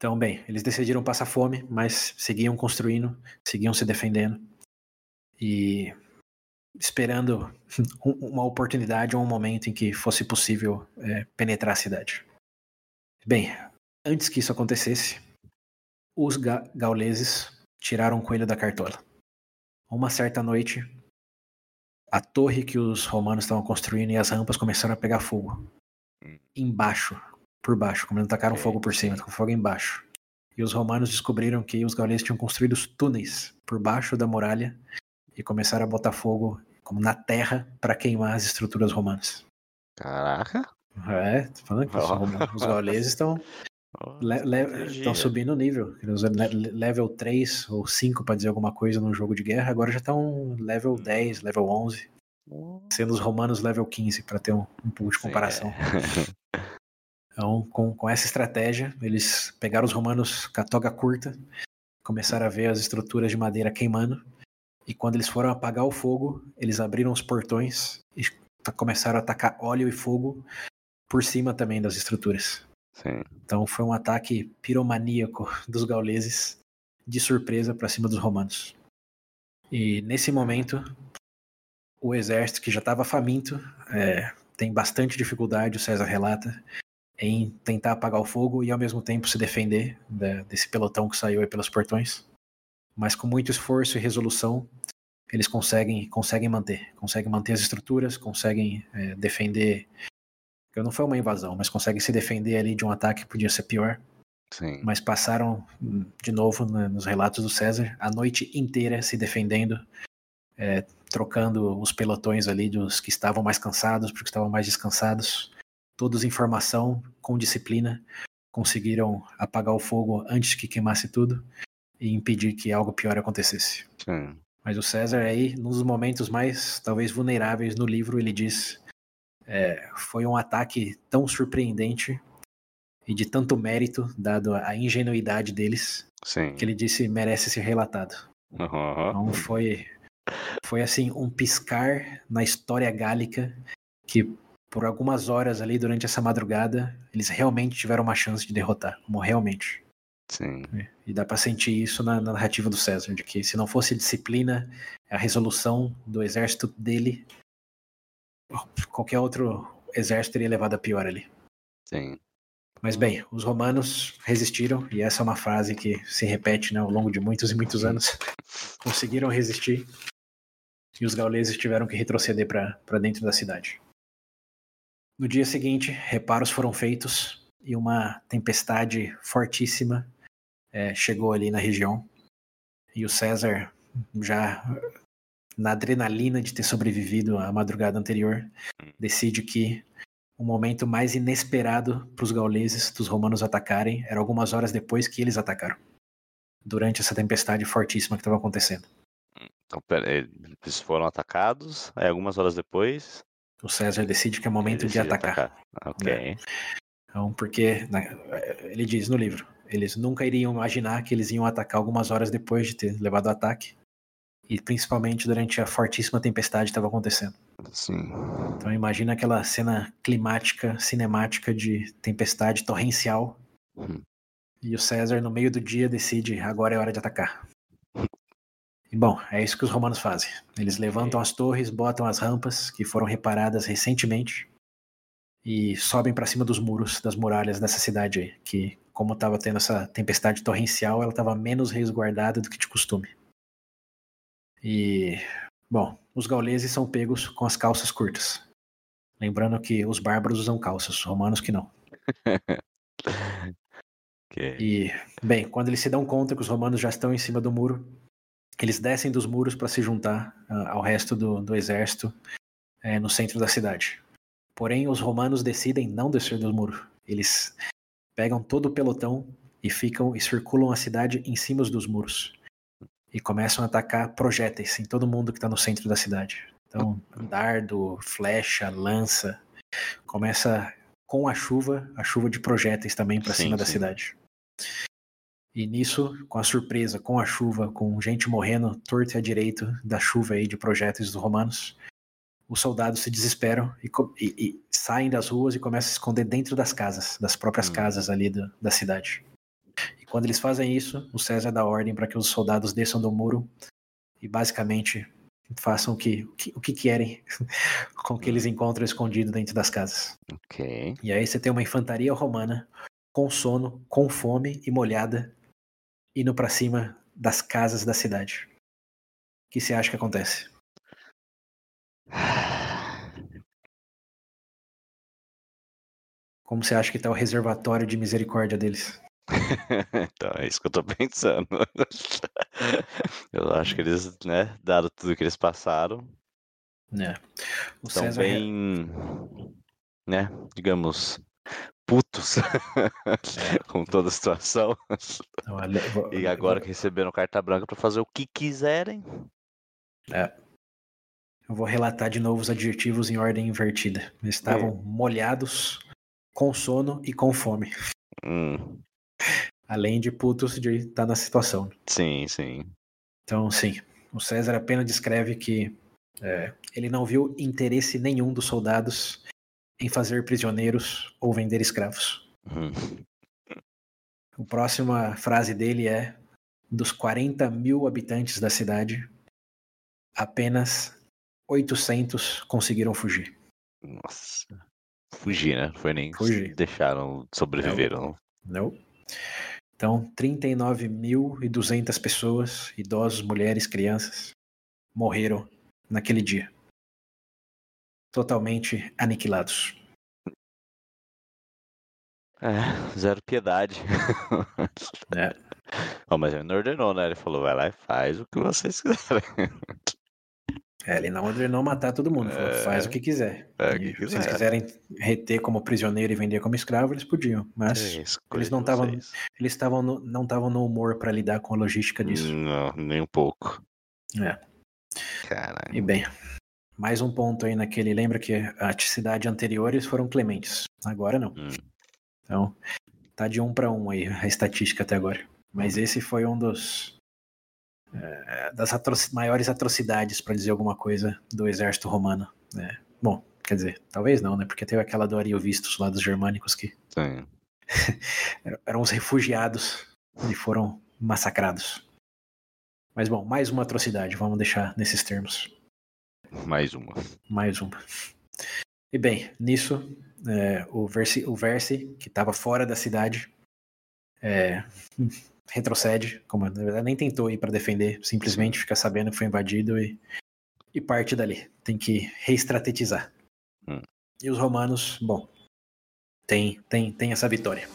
B: Então, bem, eles decidiram passar fome, mas seguiam construindo, seguiam se defendendo e esperando um- uma oportunidade ou um momento em que fosse possível é, penetrar a cidade. Bem, antes que isso acontecesse, os ga gauleses tiraram o coelho da cartola. Uma certa noite, a torre que os romanos estavam construindo e as rampas começaram a pegar fogo.
A: Hum.
B: Embaixo, por baixo, como não tacaram
A: Ok,
B: fogo por cima, com fogo embaixo. E os romanos descobriram que os gauleses tinham construído os túneis por baixo da muralha e começaram a botar fogo como na terra para queimar as estruturas romanas.
A: Caraca.
B: É, tô falando que romanos- os gauleses estão estão subindo o nível. Eles Level 3 ou 5 para dizer alguma coisa num jogo de guerra, agora já estão level 10, level 11,
A: Ó,
B: sendo os romanos level 15 para ter um, um pouco de
A: sim,
B: comparação.
A: é.
B: Então, com, com essa estratégia, eles pegaram os romanos com a toga curta, começaram a ver as estruturas de madeira queimando, e quando eles foram apagar o fogo, eles abriram os portões e começaram a atacar óleo e fogo por cima também das estruturas.
A: Sim.
B: Então foi um ataque piromaníaco dos gauleses de surpresa para cima dos romanos. E nesse momento, o exército que já estava faminto é, tem bastante dificuldade, o César relata, em tentar apagar o fogo e ao mesmo tempo se defender da- desse pelotão que saiu aí pelos portões. Mas com muito esforço e resolução, eles conseguem, conseguem manter. Conseguem manter as estruturas, conseguem é, defender. Porque não foi uma invasão, mas conseguem se defender ali de um ataque que podia ser pior.
A: Sim.
B: Mas passaram, de novo, né, nos relatos do César, a noite inteira se defendendo, é, trocando os pelotões ali dos que estavam mais cansados para os que estavam mais descansados. Todos em formação, com disciplina, conseguiram apagar o fogo antes que queimasse tudo e impedir que algo pior acontecesse.
A: Sim.
B: Mas o César aí, num dos momentos mais talvez vulneráveis no livro, ele diz: é, foi um ataque tão surpreendente e de tanto mérito, dado a ingenuidade deles,
A: Sim.
B: que ele disse merece ser relatado.
A: Aham.
B: Então foi, foi assim um piscar na história gálica que por algumas horas ali durante essa madrugada eles realmente tiveram uma chance de derrotar, como realmente.
A: Sim.
B: E dá pra sentir isso na, na narrativa do César, de que se não fosse a disciplina, a resolução do exército dele, qualquer outro exército teria levado a pior ali.
A: Sim.
B: Mas bem, os romanos resistiram, e essa é uma frase que se repete né, ao longo de muitos e muitos anos. Conseguiram resistir, e os gauleses tiveram que retroceder para dentro da cidade. No dia seguinte, reparos foram feitos e uma tempestade fortíssima eh, chegou ali na região. E o César, já na adrenalina de ter sobrevivido à madrugada anterior, decide que o momento mais inesperado para os gauleses dos romanos atacarem era algumas horas depois que eles atacaram, durante essa tempestade fortíssima que estava acontecendo.
A: Então, eles foram atacados, aí algumas horas depois.
B: O César decide que é momento de atacar. atacar.
A: Ok. É.
B: Então, porque né, ele diz no livro, eles nunca iriam imaginar que eles iam atacar algumas horas depois de ter levado o ataque. E principalmente durante a fortíssima tempestade que estava acontecendo.
A: Sim.
B: Então imagina aquela cena climática, cinemática de tempestade torrencial. Hum. E o César, no meio do dia, decide agora é hora de atacar. E bom, é isso que os romanos fazem. Eles levantam as torres, botam as rampas que foram reparadas recentemente e sobem para cima dos muros, das muralhas dessa cidade aí, que como estava tendo essa tempestade torrencial, ela estava menos resguardada do que de costume. E bom, os gauleses são pegos com as calças curtas. Lembrando que os bárbaros usam calças, os romanos que não.
A: okay.
B: E, bem, quando eles se dão conta que os romanos já estão em cima do muro, eles descem dos muros para se juntar uh, ao resto do, do exército é, no centro da cidade. Porém, os romanos decidem não descer do muro. Eles pegam todo o pelotão e ficam e circulam a cidade em cima dos muros. E começam a atacar projéteis em todo mundo que está no centro da cidade. Então, dardo, flecha, lança. Começa com a chuva, a chuva de projéteis também para cima sim. da cidade. E nisso, com a surpresa, com a chuva, com gente morrendo torto e à direito da chuva aí de projéteis dos romanos, os soldados se desesperam e, e, e, saem das ruas e começam a se esconder dentro das casas, das próprias hum. casas ali do, da cidade. E quando eles fazem isso, o César dá ordem para que os soldados desçam do muro e basicamente façam o que, o que, o que querem com o que eles hum. encontram escondido dentro das casas.
A: Ok.
B: E aí você tem uma infantaria romana com sono, com fome e molhada, indo para cima das casas da cidade. O que você acha que acontece? Como você acha que tá o reservatório de misericórdia deles?
A: então, é isso que eu tô pensando. eu acho que eles, né, dado tudo que eles passaram,
B: é.
A: O estão bem, né, digamos, putos com toda a situação. e agora que receberam carta branca para fazer o que quiserem.
B: É. Eu vou relatar de novo os adjetivos em ordem invertida. Eles estavam é. molhados, com sono e com fome.
A: Hum.
B: Além de putos de estar tá na situação.
A: Sim, sim.
B: Então, sim. O César apenas descreve que é, ele não viu interesse nenhum dos soldados em fazer prisioneiros ou vender escravos.
A: Uhum.
B: A próxima frase dele é: dos 40 mil habitantes da cidade, apenas 800 conseguiram fugir.
A: Nossa. Fugir, né? Não foi nem
B: Fugir.
A: deixaram, sobreviveram.
B: Não. não. Então, 39.200 pessoas, idosos, mulheres, crianças, morreram naquele dia totalmente aniquilados.
A: É, zero piedade.
B: É.
A: Oh, mas ele não ordenou, né? Ele falou, vai lá e faz o que vocês quiserem.
B: É, ele não ordenou matar todo mundo, falou, é... faz o que quiser.
A: É, que quiser.
B: Se eles quiserem reter como prisioneiro e vender como escravo, eles podiam. Mas é eles não estavam, eles estavam não estavam no humor para lidar com a logística disso.
A: Não, nem um pouco.
B: É.
A: Caralho.
B: E bem, mais um ponto aí naquele. Lembra que a cidade anteriores foram clementes. Agora não.
A: Hum.
B: Então, tá de um para um aí a estatística até agora. Mas esse foi um dos. É, das maiores atrocidades, para dizer alguma coisa, do exército romano. Né? Bom, quer dizer, talvez não, né? Porque teve aquela do Ario Vistus lá dos germânicos que.
A: Sim.
B: eram os refugiados e foram massacrados. Mas bom, mais uma atrocidade, vamos deixar nesses termos.
A: Mais uma.
B: Mais uma. E bem, nisso, é, o, Versi, o Versi, que estava fora da cidade, é, retrocede, como na verdade nem tentou ir para defender, simplesmente fica sabendo que foi invadido e, e parte dali. Tem que reestratetizar.
A: Hum.
B: E os romanos, bom, tem, tem, tem essa vitória.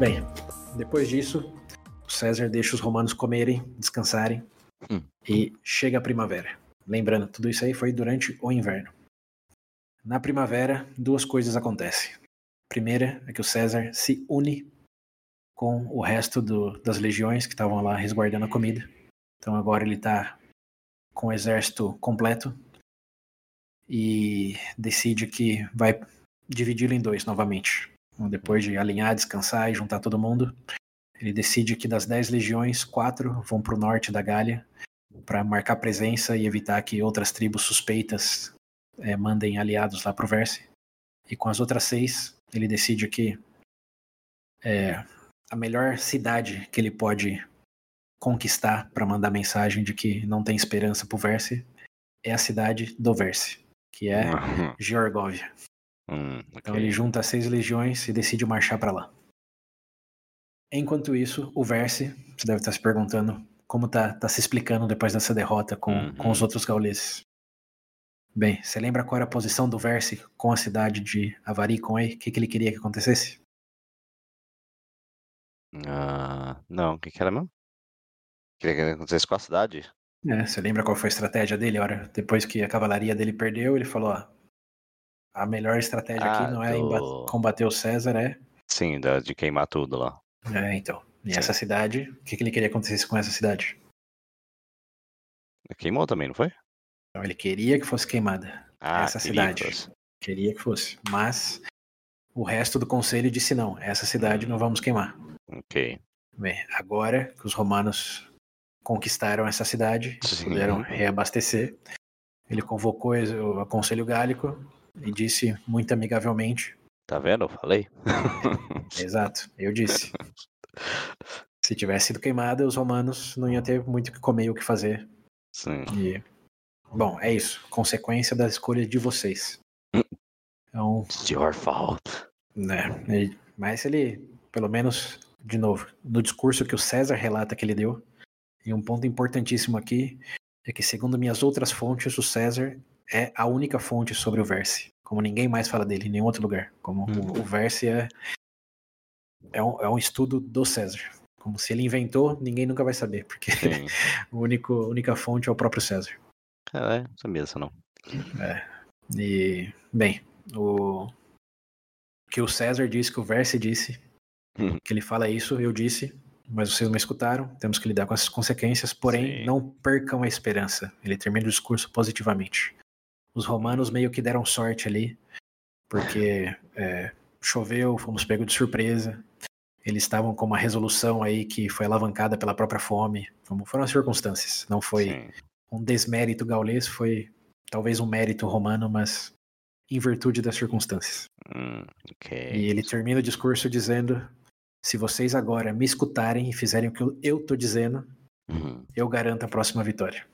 B: Bem, depois disso, César deixa os romanos comerem, descansarem
A: hum.
B: e chega a primavera. lembrando, tudo isso aí foi durante o inverno. Na primavera, duas coisas acontecem. primeira é que o César se une com o resto do, das legiões que estavam lá resguardando a comida. Então agora ele está com o exército completo e decide que vai dividi-lo em dois novamente. Então, depois de alinhar, descansar e juntar todo mundo, ele decide que das dez legiões, quatro vão para o norte da Gália para marcar presença e evitar que outras tribos suspeitas é, mandem aliados lá para o Verse. E com as outras seis, ele decide que é, a melhor cidade que ele pode conquistar para mandar mensagem de que não tem esperança para o Verse é a cidade do Verse, que é. Georgóvia.
A: Hum, okay.
B: Então ele junta seis legiões e decide marchar para lá. Enquanto isso, o Verse, você deve estar se perguntando como tá, tá se explicando depois dessa derrota com, uhum. com os outros gauleses. Bem, você lembra qual era a posição do Verse com a cidade de Avaricon aí? O que, que ele queria que acontecesse?
A: Ah, não, o que, que era mesmo? Queria que acontecesse com a cidade?
B: É, você lembra qual foi a estratégia dele? Ora, depois que a cavalaria dele perdeu, ele falou: ó, a melhor estratégia ah, aqui não é do... combater o César, é.
A: Sim, de queimar tudo lá.
B: É, então. E essa cidade, o que, que ele queria que acontecesse com essa cidade?
A: Queimou também, não foi?
B: Então, ele queria que fosse queimada. Ah, essa cidade. Que queria que fosse. Mas o resto do conselho disse não. Essa cidade não vamos queimar.
A: Ok.
B: Bem, agora que os romanos conquistaram essa cidade, Sim. puderam reabastecer, ele convocou o conselho gálico e disse muito amigavelmente:
A: Tá vendo? Eu falei.
B: Exato, eu disse. Se tivesse sido queimada, os romanos não iam ter muito o que comer e o que fazer.
A: Sim.
B: E, bom, é isso. Consequência da escolha de vocês. Então,
A: It's your fault.
B: Né, mas ele, pelo menos, de novo, no discurso que o César relata que ele deu, e um ponto importantíssimo aqui é que, segundo minhas outras fontes, o César é a única fonte sobre o Verse. Como ninguém mais fala dele em nenhum outro lugar. Como hum. o Verse é, é, um, é um estudo do César. Como se ele inventou, ninguém nunca vai saber, porque a única fonte é o próprio César.
A: É, não sabia isso não.
B: É. E, bem, o que o César disse, que o Verse disse, hum. que ele fala isso, eu disse, mas vocês não me escutaram, temos que lidar com essas consequências, porém, Sim. não percam a esperança. Ele termina o discurso positivamente. Os romanos meio que deram sorte ali, porque é, choveu, fomos pegos de surpresa. Eles estavam com uma resolução aí que foi alavancada pela própria fome. Foram as circunstâncias. Não foi Sim. um desmérito gaulês, foi talvez um mérito romano, mas em virtude das circunstâncias.
A: Hum, okay.
B: E ele termina o discurso dizendo: se vocês agora me escutarem e fizerem o que eu tô dizendo, uhum. eu garanto a próxima vitória.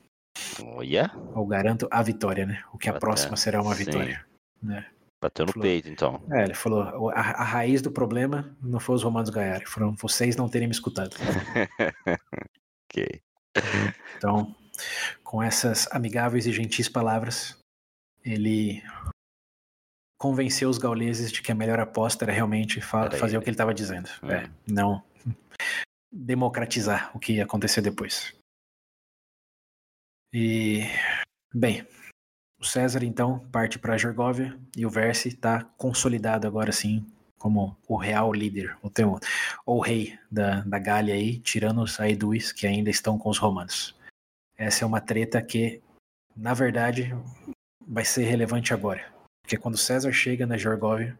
A: Olha.
B: Ou garanto a vitória, né? O que a próxima será uma vitória. Né?
A: Bateu no falou, peito, então.
B: É, ele falou: a, a, raiz do problema não foi os romanos ganharem, foram vocês não terem me escutado.
A: ok.
B: Então, com essas amigáveis e gentis palavras, ele convenceu os gauleses de que a melhor aposta era realmente fa fazer o que ele estava dizendo. Hum. É, não democratizar o que ia acontecer depois. E, bem, o César então parte para Gergóvia e o Verse está consolidado agora sim como o real líder, o, teu, ou rei da, da Gália aí, tirando os Aeduis que ainda estão com os romanos. Essa é uma treta que, na verdade, vai ser relevante agora. Porque quando César chega na Georgóvia,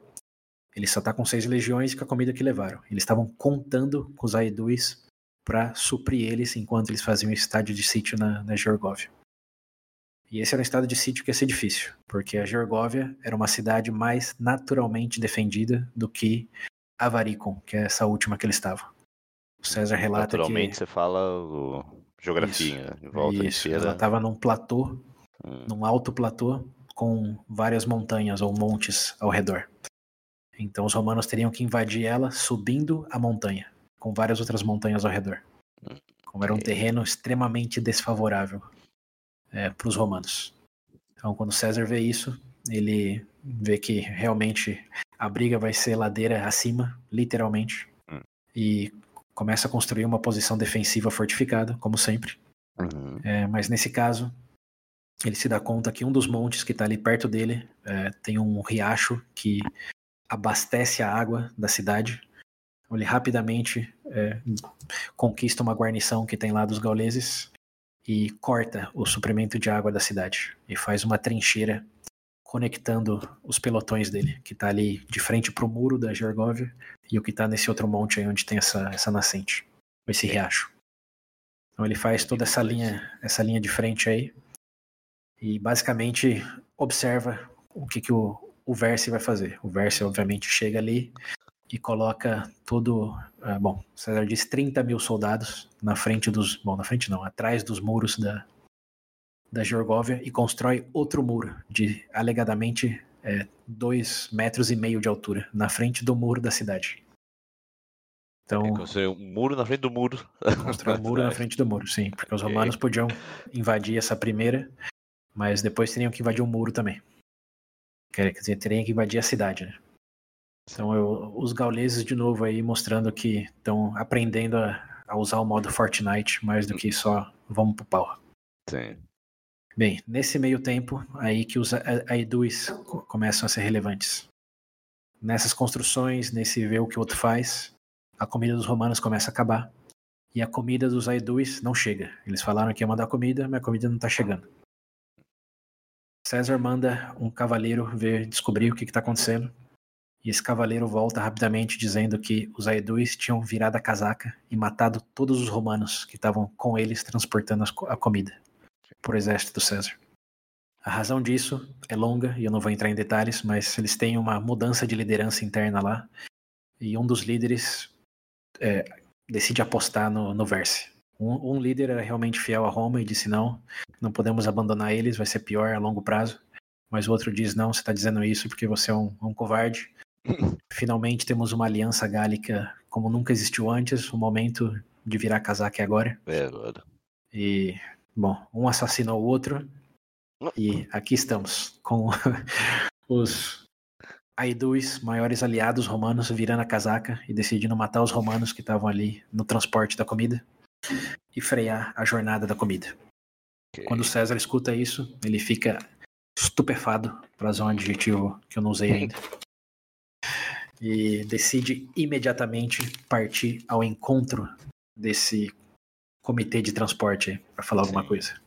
B: ele só está com seis legiões e com a comida que levaram. Eles estavam contando com os Aedus para suprir eles enquanto eles faziam estádio de sítio na, na Georgóvia. E esse era um estado de sítio que ia ser difícil, porque a Georgóvia era uma cidade mais naturalmente defendida do que Avaricon, que é essa última que eles estavam. O César relata
A: naturalmente
B: que...
A: você fala o... geografia,
B: isso, em volta isso, Ela estava num platô, hum. num alto platô, com várias montanhas ou montes ao redor. Então os romanos teriam que invadir ela subindo a montanha, com várias outras montanhas ao redor. Como era um terreno extremamente desfavorável é, para os romanos. Então, quando César vê isso, ele vê que realmente a briga vai ser ladeira acima, literalmente, hum. e começa a construir uma posição defensiva fortificada, como sempre.
A: Uhum.
B: É, mas nesse caso, ele se dá conta que um dos montes que está ali perto dele é, tem um riacho que abastece a água da cidade. Ele rapidamente é, conquista uma guarnição que tem lá dos gauleses e corta o suprimento de água da cidade e faz uma trincheira conectando os pelotões dele, que está ali de frente para o muro da Gergóvia e o que está nesse outro monte aí onde tem essa, essa nascente, esse riacho. Então ele faz toda essa linha, essa linha de frente aí e basicamente observa o que, que o, o Verse vai fazer. O Verse, obviamente, chega ali e coloca todo. Uh, bom, César diz 30 mil soldados na frente dos. Bom, na frente não, atrás dos muros da, da Georgóvia e constrói outro muro de alegadamente é, dois metros e meio de altura na frente do muro da ade.
A: Então, construir um muro na frente do muro.
B: Construir um muro na frente do muro, sim, porque os romanos podiam invadir essa primeira, mas depois teriam que invadir o um muro também. Quer dizer, teriam que invadir a cidade, né? Então, eu, os gauleses, de novo, aí mostrando que estão aprendendo a, a, usar o modo Fortnite mais do que só vamos pro pau.
A: Sim.
B: Bem, nesse meio tempo, aí que os Aedus começam a ser relevantes. Nessas construções, nesse ver o que o outro faz, a comida dos romanos começa a acabar. E a comida dos Aedus não chega. Eles falaram que ia mandar comida, mas a comida não está chegando. César manda um cavaleiro ver, descobrir o que está acontecendo. E esse cavaleiro volta rapidamente dizendo que os Aedus tinham virado a casaca e matado todos os romanos que estavam com eles transportando a comida por exército do César. A razão disso é longa e eu não vou entrar em detalhes, mas eles têm uma mudança de liderança interna lá e um dos líderes é, decide apostar no, no Verse. Um, um, líder era realmente fiel a Roma e disse não, não podemos abandonar eles, vai ser pior a longo prazo. Mas o outro diz não, você está dizendo isso porque você é um, um covarde. Finalmente temos uma aliança gálica como nunca existiu antes. O momento de virar casaca é agora.
A: É agora.
B: E Bom, um assassinou o outro. E aqui estamos, com os Aidus, maiores aliados romanos, virando a casaca e decidindo matar os romanos que estavam ali no transporte da comida e frear a jornada da comida. Okay. Quando César escuta isso, ele fica estupefado, para usar um adjetivo que eu não usei ainda, e decide imediatamente partir ao encontro desse comitê de transporte para falar Sim. alguma coisa.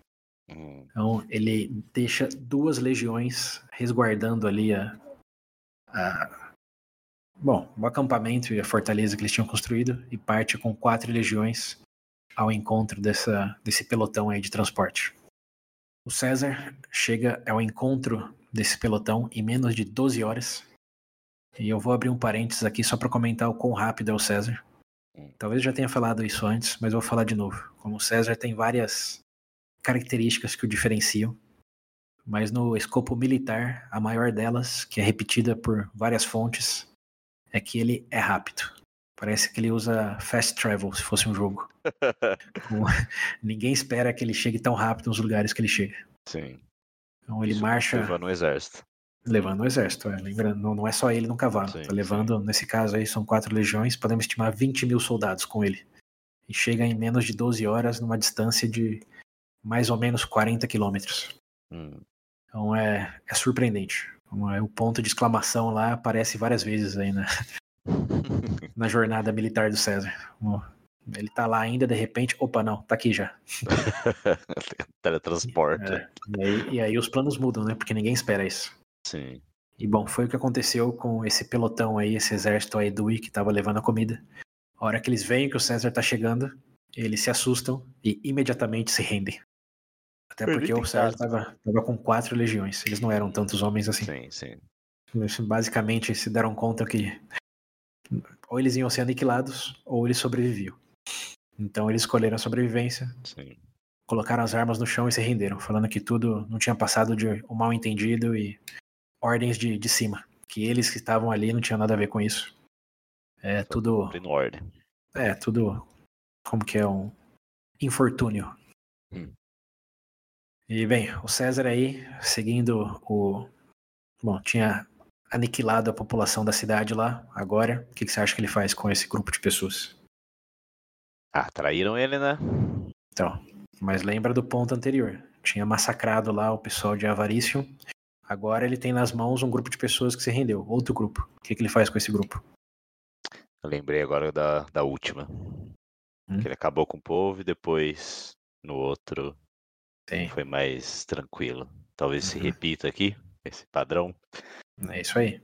B: Hum. Então ele deixa duas legiões resguardando ali a, a, bom, o acampamento e a fortaleza que eles tinham construído e parte com quatro legiões ao encontro dessa, desse pelotão aí de transporte. O César chega ao encontro desse pelotão em menos de 12 horas. E eu vou abrir um parênteses aqui só para comentar o quão rápido é o César. Talvez já tenha falado isso antes, mas vou falar de novo. Como o César tem várias características que o diferenciam, mas no escopo militar, a maior delas, que é repetida por várias fontes, é que ele é rápido. Parece que ele usa fast travel, se fosse um jogo. Ninguém espera que ele chegue tão rápido nos lugares que ele chega.
A: Sim.
B: Então ele Isso marcha.
A: no exército.
B: Levando o exército, é. lembrando, não, não é só ele no cavalo. Sim, tá levando, sim. nesse caso aí, são quatro legiões, podemos estimar 20 mil soldados com ele. E chega em menos de 12 horas numa distância de mais ou menos 40 quilômetros. Hum. Então é, é surpreendente. É, o ponto de exclamação lá aparece várias vezes aí na, na jornada militar do César. Ele tá lá ainda, de repente, opa, não, tá aqui já.
A: Teletransporte.
B: É, e, aí, e aí os planos mudam, né? Porque ninguém espera isso.
A: Sim.
B: E bom, foi o que aconteceu com esse pelotão aí, esse exército aí do que estava levando a comida. A hora que eles veem que o César está chegando, eles se assustam e imediatamente se rendem. Até porque o César estava com quatro legiões. Eles não eram tantos homens assim.
A: Sim, sim.
B: Eles basicamente se deram conta que ou eles iam ser aniquilados ou eles sobreviviam. Então eles escolheram a sobrevivência.
A: Sim.
B: Colocaram as armas no chão e se renderam, falando que tudo não tinha passado de um mal entendido e ordens de, de cima. Que eles que estavam ali não tinham nada a ver com isso. É tudo.
A: ordem.
B: É, tudo. Como que é um infortúnio. Hum. E bem, o César aí, seguindo o. Bom, tinha aniquilado a população da cidade lá, agora. O que, que você acha que ele faz com esse grupo de pessoas?
A: Ah, traíram ele, né?
B: Então, mas lembra do ponto anterior. tinha massacrado lá o pessoal de Avaricium. Agora ele tem nas mãos um grupo de pessoas que se rendeu, outro grupo. O que, que ele faz com esse grupo?
A: Eu lembrei agora da, da última.
B: Hum?
A: Que ele acabou com o povo e depois no outro
B: Tem.
A: foi mais tranquilo. Talvez se
B: Uhum.
A: repita aqui, esse padrão.
B: É isso aí.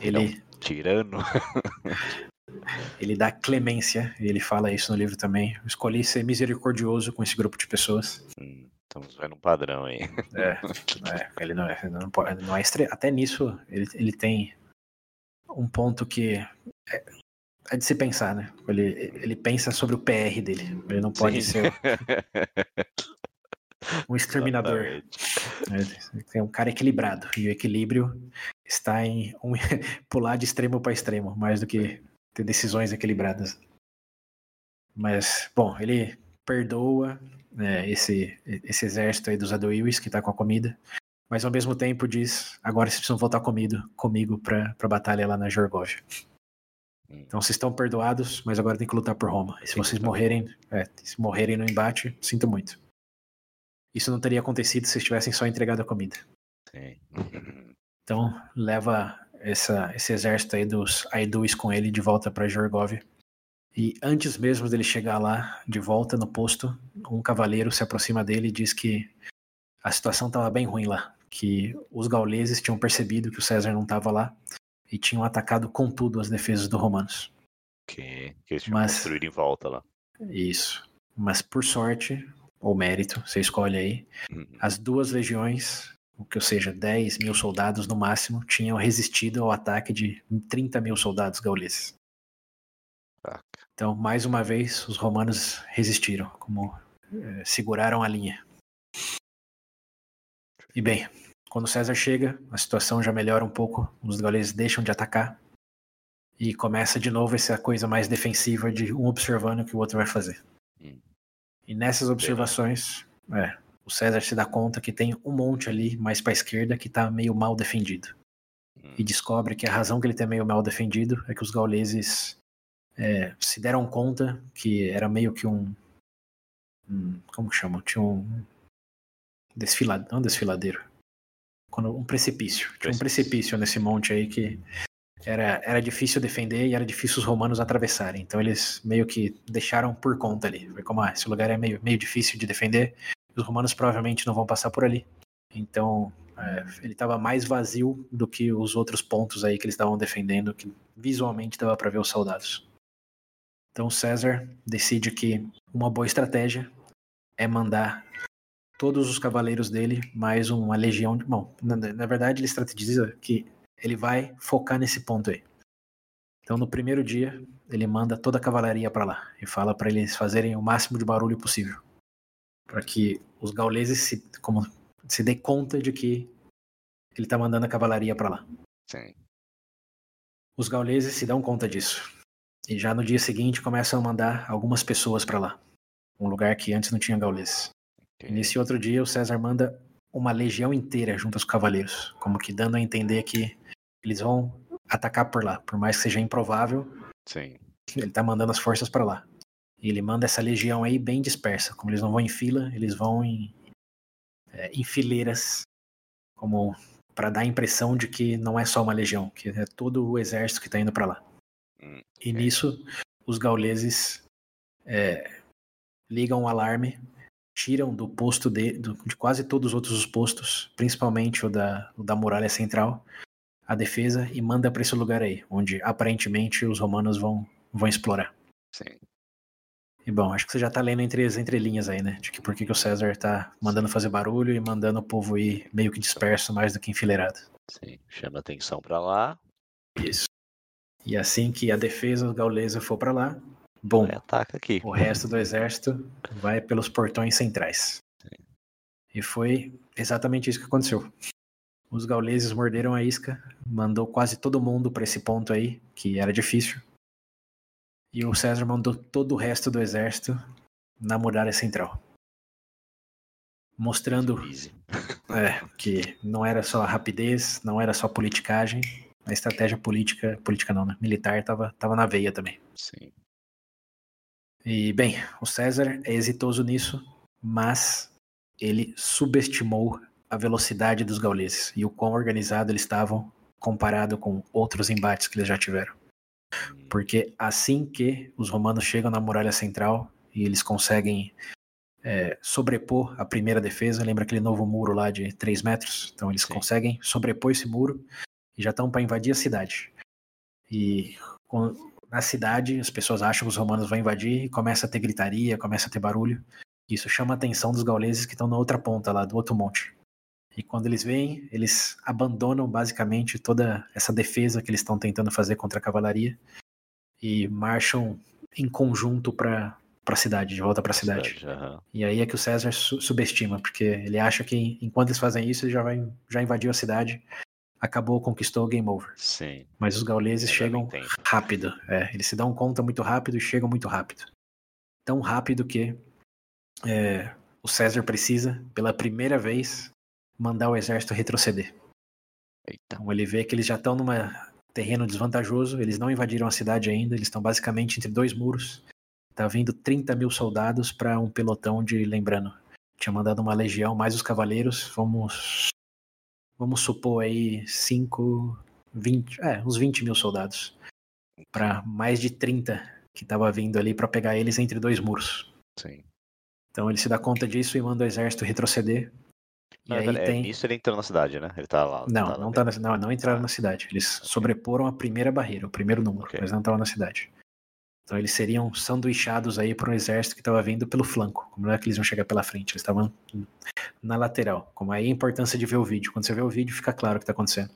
B: Ele,
A: um tirano.
B: ele dá clemência, e ele fala isso no livro também. Eu escolhi ser misericordioso com esse grupo de pessoas.
A: Hum, Estamos vendo um padrão aí.
B: É, é, ele não é, não pode, não é estre... Até nisso, ele, ele tem um ponto que é, é de se pensar, né? Ele, ele pensa sobre o PR dele. Ele não pode
A: Sim.
B: ser um exterminador.
A: Exatamente.
B: É um cara equilibrado. E o equilíbrio está em um, pular de extremo para extremo, mais do que ter decisões equilibradas. Mas, bom, ele perdoa né, esse, esse exército aí dos Adoiwis que tá com a comida, mas ao mesmo tempo diz: agora vocês precisam voltar comigo, comigo pra, pra batalha lá na Jorgóvia.
A: Hum.
B: Então vocês estão perdoados, mas agora tem que lutar por Roma. E se vocês morrerem, é, se morrerem no embate, sinto muito. Isso não teria acontecido se vocês tivessem só entregado a comida.
A: Sim.
B: Então leva essa, esse exército aí dos Aedus com ele de volta para Jorgóvia. E antes mesmo dele chegar lá, de volta no posto, um cavaleiro se aproxima dele e diz que a situação estava bem ruim lá, que os gauleses tinham percebido que o César não estava lá e tinham atacado com tudo as defesas dos romanos.
A: Que, que eles tinham
B: Mas-
A: construído em volta lá.
B: Isso. Mas por sorte, ou mérito, você escolhe aí,
A: Hum,
B: as duas legiões, o que ou seja, 10 mil soldados no máximo, tinham resistido ao ataque de 30 mil soldados gauleses. Então, mais uma vez, os romanos resistiram, como eh, seguraram a linha. E bem, quando César chega, a situação já melhora um pouco, os gauleses deixam de atacar e começa de novo essa coisa mais defensiva de um observando o que o outro vai fazer.
A: Hum.
B: E nessas observações, é, o César se dá conta que tem um monte ali mais para a esquerda que está meio mal defendido
A: Hum.
B: e descobre que a razão que ele tem meio mal defendido é que os gauleses é, se deram conta que era meio que um, um- como que chama? Tinha um desfilado, não um desfiladeiro, quando um precipício. Tinha um
A: Precipício.
B: precipício nesse monte aí que era, era difícil defender e era difícil os romanos atravessarem. Então eles meio que deixaram por conta ali. Foi como, ah, esse lugar é meio, meio difícil de defender, os romanos provavelmente não vão passar por ali. Então é, ele estava mais vazio do que os outros pontos aí que eles estavam defendendo, que visualmente dava para ver os soldados. Então César decide que uma boa estratégia é mandar todos os cavaleiros dele mais uma legião de. Bom, na, na verdade ele estrategiza que ele vai focar nesse ponto aí. Então no primeiro dia ele manda toda a cavalaria para lá e fala para eles fazerem o máximo de barulho possível, para que os gauleses se, como, se dê conta de que ele tá mandando a cavalaria para lá.
A: Sim.
B: Os gauleses se dão conta disso. E já no dia seguinte começam a mandar algumas pessoas para lá. Um lugar que antes não tinha gauleses. E
A: ok.
B: nesse outro dia o César manda uma legião inteira junto aos cavaleiros. Como que dando a entender que eles vão atacar por lá. Por mais que seja improvável,
A: Sim.
B: ele tá mandando as forças para lá. E ele manda essa legião aí bem dispersa. Como eles não vão em fila, eles vão em, é, em fileiras. Como para dar a impressão de que não é só uma legião, que é todo o exército que tá indo para lá.
A: Hum,
B: E
A: ok.
B: nisso, os gauleses é, ligam o alarme, tiram do posto de, do- de quase todos os outros postos, principalmente o da, o da muralha central, a defesa e manda para esse lugar aí, onde aparentemente os romanos vão, vão explorar.
A: Sim.
B: E bom, acho que você já tá lendo entre as entrelinhas aí, né? De que por que, que o César tá mandando fazer barulho e mandando o povo ir meio que disperso mais do que enfileirado.
A: Sim. Chama atenção pra lá.
B: Isso. E assim que a defesa gaulesa for para lá, bom,
A: ataca aqui.
B: o resto do exército vai pelos portões centrais. E foi exatamente isso que aconteceu. Os gauleses morderam a isca, mandou quase todo mundo para esse ponto aí, que era difícil. E o César mandou todo o resto do exército na muralha central. Mostrando é, que não era só rapidez, não era só politicagem, a estratégia política, política não, né? Militar estava tava na veia também.
A: Sim.
B: E, bem, o César é exitoso nisso, mas ele subestimou a velocidade dos gauleses e o quão organizado eles estavam comparado com outros embates que eles já tiveram. Porque assim que os romanos chegam na muralha central e eles conseguem é, sobrepor a primeira defesa, lembra aquele novo muro lá de 3 metros? Então eles Sim. conseguem sobrepor esse muro e já estão para invadir a cidade. E com, na cidade as pessoas acham que os romanos vão invadir e começa a ter gritaria, começa a ter barulho. Isso chama a atenção dos gauleses que estão na outra ponta lá do outro monte. E quando eles vêm, eles abandonam basicamente toda essa defesa que eles estão tentando fazer contra a cavalaria e marcham em conjunto para para a cidade, de volta para a cidade. cidade uhum. E aí é que o César su subestima, porque ele acha que enquanto eles fazem isso, ele já vai já invadiu a cidade, acabou, conquistou, game over.
A: Sim.
B: Mas os gauleses Eu chegam rápido, é, eles se dão conta muito rápido e chegam muito rápido. Tão rápido que é, o César precisa, pela primeira vez, mandar o exército retroceder. Eita. Então ele vê que eles já estão num terreno desvantajoso, eles não invadiram a cidade ainda, eles estão basicamente entre dois muros. Tá vindo 30 mil soldados para um pelotão de, lembrando, tinha mandado uma legião, mais os cavaleiros, vamos vamos supor aí 5, 20, é, uns 20 mil soldados. Para mais de 30 que tava vindo ali para pegar eles entre dois muros.
A: Sim.
B: Então ele se dá conta disso e manda o exército retroceder.
A: E aí é, tem... Isso ele entrou na cidade, né? Ele tá lá.
B: Não, tá não, tá na, não, não entraram ah. na cidade. Eles okay. sobreporam a primeira barreira, o primeiro número. Okay. Eles não estavam na cidade. Então eles seriam sanduichados aí por um exército que estava vindo pelo flanco. Como não é que eles iam chegar pela frente? Eles estavam na lateral. Como aí a importância de ver o vídeo. Quando você vê o vídeo, fica claro o que está acontecendo.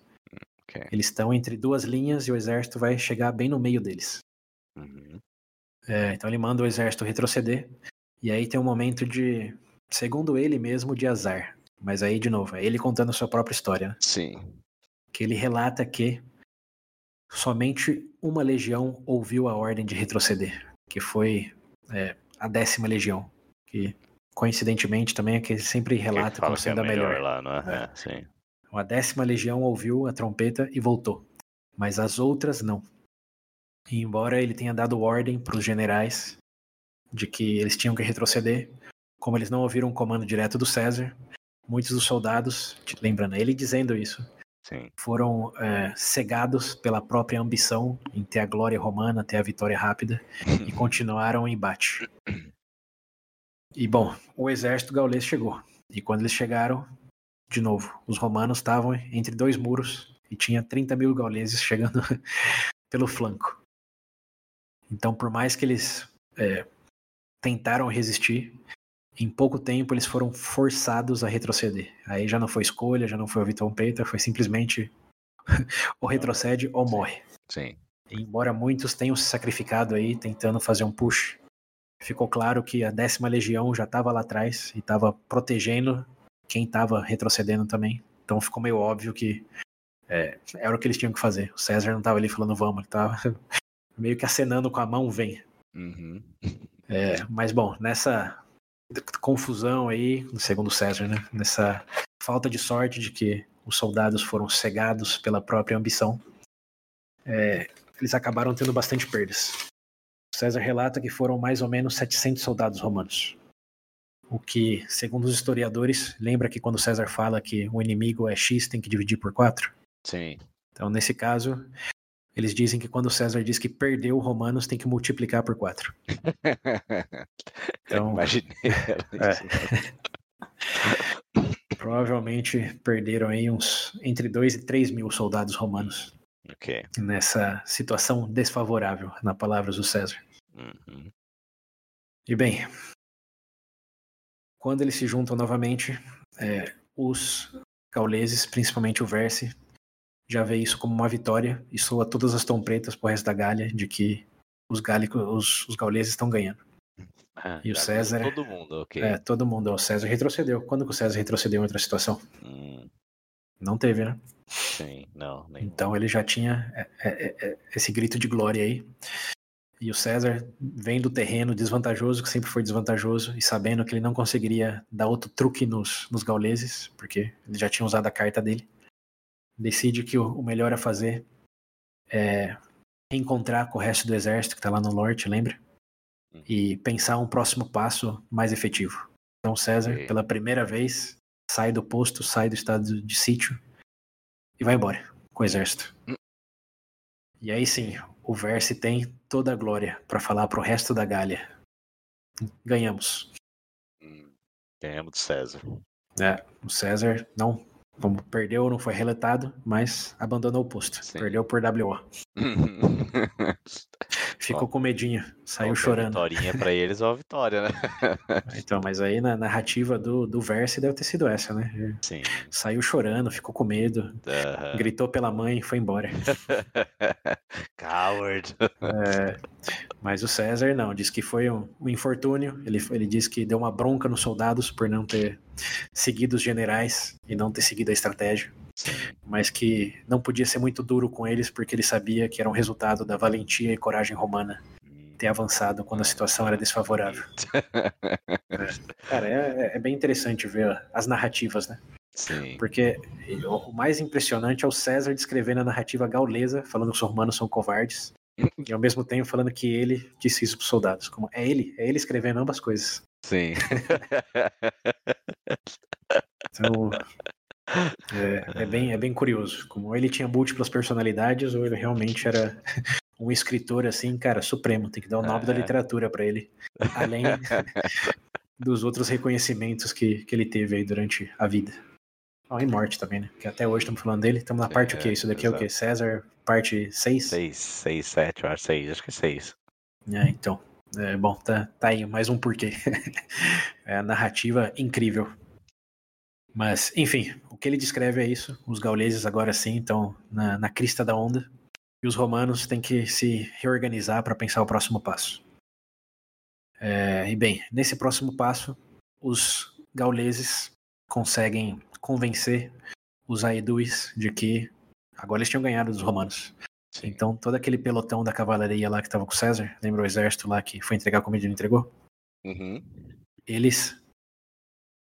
B: Okay. Eles estão entre duas linhas e o exército vai chegar bem no meio deles. Uhum. É, então ele manda o exército retroceder. E aí tem um momento de, segundo ele mesmo, de azar. Mas aí, de novo, é ele contando a sua própria história. Né?
A: Sim.
B: Que ele relata que somente uma legião ouviu a ordem de retroceder, que foi é, a décima legião, que coincidentemente também é que ele sempre relata como sendo a melhor. melhor.
A: Lá, é? É. é sim.
B: A décima legião ouviu a trompeta e voltou, mas as outras não. E embora ele tenha dado ordem para os generais de que eles tinham que retroceder, como eles não ouviram um comando direto do César, muitos dos soldados, lembrando ele dizendo isso,
A: Sim.
B: foram é, cegados pela própria ambição em ter a glória romana, ter a vitória rápida e continuaram o embate. E bom, o exército gaulês chegou. E quando eles chegaram, de novo, os romanos estavam entre dois muros e tinha 30 mil gauleses chegando pelo flanco. Então, por mais que eles é, tentaram resistir, em pouco tempo eles foram forçados a retroceder. Aí já não foi escolha, já não foi o Vitor Peter, foi simplesmente ou retrocede ou morre.
A: Sim.
B: Embora muitos tenham se sacrificado aí tentando fazer um push, ficou claro que a décima legião já estava lá atrás e estava protegendo quem estava retrocedendo também. Então ficou meio óbvio que é, era o que eles tinham que fazer. O César não estava ali falando vamos, ele estava meio que acenando com a mão, vem.
A: Uhum.
B: É, mas bom, nessa confusão aí, segundo César, né? Nessa falta de sorte de que os soldados foram cegados pela própria ambição, é, eles acabaram tendo bastante perdas. César relata que foram mais ou menos 700 soldados romanos. O que, segundo os historiadores, lembra que quando César fala que o inimigo é X, tem que dividir por 4?
A: Sim.
B: Então, nesse caso, eles dizem que quando César diz que perdeu Romanos, tem que multiplicar por 4.
A: Então, Imaginei.
B: É. Provavelmente perderam aí uns entre 2 e 3 mil soldados romanos.
A: Okay.
B: Nessa situação desfavorável, na palavras do César.
A: Uhum.
B: E bem, quando eles se juntam novamente, é, os gauleses, principalmente o Verse, já vê isso como uma vitória e soa todas as trompetas pro resto da Gália de que os gálicos, os, os gauleses estão ganhando.
A: Ah, e o César. Todo mundo, ok.
B: É, todo mundo. O César retrocedeu. Quando que o César retrocedeu em outra situação?
A: Hum.
B: Não teve, né?
A: Sim, não. Nem...
B: Então ele já tinha é, é, é, esse grito de glória aí. E o César vem do terreno desvantajoso, que sempre foi desvantajoso, e sabendo que ele não conseguiria dar outro truque nos, nos gauleses, porque ele já tinha usado a carta dele decide que o, melhor a fazer é encontrar com o resto do exército que está lá no norte, lembra? Hum. E pensar um próximo passo mais efetivo. Então César, pela primeira vez, sai do posto, sai do estado de sítio e vai embora com o exército. Hum. E aí sim, o Verse tem toda a glória para falar pro resto da Gália. Ganhamos.
A: Hum, ganhamos de César.
B: É, o César não como perdeu, não foi reletado, mas abandonou o posto. Sim. Perdeu por WO. Ficou com medinho, saiu chorando.
A: Vitória para eles ou a vitória, né?
B: então, mas aí na narrativa do, do verso deve ter sido essa, né?
A: Sim.
B: Saiu chorando, ficou com medo, gritou pela mãe e foi embora.
A: Coward.
B: É, mas o César não, disse que foi um, um infortúnio. Ele, ele disse que deu uma bronca nos soldados por não ter seguido os generais e não ter seguido a estratégia. Mas que não podia ser muito duro com eles porque ele sabia que era um resultado da valentia e coragem romana ter avançado quando a situação era desfavorável. é. Cara, é, é, bem interessante ver as narrativas, né?
A: Sim.
B: Porque o mais impressionante é o César descrevendo a narrativa gaulesa, falando que os romanos são covardes, e ao mesmo tempo falando que ele disse isso para os soldados. Como é ele, é ele escrevendo ambas coisas.
A: Sim.
B: então, é, é, bem, é bem curioso. Como ele tinha múltiplas personalidades, ou ele realmente era um escritor assim, cara, supremo. Tem que dar o nome é. da literatura para ele. Além dos outros reconhecimentos que, que ele teve aí durante a vida. Oh, e morte também, né? Que até hoje estamos falando dele. Estamos na parte é, o quê? Isso daqui exato. é o quê? César, parte 6?
A: 6, 6, 7, eu acho 6, acho que é 6.
B: É, então. É, bom, tá, tá aí mais um porquê. é a narrativa incrível. Mas, enfim, o que ele descreve é isso. Os gauleses agora sim estão na, na crista da onda. E os romanos têm que se reorganizar para pensar o próximo passo. É, e bem, nesse próximo passo, os gauleses conseguem convencer os aedus de que agora eles tinham ganhado dos romanos. Sim. Então, todo aquele pelotão da cavalaria lá que estava com César, lembra o exército lá que foi entregar a comida e não entregou?
A: Uhum.
B: Eles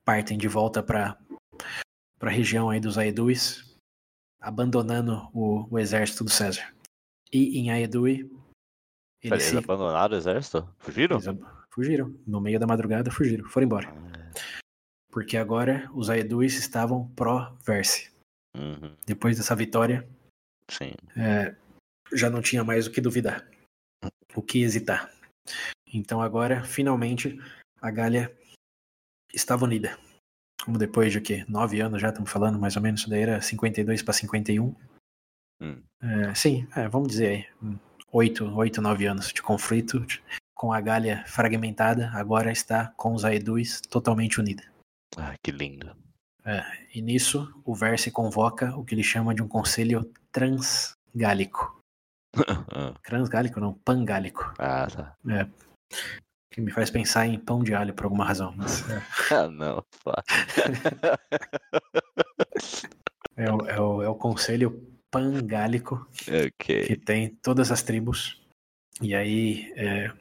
B: partem de volta para a região aí dos Aedus, abandonando o, o, exército do César. E em Aedui.
A: Eles, se... abandonaram o exército? Fugiram? Eles
B: fugiram. No meio da madrugada, fugiram. Foram embora. Ah porque agora os Aedus estavam pró-Verse.
A: Uhum.
B: Depois dessa vitória, é, já não tinha mais o que duvidar, o que hesitar. Então agora, finalmente, a Gália estava unida. Como depois de quê? Nove anos já estamos falando, mais ou menos, isso daí era 52 para 51. Hum. É, sim, é, vamos dizer aí, oito, oito, nove anos de conflito, com a Gália fragmentada, agora está com os Aedus totalmente unida.
A: Ah, que lindo.
B: É, e nisso, o Verse convoca o que ele chama de um conselho transgálico. Transgálico não, pangálico.
A: Ah, tá.
B: É, que me faz pensar em pão de alho por alguma razão. Mas,
A: é. ah, não.
B: é, o, é, o, é o conselho pangálico
A: okay.
B: que tem todas as tribos. E aí, é,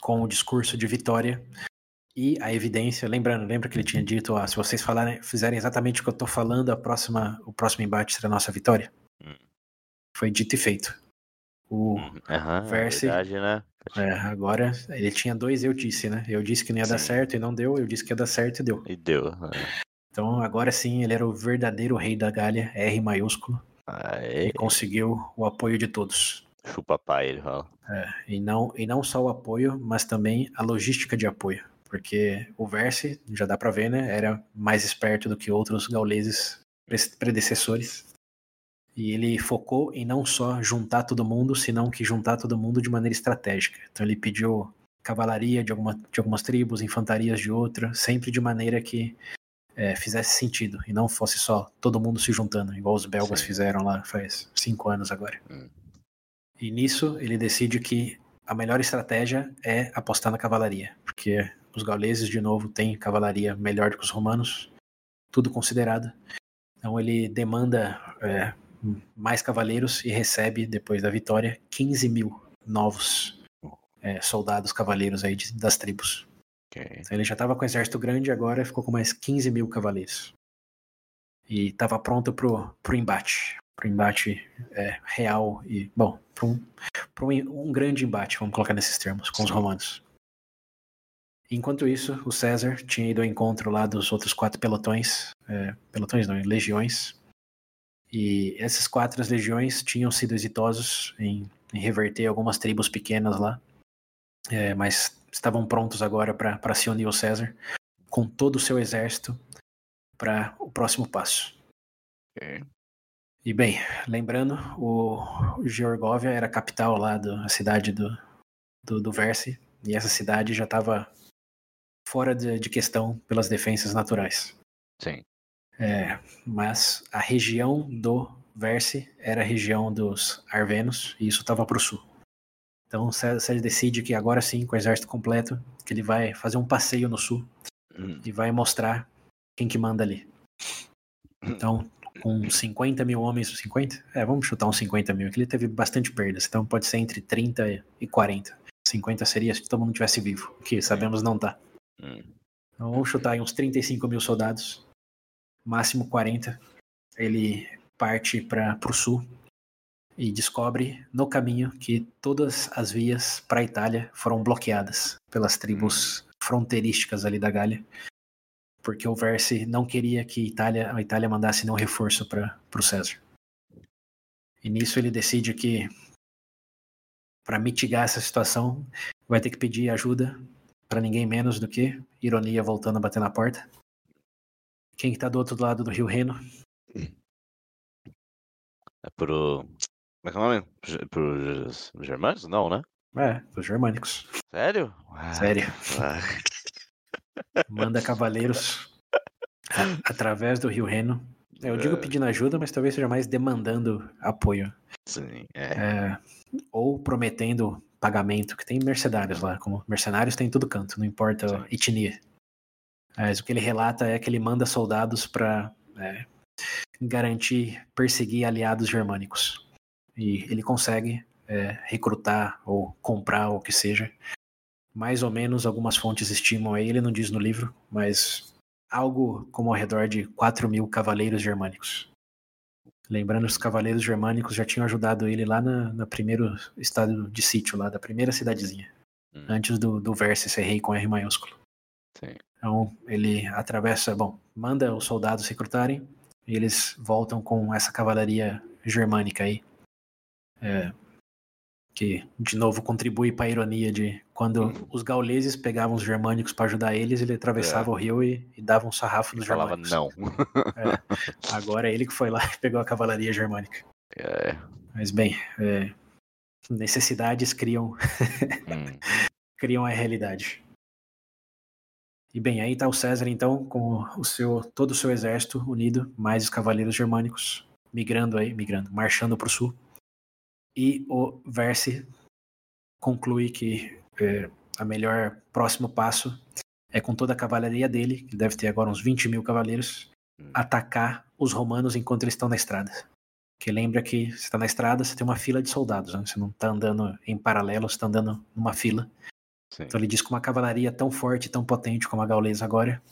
B: com o discurso de vitória, e a evidência, lembrando, lembra que ele tinha dito, ah, se vocês falarem, fizerem exatamente o que eu estou falando, a próxima, o próximo embate será a nossa vitória? Hum. Foi dito e feito. O
A: uhum, Verse, verdade, né?
B: É, agora ele tinha dois eu disse, né? Eu disse que não ia sim. dar certo e não deu, eu disse que ia dar certo e deu.
A: E deu. É.
B: Então agora sim ele era o verdadeiro rei da Gália, R maiúsculo. Aê. E conseguiu o apoio de todos.
A: Chupa pai, ele fala.
B: É, e, não, e não só o apoio, mas também a logística de apoio porque o Verse, já dá para ver, né, era mais esperto do que outros gauleses predecessores. E ele focou em não só juntar todo mundo, senão que juntar todo mundo de maneira estratégica. Então ele pediu cavalaria de, alguma, de algumas tribos, infantarias de outra, sempre de maneira que é, fizesse sentido e não fosse só todo mundo se juntando, igual os belgas Sim. fizeram lá faz cinco anos agora. Hum. E nisso ele decide que a melhor estratégia é apostar na cavalaria, porque os gauleses, de novo, têm cavalaria melhor do que os romanos, tudo considerado. Então ele demanda é, mais cavaleiros e recebe, depois da vitória, 15 mil novos é, soldados cavaleiros aí de, das tribos.
A: Okay.
B: Então ele já estava com um exército grande, agora ficou com mais 15 mil cavaleiros. E estava pronto pro, pro embate. Pro embate é, real e, bom, para um, um, um grande embate, vamos colocar nesses termos, com os romanos. Enquanto isso, o César tinha ido ao encontro lá dos outros quatro pelotões, é, pelotões não, legiões, e essas quatro legiões tinham sido exitosos em, em reverter algumas tribos pequenas lá, é, mas estavam prontos agora para se unir ao César com todo o seu exército para o próximo passo. E bem, lembrando, o Georgóvia era a capital lá da cidade do, do, do Verse, e essa cidade já estava fora de, de, questão pelas defensas naturais.
A: Sim.
B: É, mas a região do Verse era a região dos Arvenos, e isso estava para o sul. Então César decide que agora sim, com o exército completo, que ele vai fazer um passeio no sul
A: Hum.
B: e vai mostrar quem que manda ali. Então, com 50 mil homens, 50? É, vamos chutar uns 50 mil, que ele teve bastante perdas, então pode ser entre 30 e 40. 50 seria se todo mundo tivesse vivo, que sabemos não tá.
A: Hum.
B: Então vamos chutar aí uns 35 mil soldados, máximo 40. Ele parte para o sul e descobre no caminho que todas as vias para a Itália foram bloqueadas pelas tribos fronteirísticas ali da Gália, porque o Verse não queria que Itália, a Itália mandasse nenhum reforço para o César. E nisso ele decide que para mitigar essa situação vai ter que pedir ajuda para ninguém menos do que Ironia voltando a bater na porta. Quem está do outro lado do Rio Reno?
A: É pro. Como é que é o nome? Pro- Pros germanos? Não, né?
B: É, os germânicos.
A: Sério? Ah,
B: Sério.
A: ah,
B: Manda cavaleiros a- através do Rio Reno. Eu digo
A: É.
B: pedindo ajuda, mas talvez seja mais demandando apoio.
A: Sim, é.
B: É, ou prometendo pagamento, que tem mercenários lá, como mercenários tem em todo canto, não importa a etnia. Mas o que ele relata é que ele manda soldados para garantir perseguir aliados germânicos. E ele consegue é, recrutar ou comprar ou o que seja. Mais ou menos, algumas fontes estimam aí, ele não diz no livro, mas algo como ao redor de 4 mil cavaleiros germânicos. Lembrando que os cavaleiros germânicos já tinham ajudado ele lá na, na primeiro estado de sítio, lá da primeira cidadezinha,
A: Hum,
B: antes do, do Verse ser rei com R maiúsculo.
A: Sim.
B: Então ele atravessa, bom, manda os soldados recrutarem e eles voltam com essa cavalaria germânica aí. É, que de novo contribui para a ironia de quando
A: Uhum.
B: os gauleses pegavam os germânicos para ajudar eles, ele atravessava
A: É.
B: o rio e, e dava um sarrafo nos
A: falava
B: germânicos.
A: não.
B: Agora é ele que foi lá e pegou a cavalaria germânica.
A: É.
B: Mas bem, é, necessidades criam
A: Hum,
B: criam a realidade. E bem, aí tá o César então com o seu todo o seu exército unido, mais os cavaleiros germânicos migrando aí, migrando, marchando para o sul. E o Verse conclui que é, a melhor próximo passo é com toda a cavalaria dele, que deve ter agora uns 20 mil cavaleiros,
A: Hum.
B: atacar os romanos enquanto eles estão na estrada. Que lembra que você está na estrada, você tem uma fila de soldados, né? você não está andando em paralelo, você está andando numa fila.
A: sim.
B: Então ele diz que uma cavalaria tão forte, tão potente como a gaulesa agora,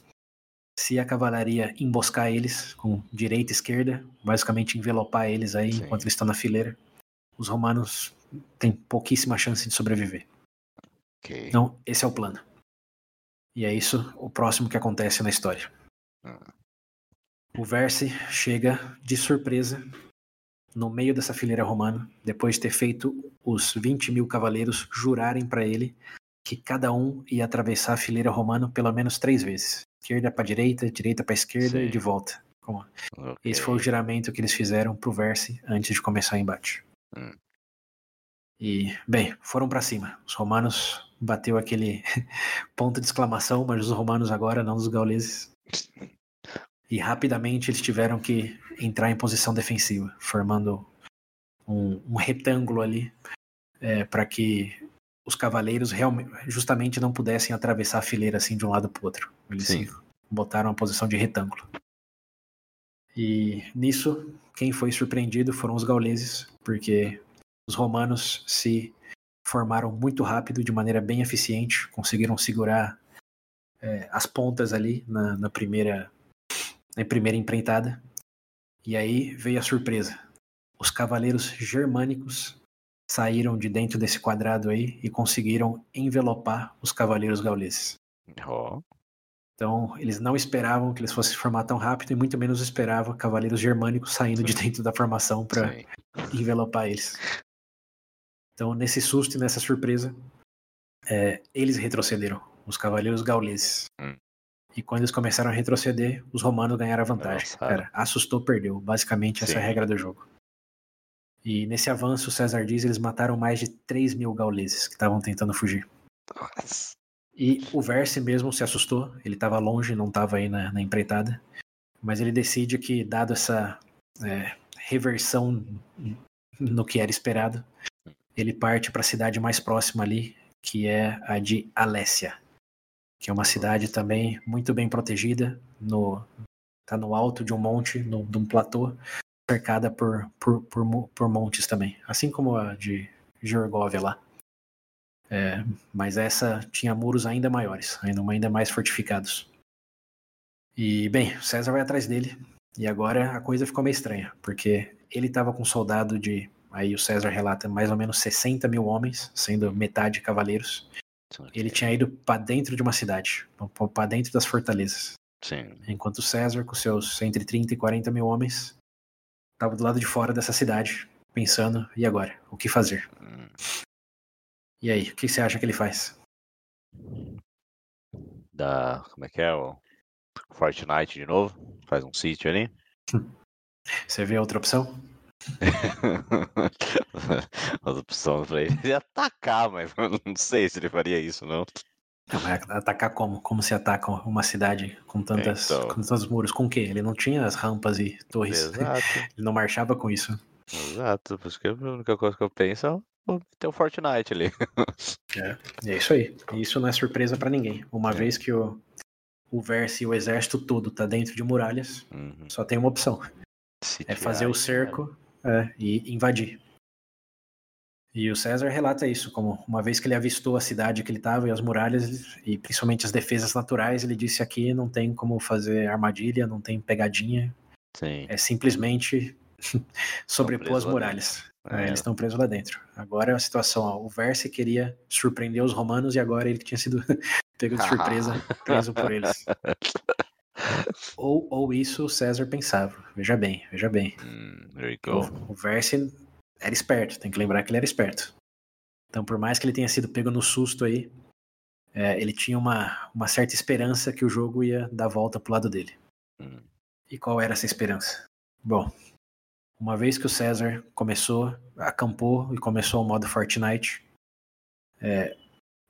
B: se a cavalaria emboscar eles com direita e esquerda, basicamente envelopar eles aí
A: Sim.
B: enquanto eles estão na fileira, os romanos têm pouquíssima chance de sobreviver.
A: Ok.
B: Então esse é o plano. E é isso o próximo que acontece na história.
A: Hum.
B: O Verse chega de surpresa no meio dessa fileira romana, depois de ter feito os 20 mil cavaleiros jurarem para ele que cada um ia atravessar a fileira romana pelo menos três vezes. Esquerda para direita, direita para esquerda e
A: Sim.
B: de volta. Esse foi o juramento que eles fizeram pro Verse antes de começar o embate.
A: Hum.
B: E, bem, foram para cima. Os romanos bateu aquele ponto de exclamação, mas os romanos agora, não os gauleses. E rapidamente eles tiveram que entrar em posição defensiva, formando um, um retângulo ali para que os cavaleiros realmente, justamente não pudessem atravessar a fileira assim de um lado para outro. Eles
A: Sim.
B: botaram uma posição de retângulo. E nisso, quem foi surpreendido foram os gauleses, porque os romanos se formaram muito rápido, de maneira bem eficiente, conseguiram segurar é, as pontas ali na, na primeira na primeira empreitada. E aí veio a surpresa. Os cavaleiros germânicos saíram de dentro desse quadrado aí e conseguiram envelopar os cavaleiros gauleses.
A: Ó.
B: Então, eles não esperavam que eles fossem se formar tão rápido e muito menos esperavam cavaleiros germânicos saindo de dentro da formação para
A: Sim.
B: envelopar eles. Então, nesse susto e nessa surpresa, é, eles retrocederam, os cavaleiros gauleses.
A: Hum.
B: E quando eles começaram a retroceder, os romanos ganharam a vantagem.
A: Nossa.
B: Cara, assustou, perdeu. Basicamente, essa é a
A: Sim.
B: regra do jogo. E nesse avanço, César diz, eles mataram mais de 3 mil gauleses que estavam tentando fugir.
A: Nossa.
B: E o Verse mesmo se assustou, ele estava longe, não estava aí na, na empreitada, mas ele decide que, dado essa é, reversão no que era esperado, ele parte para a cidade mais próxima ali, que é a de Alessia, que é uma cidade também muito bem protegida, no tá no alto de um monte, no, de um platô, cercada por, por, por, por montes também, assim como a de Georgóvia lá. É, mas essa tinha muros ainda maiores, ainda, mais fortificados. E, bem, César vai atrás dele, e agora a coisa ficou meio estranha, porque ele estava com um soldado de, aí o César relata, mais ou menos 60 mil homens, sendo metade cavaleiros. Ele tinha ido para dentro de uma cidade, para dentro das fortalezas.
A: Sim.
B: Enquanto César, com seus entre 30 e 40 mil homens, estava do lado de fora dessa cidade, pensando, e agora? O que fazer?
A: Hum.
B: E aí, o que você acha que ele faz?
A: Da. Como é que é? O Fortnite de novo? Faz um sítio ali.
B: Você vê outra opção?
A: As opções pra ele é atacar, mas não sei se ele faria isso, não.
B: Não, mas atacar como? Como se ataca uma cidade com, tantas,
A: Então.
B: com tantos muros? Com o quê? Ele não tinha as rampas e torres.
A: Exato,
B: Ele não marchava com isso.
A: exato. Por isso que a única coisa que eu penso é ter o Fortnite ali.
B: É isso aí. Isso não é surpresa pra ninguém. Uma
A: É.
B: vez que o, o Verse e o exército todo tá dentro de muralhas,
A: Uhum.
B: só tem uma opção. É fazer o
A: e-
B: cerco é, e invadir. E o César relata isso, como uma vez que ele avistou a cidade que ele estava e as muralhas, e principalmente as defesas naturais, ele disse aqui não tem como fazer armadilha, não tem pegadinha,
A: Sim.
B: é simplesmente sobrepor
A: presos
B: as muralhas. É,
A: É.
B: eles estão presos lá dentro. Agora é a situação, ó, o Verse queria surpreender os romanos e agora ele que tinha sido pego de surpresa, preso por eles. Ou, ou isso o César pensava. Veja bem, veja bem.
A: Go.
B: O, o Verse era esperto, tem que lembrar que ele era esperto. Então, por mais que ele tenha sido pego no susto aí, é, ele tinha uma, uma certa esperança que o jogo ia dar volta pro lado dele.
A: Hum.
B: E qual era essa esperança? Bom, uma vez que o César começou, acampou e começou o modo Fortnite, é,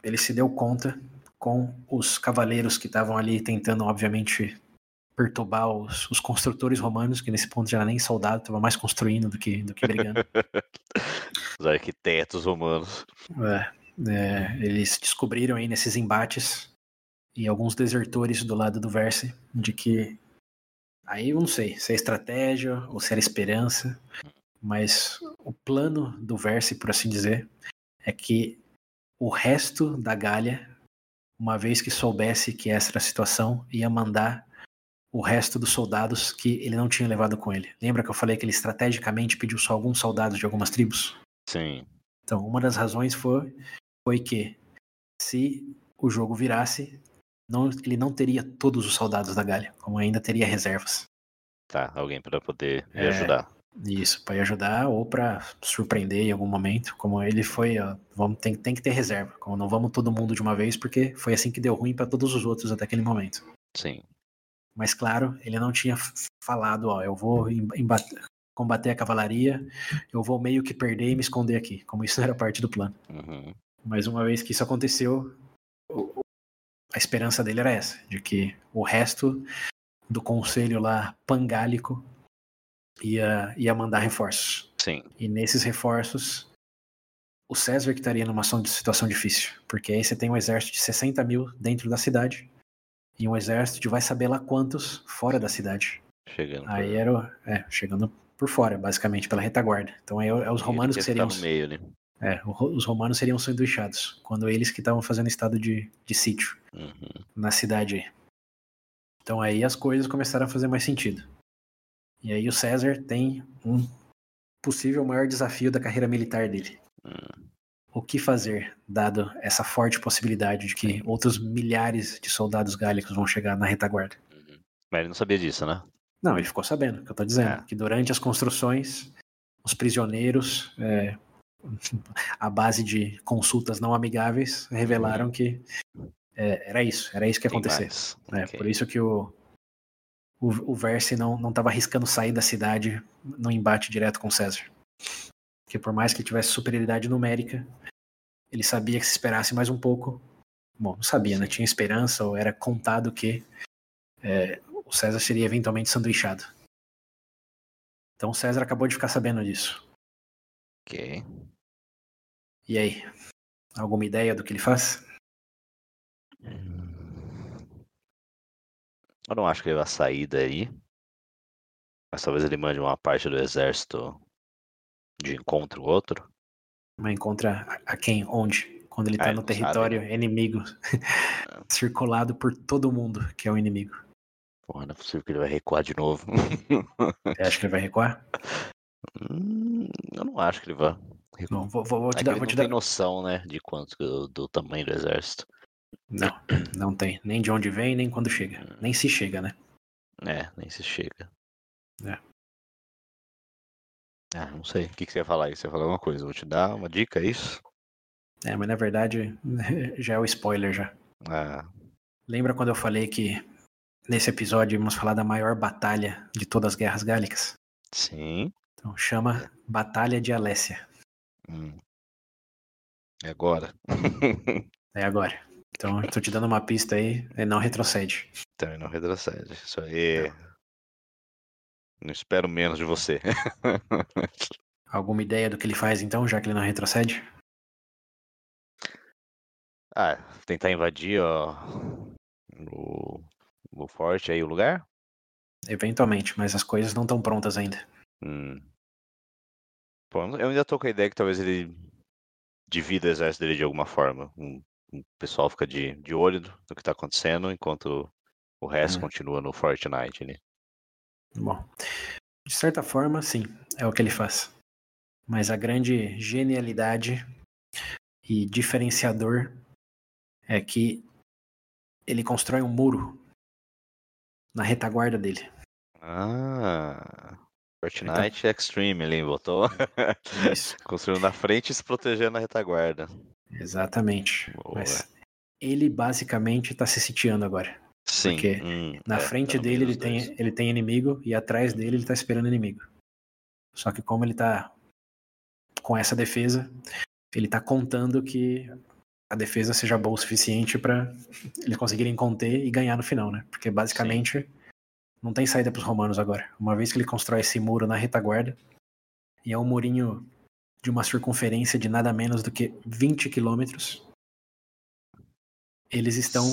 B: ele se deu conta com os cavaleiros que estavam ali tentando, obviamente, perturbar os, os construtores romanos, que nesse ponto já era nem soldado, estava mais construindo do que, do que brigando.
A: Os arquitetos romanos.
B: É, é, eles descobriram aí nesses embates e alguns desertores do lado do Verse de que aí eu não sei se é estratégia ou se era esperança, mas o plano do Verse, por assim dizer, é que o resto da Gália, uma vez que soubesse que essa era a situação, ia mandar o resto dos soldados que ele não tinha levado com ele. Lembra que eu falei que ele estrategicamente pediu só alguns soldados de algumas tribos?
A: Sim.
B: Então, uma das razões foi, foi que se o jogo virasse, não, ele não teria todos os soldados da Gália, como ainda teria reservas.
A: Tá, alguém pra poder me
B: É.
A: ajudar.
B: Isso, para ajudar ou para surpreender em algum momento, como ele foi, ó, vamos, tem, tem que ter reserva, como não vamos todo mundo de uma vez, porque foi assim que deu ruim para todos os outros até aquele momento.
A: Sim.
B: Mas claro, ele não tinha falado, ó, eu vou combater a cavalaria, eu vou meio que perder e me esconder aqui, como isso era parte do plano.
A: Uhum.
B: Mas uma vez que isso aconteceu, o- a esperança dele era essa, de que o resto do conselho lá pangálico ia, ia mandar reforços.
A: Sim.
B: E nesses reforços, o César que estaria numa situação difícil, porque aí você tem um exército de 60 mil dentro da cidade e um exército de vai saber lá quantos fora da cidade.
A: Chegando. por-
B: Aí era, o- é, chegando por fora, basicamente, pela retaguarda. Então aí é, é os romanos que seriam...
A: ficar no meio ali.
B: É, o os romanos seriam sanduichados, quando eles que estavam fazendo estado de, de sítio
A: Uhum.
B: na cidade. Então aí as coisas começaram a fazer mais sentido. E aí o César tem um possível maior desafio da carreira militar dele.
A: Hum.
B: o que fazer, dado essa forte possibilidade de que outros milhares de soldados gálicos vão chegar na retaguarda.
A: Uhum. Mas ele não sabia disso, né?
B: Não, ele ficou sabendo, que eu tô dizendo,
A: É.
B: que durante as construções, os prisioneiros, é, à base de consultas não amigáveis, revelaram que é, era isso, era isso que ia acontecer. É,
A: Ok.
B: Por isso que o, o, o Verse não, não tava arriscando sair da cidade no embate direto com César. Porque por mais que ele tivesse superioridade numérica, ele sabia que se esperasse mais um pouco. Bom, não sabia, né? Tinha esperança ou era contado que é, o César seria eventualmente sanduichado. Então o César acabou de ficar sabendo disso.
A: Ok.
B: E aí? Alguma ideia do que ele faz?
A: Eu não acho que ele vai sair daí. Mas talvez ele mande uma parte do exército de encontro outro.
B: Mas encontra a- quem? Onde? Quando ele
A: Ah,
B: tá
A: ele
B: no
A: sabe,
B: território
A: né?
B: inimigo, circulado por todo mundo que é o inimigo.
A: Porra, não é possível que ele vai recuar de novo.
B: Você acha que ele vai recuar?
A: Hum, eu não acho que ele recuar.
B: Não, vou, vou- vou
A: É
B: te
A: que
B: dar. Vou
A: não
B: te
A: tem
B: dar...
A: noção, né, de quanto do, do tamanho do exército.
B: Não, não tem. Nem de onde vem, nem quando chega. Nem se chega, né?
A: É, nem se chega.
B: É.
A: Ah, não sei. O que, que você ia falar aí? Você ia falar alguma coisa? Eu Vou te dar uma dica, é isso?
B: É, mas na verdade já é o spoiler já.
A: Ah,
B: Lembra quando eu falei que nesse episódio vamos falar da maior batalha de todas as guerras gálicas?
A: sim.
B: Então chama Batalha de Alésia.
A: Hum. E agora?
B: É agora. Então tô te dando uma pista aí, e não retrocede.
A: Também não retrocede. Isso aí. Não espero menos de você.
B: Alguma ideia do que ele faz então, já que ele não retrocede?
A: ah, tentar invadir ó, o, o forte aí, o lugar?
B: Eventualmente, mas as coisas não estão prontas ainda.
A: Hum. Pô, eu ainda tô com a ideia que talvez ele divida o exército dele de alguma forma. Um- o pessoal fica de, de olho no que tá acontecendo, enquanto o resto
B: Hum.
A: continua no Fortnite ali.
B: Bom, de certa forma, sim, é o que ele faz. Mas a grande genialidade e diferenciador é que ele constrói um muro na retaguarda dele.
A: Ah. Fortnite Extreme ali, botou.
B: Isso,
A: Construindo na frente e se protegendo na retaguarda.
B: exatamente.
A: Boa.
B: Mas ele basicamente está se sitiando agora.
A: Sim.
B: Porque
A: hum,
B: Na
A: é,
B: frente
A: tá
B: dele ele tem,
A: dois.
B: ele tem inimigo e atrás dele ele tá esperando inimigo. Só que como ele tá com essa defesa, ele tá contando que a defesa seja boa o suficiente para eles conseguirem conter e ganhar no final, né? Porque basicamente não tem saída pros romanos agora. Uma vez que ele constrói esse muro na retaguarda, e é um murinho de uma circunferência de nada menos do que 20 quilômetros, eles estão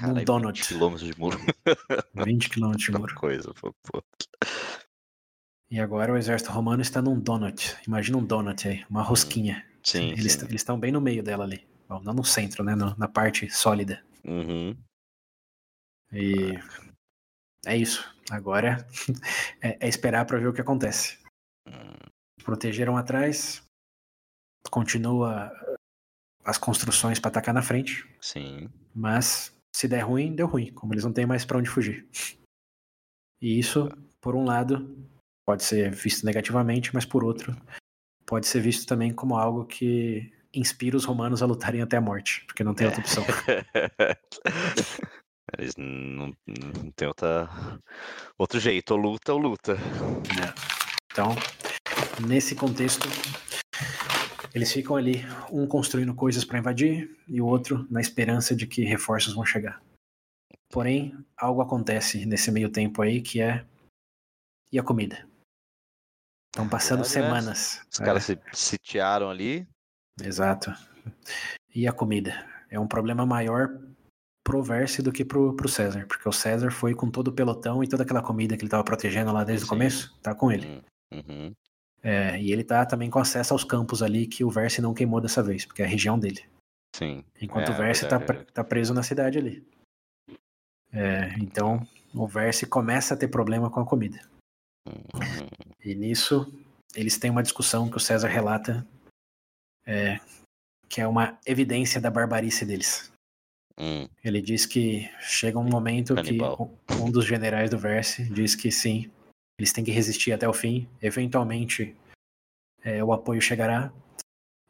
A: 20
B: donut.
A: quilômetros de muro.
B: 20 quilômetros de muro.
A: coisa, pô, pô.
B: E agora o exército romano está num donut. Imagina um donut aí, uma rosquinha.
A: Sim,
B: eles estão bem no meio dela ali. Bom, não no centro, né? no- na parte sólida.
A: Uhum.
B: E é isso. Agora é, é esperar para ver o que acontece. Protegeram atrás, continua as construções para atacar na frente,
A: Sim.
B: mas se der ruim, deu ruim, como eles não têm mais para onde fugir. E isso, por um lado, pode ser visto negativamente, mas por outro, pode ser visto também como algo que inspira os romanos a lutarem até a morte, porque não tem outra opção.
A: Eles não, não tem outra, outro jeito, ou luta ou luta.
B: Então, nesse contexto, eles ficam ali, um construindo coisas para invadir e o outro na esperança de que reforços vão chegar. Porém, algo acontece nesse meio tempo aí que é e a comida. Estão passando
A: né?
B: semanas.
A: Os
B: É,
A: caras se sitiaram ali.
B: Exato. E a comida é um problema maior pro Verse do que pro, pro César, porque o César foi com todo o pelotão e toda aquela comida que ele estava protegendo lá desde o
A: Sim.
B: começo, tá com ele.
A: Hum, Uhum.
B: É, e ele tá também com acesso aos campos ali que o Verse não queimou dessa vez, porque é a região dele.
A: Sim.
B: Enquanto
A: É,
B: o Verse tá, pre- tá preso na cidade ali. É, então, o Verse começa a ter problema com a comida.
A: Uhum.
B: E nisso, eles têm uma discussão que o César relata é, que é uma evidência da barbarice deles.
A: Hum,
B: Ele diz que chega um momento
A: Canibal.
B: que um dos generais do Verse diz que sim, eles têm que resistir até o fim. Eventualmente, é, o apoio chegará.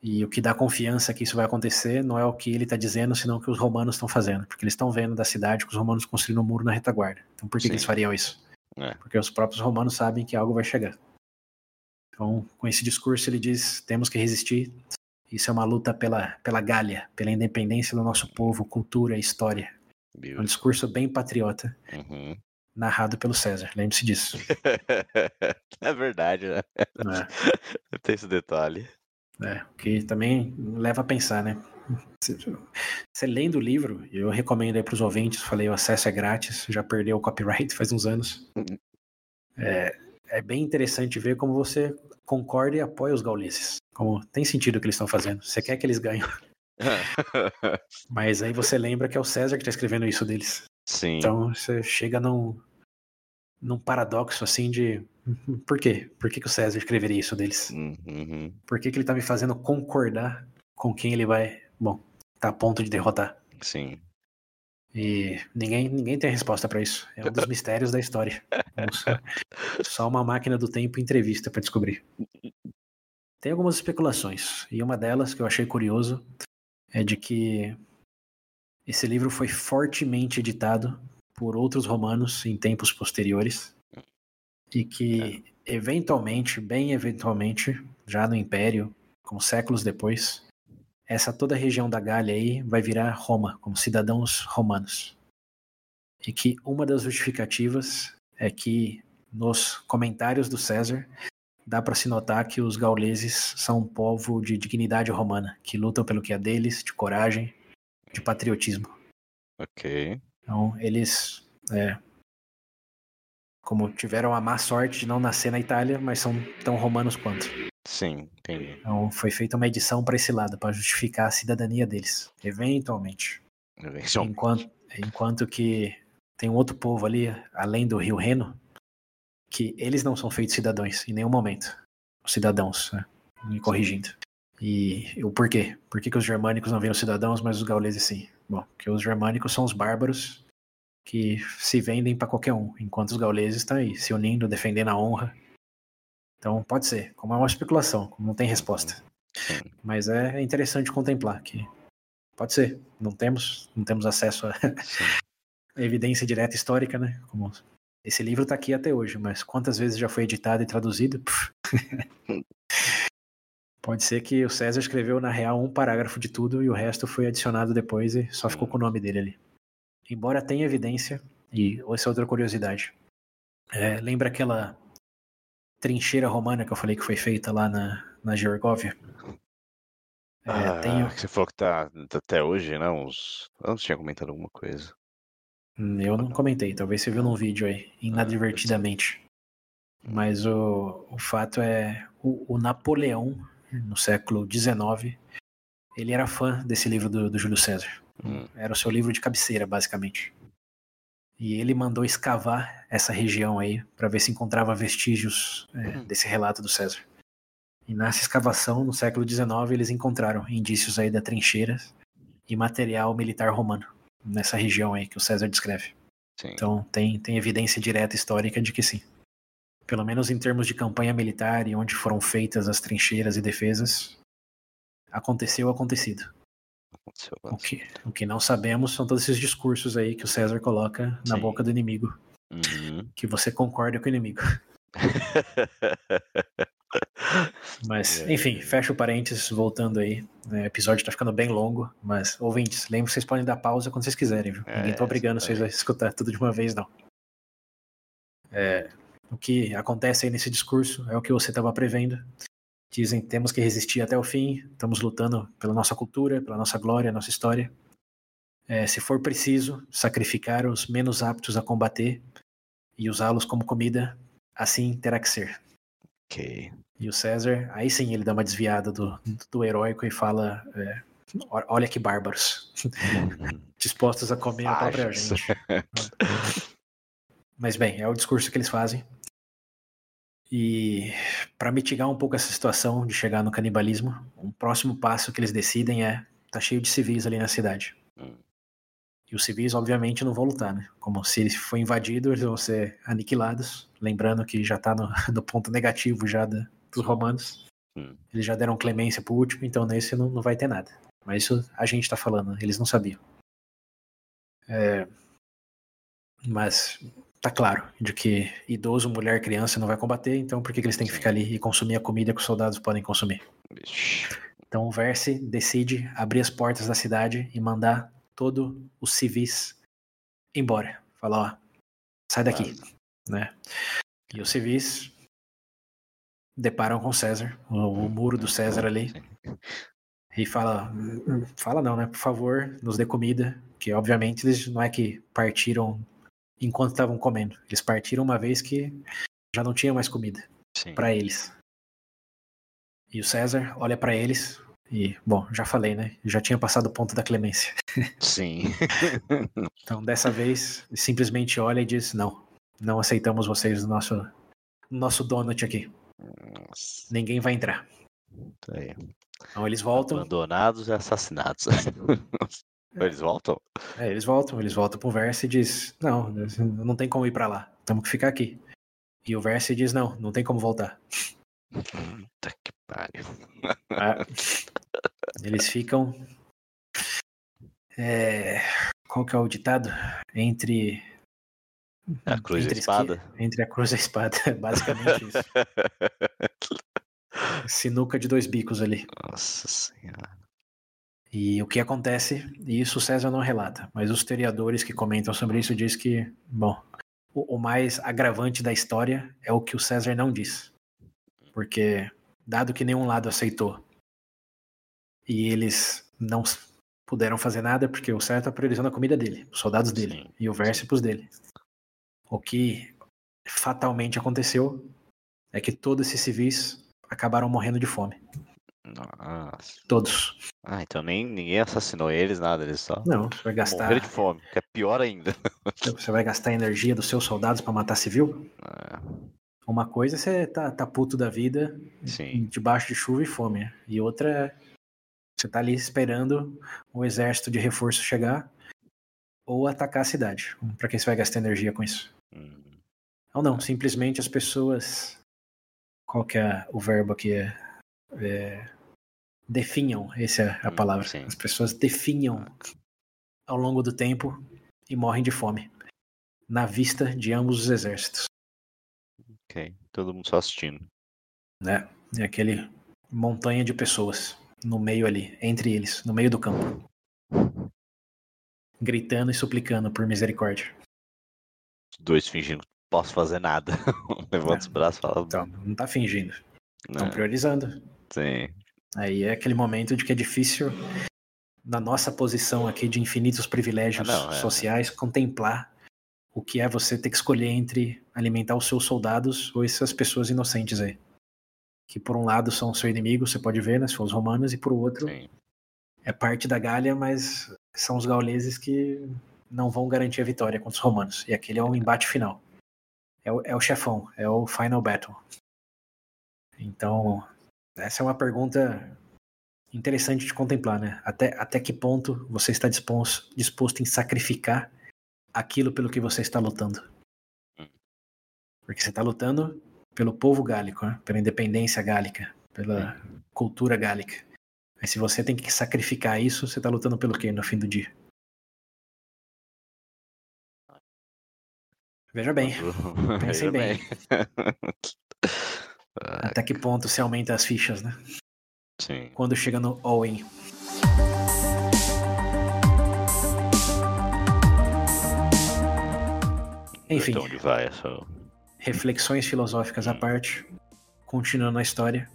B: E o que dá confiança que isso vai acontecer não é o que ele está dizendo, senão o que os romanos estão fazendo. Porque eles estão vendo da cidade que os romanos construíram um muro na retaguarda. Então por que, que eles fariam isso?
A: É.
B: Porque os próprios romanos sabem que algo vai chegar. Então, com esse discurso, ele diz: temos que resistir. Isso é uma luta pela, pela Gália, pela independência do nosso povo, cultura, história. É um
A: beautiful.
B: discurso bem patriota,
A: Uhum.
B: narrado pelo César. Lembre-se disso.
A: é verdade, né?
B: né?
A: Tem esse detalhe.
B: É, o que também leva a pensar, né? Você- Você lendo o livro, eu recomendo aí para os ouvintes, falei, o acesso é grátis, já perdeu o copyright faz uns anos. É, é bem interessante ver como você concorda e apoia os gauleses. Como tem sentido o que eles estão fazendo. Você quer que eles ganhem. Mas aí você lembra que é o César que está escrevendo isso deles.
A: Sim.
B: Então você chega num, num paradoxo assim de. Por quê? Por que, que o César escreveria isso deles?
A: Uhum.
B: Por que, que ele tá me fazendo concordar com quem ele vai, bom, tá a ponto de derrotar?
A: Sim.
B: E ninguém, ninguém tem resposta pra isso. É um dos mistérios da história. Só, uma máquina do tempo em entrevista pra descobrir. Tem algumas especulações, e uma delas que eu achei curioso é de que esse livro foi fortemente editado por outros romanos em tempos posteriores e que eventualmente, bem eventualmente, já no Império, como séculos depois, essa toda a região da Gália aí vai virar Roma, como cidadãos romanos. E que uma das justificativas é que nos comentários do César dá para se notar que os gauleses são um povo de dignidade romana, que lutam pelo que é deles, de coragem, de patriotismo.
A: Ok.
B: Então, eles, é, como tiveram a má sorte de não nascer na Itália, mas são tão romanos quanto.
A: Sim, entendi.
B: Então, foi feita uma edição para esse lado, para justificar a cidadania deles, eventualmente.
A: Eventual-
B: Enquanto, enquanto que tem um outro povo ali, além do Rio Reno, que eles não são feitos cidadãos em nenhum momento. Os cidadãos, né? me corrigindo. E o porquê? Por que, que os germânicos não viram cidadãos, mas os gauleses sim? Bom, porque os germânicos são os bárbaros que se vendem para qualquer um, enquanto os gauleses estão aí, se unindo, defendendo a honra. Então pode ser, como é uma especulação, como não tem resposta.
A: Sim.
B: Mas é interessante contemplar que pode ser. Não temos, não temos acesso a
A: Sim.
B: evidência direta histórica, né? Como esse livro está aqui até hoje, mas quantas vezes já foi editado e traduzido? Pode ser que o César escreveu na real um parágrafo de tudo e o resto foi adicionado depois e só ficou com o nome dele ali. Embora tenha evidência, e essa é outra curiosidade. É, lembra aquela trincheira romana que eu falei que foi feita lá na, na Georgóvia? É,
A: Ah,
B: tem-
A: Você falou que tá até hoje, né? Uns... Antes tinha comentado alguma coisa.
B: Hum, Eu não comentei, talvez você viu num vídeo aí, inadvertidamente. Mas o, o fato é, o, o Napoleão, no século XIX, ele era fã desse livro do, do Júlio César.
A: Hum.
B: Era o seu livro de cabeceira, basicamente. E ele mandou escavar essa região aí para ver se encontrava vestígios é,
A: Hum.
B: desse relato do César. E nessa escavação, no século XIX, eles encontraram indícios aí da trincheira e material militar romano nessa região aí que o César descreve.
A: Sim.
B: Então tem, tem evidência direta histórica de que sim. Pelo menos em termos de campanha militar e onde foram feitas as trincheiras e defesas, aconteceu o acontecido.
A: Aconteceu,
B: O que, o que não sabemos são todos esses discursos aí que o César coloca na
A: Sim.
B: boca do inimigo,
A: Uhum.
B: que você concorda com o inimigo. Mas,
A: É.
B: enfim, fecha o parênteses, voltando aí. né, o episódio tá ficando bem longo, mas, ouvintes, lembre que vocês podem dar pausa quando vocês quiserem, viu? Ninguém tá
A: É,
B: obrigando vocês a escutar tudo de uma vez, não. É, o que acontece aí nesse discurso é o que você estava prevendo. Dizem temos que resistir até o fim, estamos lutando pela nossa cultura, pela nossa glória, nossa história. É, se for preciso, sacrificar os menos aptos a combater e usá-los como comida, assim terá que ser.
A: ok.
B: E o César, aí sim ele dá uma desviada do, do heróico e fala: é, "Ó- Olha que bárbaros, dispostos a comer a própria gente. Mas bem, é o discurso que eles fazem. E para mitigar um pouco essa situação de chegar no canibalismo, um próximo passo que eles decidem é tá cheio de civis ali na cidade.
A: Hum.
B: E os civis, obviamente, não vão lutar, né? Como se ele for invadido, eles vão ser aniquilados. Lembrando que já tá no, no ponto negativo já da, dos romanos.
A: Hum.
B: Eles já deram clemência pro último, então nesse não, não vai ter nada. Mas isso a gente tá falando, eles não sabiam. É, mas tá claro de que idoso, mulher, criança não vai combater, então por que, que eles têm que ficar ali e consumir a comida que os soldados podem consumir? Então o Verse decide abrir as portas da cidade e mandar todos os civis embora. Falar, ó, sai daqui, né? E os civis deparam com César, o, o muro do César ali, e fala, fala não, né? Por favor, nos dê comida, que obviamente eles não é que partiram enquanto estavam comendo, eles partiram uma vez que já não tinha mais comida para eles. E o César olha para eles e, bom, já falei, né? Já tinha passado o ponto da clemência.
A: Sim.
B: Então, dessa vez, simplesmente olha e diz: "Não, não aceitamos vocês no nosso no nosso donut aqui.
A: Nossa.
B: Ninguém vai entrar."
A: Tá.
B: Então eles voltam,
A: Abandonados e assassinados. Eles voltam?
B: é, eles voltam, eles voltam pro Verse e diz: "Não, não tem como ir para lá. Temos que ficar aqui." E o Verse diz: "Não, não tem como voltar."
A: Puta que pariu.
B: Ah, eles ficam. É, qual que é o ditado? Entre.
A: A cruz e a
B: entre
A: espada?
B: esqui- Entre a cruz e a espada, é basicamente isso. Sinuca de dois bicos ali.
A: Nossa senhora.
B: E o que acontece, e isso o César não relata, mas os historiadores que comentam sobre isso diz que, bom, o, o mais agravante da história é o que o César não diz. Porque, dado que nenhum lado aceitou, e eles não puderam fazer nada, porque o César está priorizando a comida dele, os soldados dele, e o Versipus dele. O que fatalmente aconteceu é que todos esses civis acabaram morrendo de fome.
A: Nossa.
B: Todos.
A: Ah, então nem ninguém assassinou eles, nada, eles só
B: Não, você vai gastar.
A: morreram de fome, que é pior ainda.
B: Você vai gastar a energia dos seus soldados pra matar civil?
A: Ah,
B: Uma coisa é você tá, tá puto da vida,
A: sim,
B: debaixo de chuva e fome. E outra é você tá ali esperando o exército de reforço chegar ou atacar a cidade. Pra que você vai gastar energia com isso?
A: Hum,
B: Ou não, simplesmente as pessoas. Qual que é o verbo aqui? É, é, definham, essa é a
A: Hum,
B: palavra.
A: sim.
B: As pessoas definham ao longo do tempo e morrem de fome. Na vista de ambos os exércitos.
A: ok. Todo mundo só assistindo.
B: né? É aquele montanha de pessoas no meio ali, entre eles, no meio do campo. Gritando e suplicando por misericórdia.
A: Os dois fingindo que não posso fazer nada. Levanta os
B: É.
A: braços e fala.
B: Então, não tá fingindo. Estão
A: né?
B: priorizando.
A: Sim.
B: Aí é aquele momento de que é difícil, na nossa posição aqui de infinitos privilégios
A: Ah, não, é.
B: sociais, contemplar o que é você ter que escolher entre alimentar os seus soldados ou essas pessoas inocentes aí. Que por um lado são seu inimigo, você pode ver, né? For os romanos, e por outro
A: Sim.
B: é parte da Gália, mas são os gauleses que não vão garantir a vitória contra os romanos. E aquele é o embate final. É o, é o chefão, é o final battle. Então, essa é uma pergunta interessante de contemplar, né? Até, até que ponto você está disposto, disposto em sacrificar aquilo pelo que você está lutando?
A: Hum.
B: Porque você está lutando pelo povo gálico, né? pela independência gálica, pela cultura gálica. Mas se você tem que sacrificar isso, você tá lutando pelo quê no fim do dia? Veja bem, Pensem
A: Veja
B: bem.
A: Ah,
B: até que ponto você aumenta as fichas, né?
A: Sim.
B: Quando chega no all-in. Enfim,
A: Então onde vai essa.
B: reflexões filosóficas à parte, continuando a história.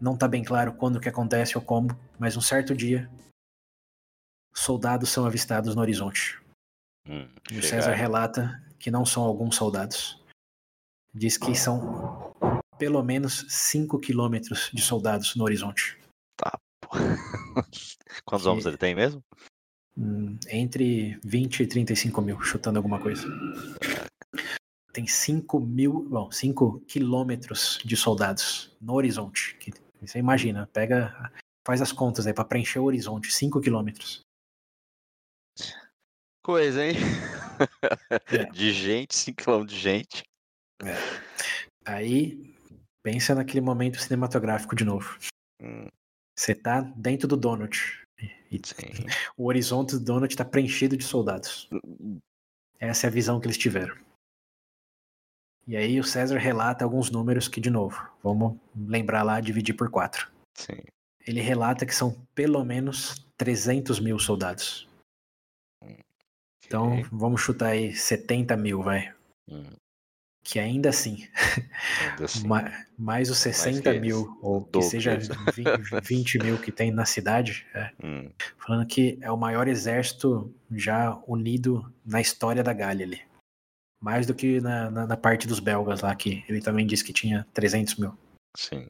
B: Não tá bem claro quando que acontece ou como, mas um certo dia, soldados são avistados no horizonte.
A: Hum,
B: E o. César relata que não são alguns soldados. Diz que são pelo menos 5 quilômetros de soldados no horizonte.
A: Quantos
B: Que-
A: homens ele tem mesmo?
B: Hum, entre 20 e 35 mil, chutando alguma coisa. tem 5 mil, bom, 5 quilômetros de soldados no horizonte. Você imagina, pega, faz as contas aí para preencher o horizonte, 5 quilômetros.
A: Coisa, hein? É. De gente, 5 quilômetros de gente.
B: É. Aí, pensa naquele momento cinematográfico de novo. Hum. Você tá dentro do donut. E Sim. o horizonte do donut tá preenchido de soldados. Hum. Essa é a visão que eles tiveram. E aí o César relata alguns números que, de novo, vamos lembrar lá, dividir por quatro.
A: Sim.
B: Ele relata que são pelo menos 300 mil soldados. Então, vamos chutar aí 70 mil, vai. Hum. Que ainda assim, ainda assim. mais, os 60 mais mil, ou que seja 20, 20, mil que tem na cidade, é, hum. falando que é o maior exército já unido na história da Gália ali. Mais do que na, na, na, parte dos belgas lá, que ele também disse que tinha 300 mil.
A: Sim.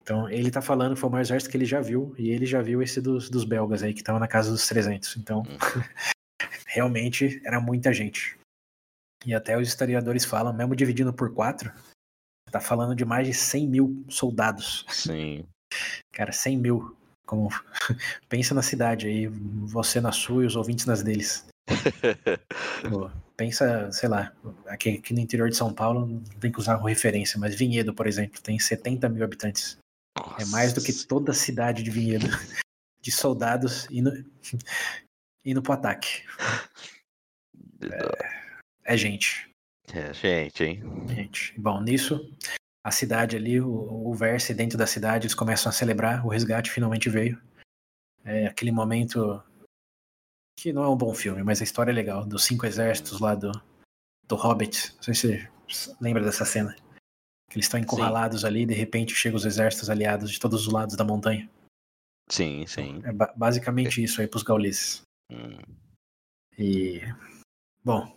B: Então, ele tá falando que foi o maior exército que ele já viu, e ele já viu esse dos, dos belgas aí, que tava na casa dos 300. Então, hum. realmente era muita gente. E até os historiadores falam, mesmo dividindo por quatro, tá falando de mais de 100 mil soldados.
A: Sim.
B: Cara, 100 mil. Como... Pensa na cidade aí, você na sua e os ouvintes nas deles. Pensa, sei lá, aqui, aqui, no interior de São Paulo não tem que usar como referência, mas Vinhedo, por exemplo, tem 70 mil habitantes. Nossa. É mais do que toda a cidade de Vinhedo, de soldados indo, indo pro ataque. É, é gente.
A: É gente, hein?
B: Gente. Bom, nisso, a cidade ali, o, o Verse dentro da cidade, eles começam a celebrar, o resgate finalmente veio. É aquele momento que não é um bom filme, mas a história é legal, dos cinco exércitos lá do, do Hobbit. Não sei se você lembra dessa cena. Que eles estão encurralados sim. ali e de repente chegam os exércitos aliados de todos os lados da montanha.
A: Sim, sim.
B: É basicamente isso aí pros gauleses. Hum. E. Bom,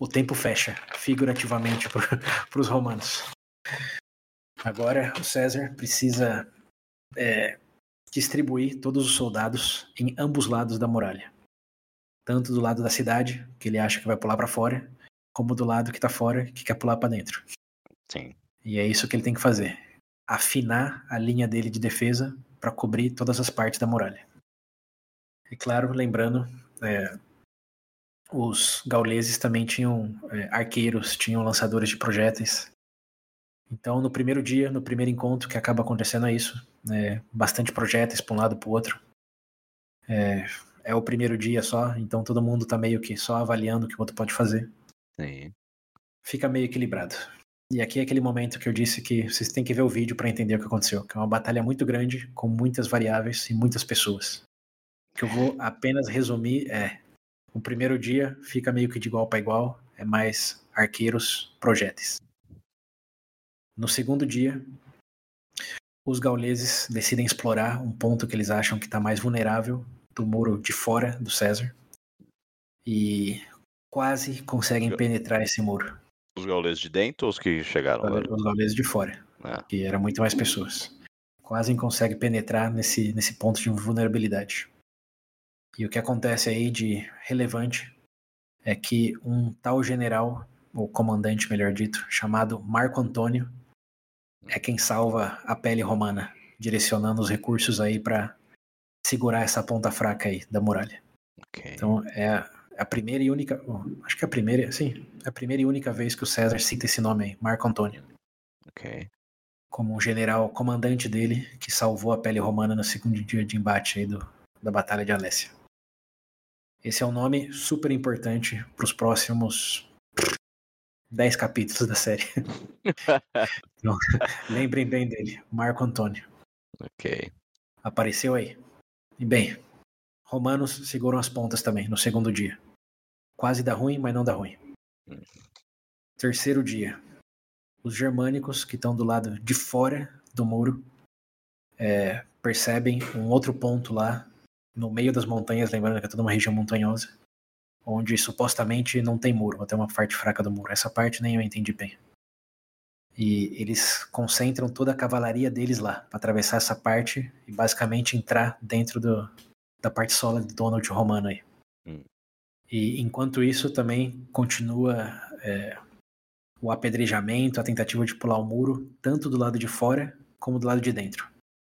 B: o tempo fecha, figurativamente, para os romanos. Agora o César precisa é, distribuir todos os soldados em ambos lados da muralha tanto do lado da cidade, que ele acha que vai pular para fora, como do lado que tá fora, que quer pular para dentro.
A: Sim.
B: E é isso que ele tem que fazer: afinar a linha dele de defesa para cobrir todas as partes da muralha. E claro, lembrando, é, os gauleses também tinham é, arqueiros, tinham lançadores de projéteis. Então, no primeiro dia, no primeiro encontro que acaba acontecendo é isso, né, bastante projéteis para um lado para o outro. É, é o primeiro dia só, então todo mundo tá meio que só avaliando o que o outro pode fazer.
A: Sim.
B: Fica meio equilibrado. E aqui é aquele momento que eu disse que vocês têm que ver o vídeo para entender o que aconteceu, que é uma batalha muito grande, com muitas variáveis e muitas pessoas. O que eu vou apenas resumir é: o primeiro dia fica meio que de igual para igual, é mais arqueiros, projéteis. No segundo dia, os gauleses decidem explorar um ponto que eles acham que está mais vulnerável do muro de fora do César e quase conseguem penetrar esse muro.
A: Os gauleses de dentro ou os que chegaram?
B: Os gauleses de fora, é. que eram muito mais pessoas. Quase conseguem penetrar nesse, nesse ponto de vulnerabilidade. E o que acontece aí de relevante é que um tal general, ou comandante, melhor dito, chamado Marco Antônio, é quem salva a pele romana, direcionando os recursos aí para segurar essa ponta fraca aí da muralha.
A: Okay.
B: Então é a primeira e única, acho que é a primeira, sim, é a primeira e única vez que o César cita esse nome aí, Marco Antônio.
A: Ok.
B: Como um general comandante dele que salvou a pele romana no segundo dia de embate aí do, da Batalha de Alessia. Esse é um nome super importante para os próximos 10 capítulos da série. então, lembrem bem dele, Marco Antônio.
A: Ok.
B: Apareceu aí. E bem, romanos seguram as pontas também no segundo dia. Quase dá ruim, mas não dá ruim. Terceiro dia. Os germânicos que estão do lado de fora do muro é, percebem um outro ponto lá no meio das montanhas, lembrando que é toda uma região montanhosa, onde supostamente não tem muro, até uma parte fraca do muro. Essa parte nem eu entendi bem. E eles concentram toda a cavalaria deles lá, para atravessar essa parte e basicamente entrar dentro do, da parte sola do Donald Romano aí. Hum. E enquanto isso também continua é, o apedrejamento, a tentativa de pular o muro, tanto do lado de fora como do lado de dentro.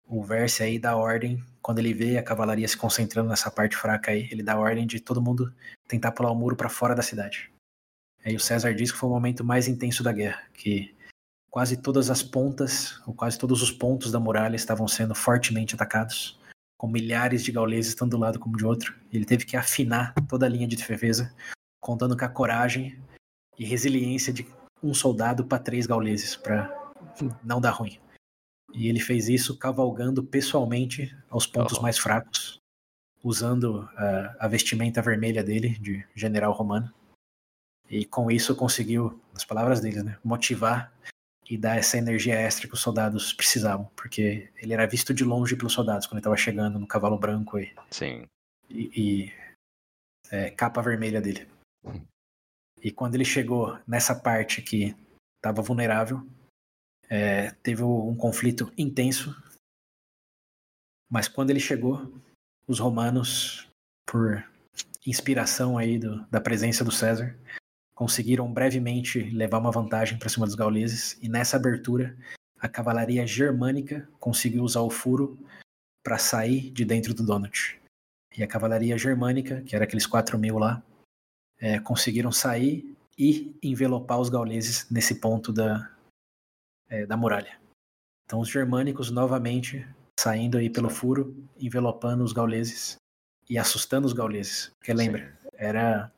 B: O Verse aí dá ordem, quando ele vê a cavalaria se concentrando nessa parte fraca aí, ele dá ordem de todo mundo tentar pular o muro para fora da cidade. Aí o César diz que foi o momento mais intenso da guerra, que quase todas as pontas, ou quase todos os pontos da muralha estavam sendo fortemente atacados, com milhares de gauleses tanto do lado como de outro. Ele teve que afinar toda a linha de defesa, contando com a coragem e resiliência de um soldado para três gauleses, para não dar ruim. E ele fez isso cavalgando pessoalmente aos pontos oh. mais fracos, usando uh, a vestimenta vermelha dele, de general romano. E com isso conseguiu, nas palavras dele, né, motivar e dar essa energia extra que os soldados precisavam, porque ele era visto de longe pelos soldados quando ele estava chegando no cavalo branco e,
A: Sim.
B: e, e é, capa vermelha dele. Hum. E quando ele chegou nessa parte que estava vulnerável, é, teve um conflito intenso. Mas quando ele chegou, os romanos, por inspiração aí do, da presença do César, conseguiram brevemente levar uma vantagem para cima dos gauleses e nessa abertura a cavalaria germânica conseguiu usar o furo para sair de dentro do Donut. E a cavalaria germânica, que era aqueles 4 mil lá, é, conseguiram sair e envelopar os gauleses nesse ponto da, é, da muralha. Então os germânicos novamente saindo aí pelo furo, envelopando os gauleses e assustando os gauleses. Porque lembra, era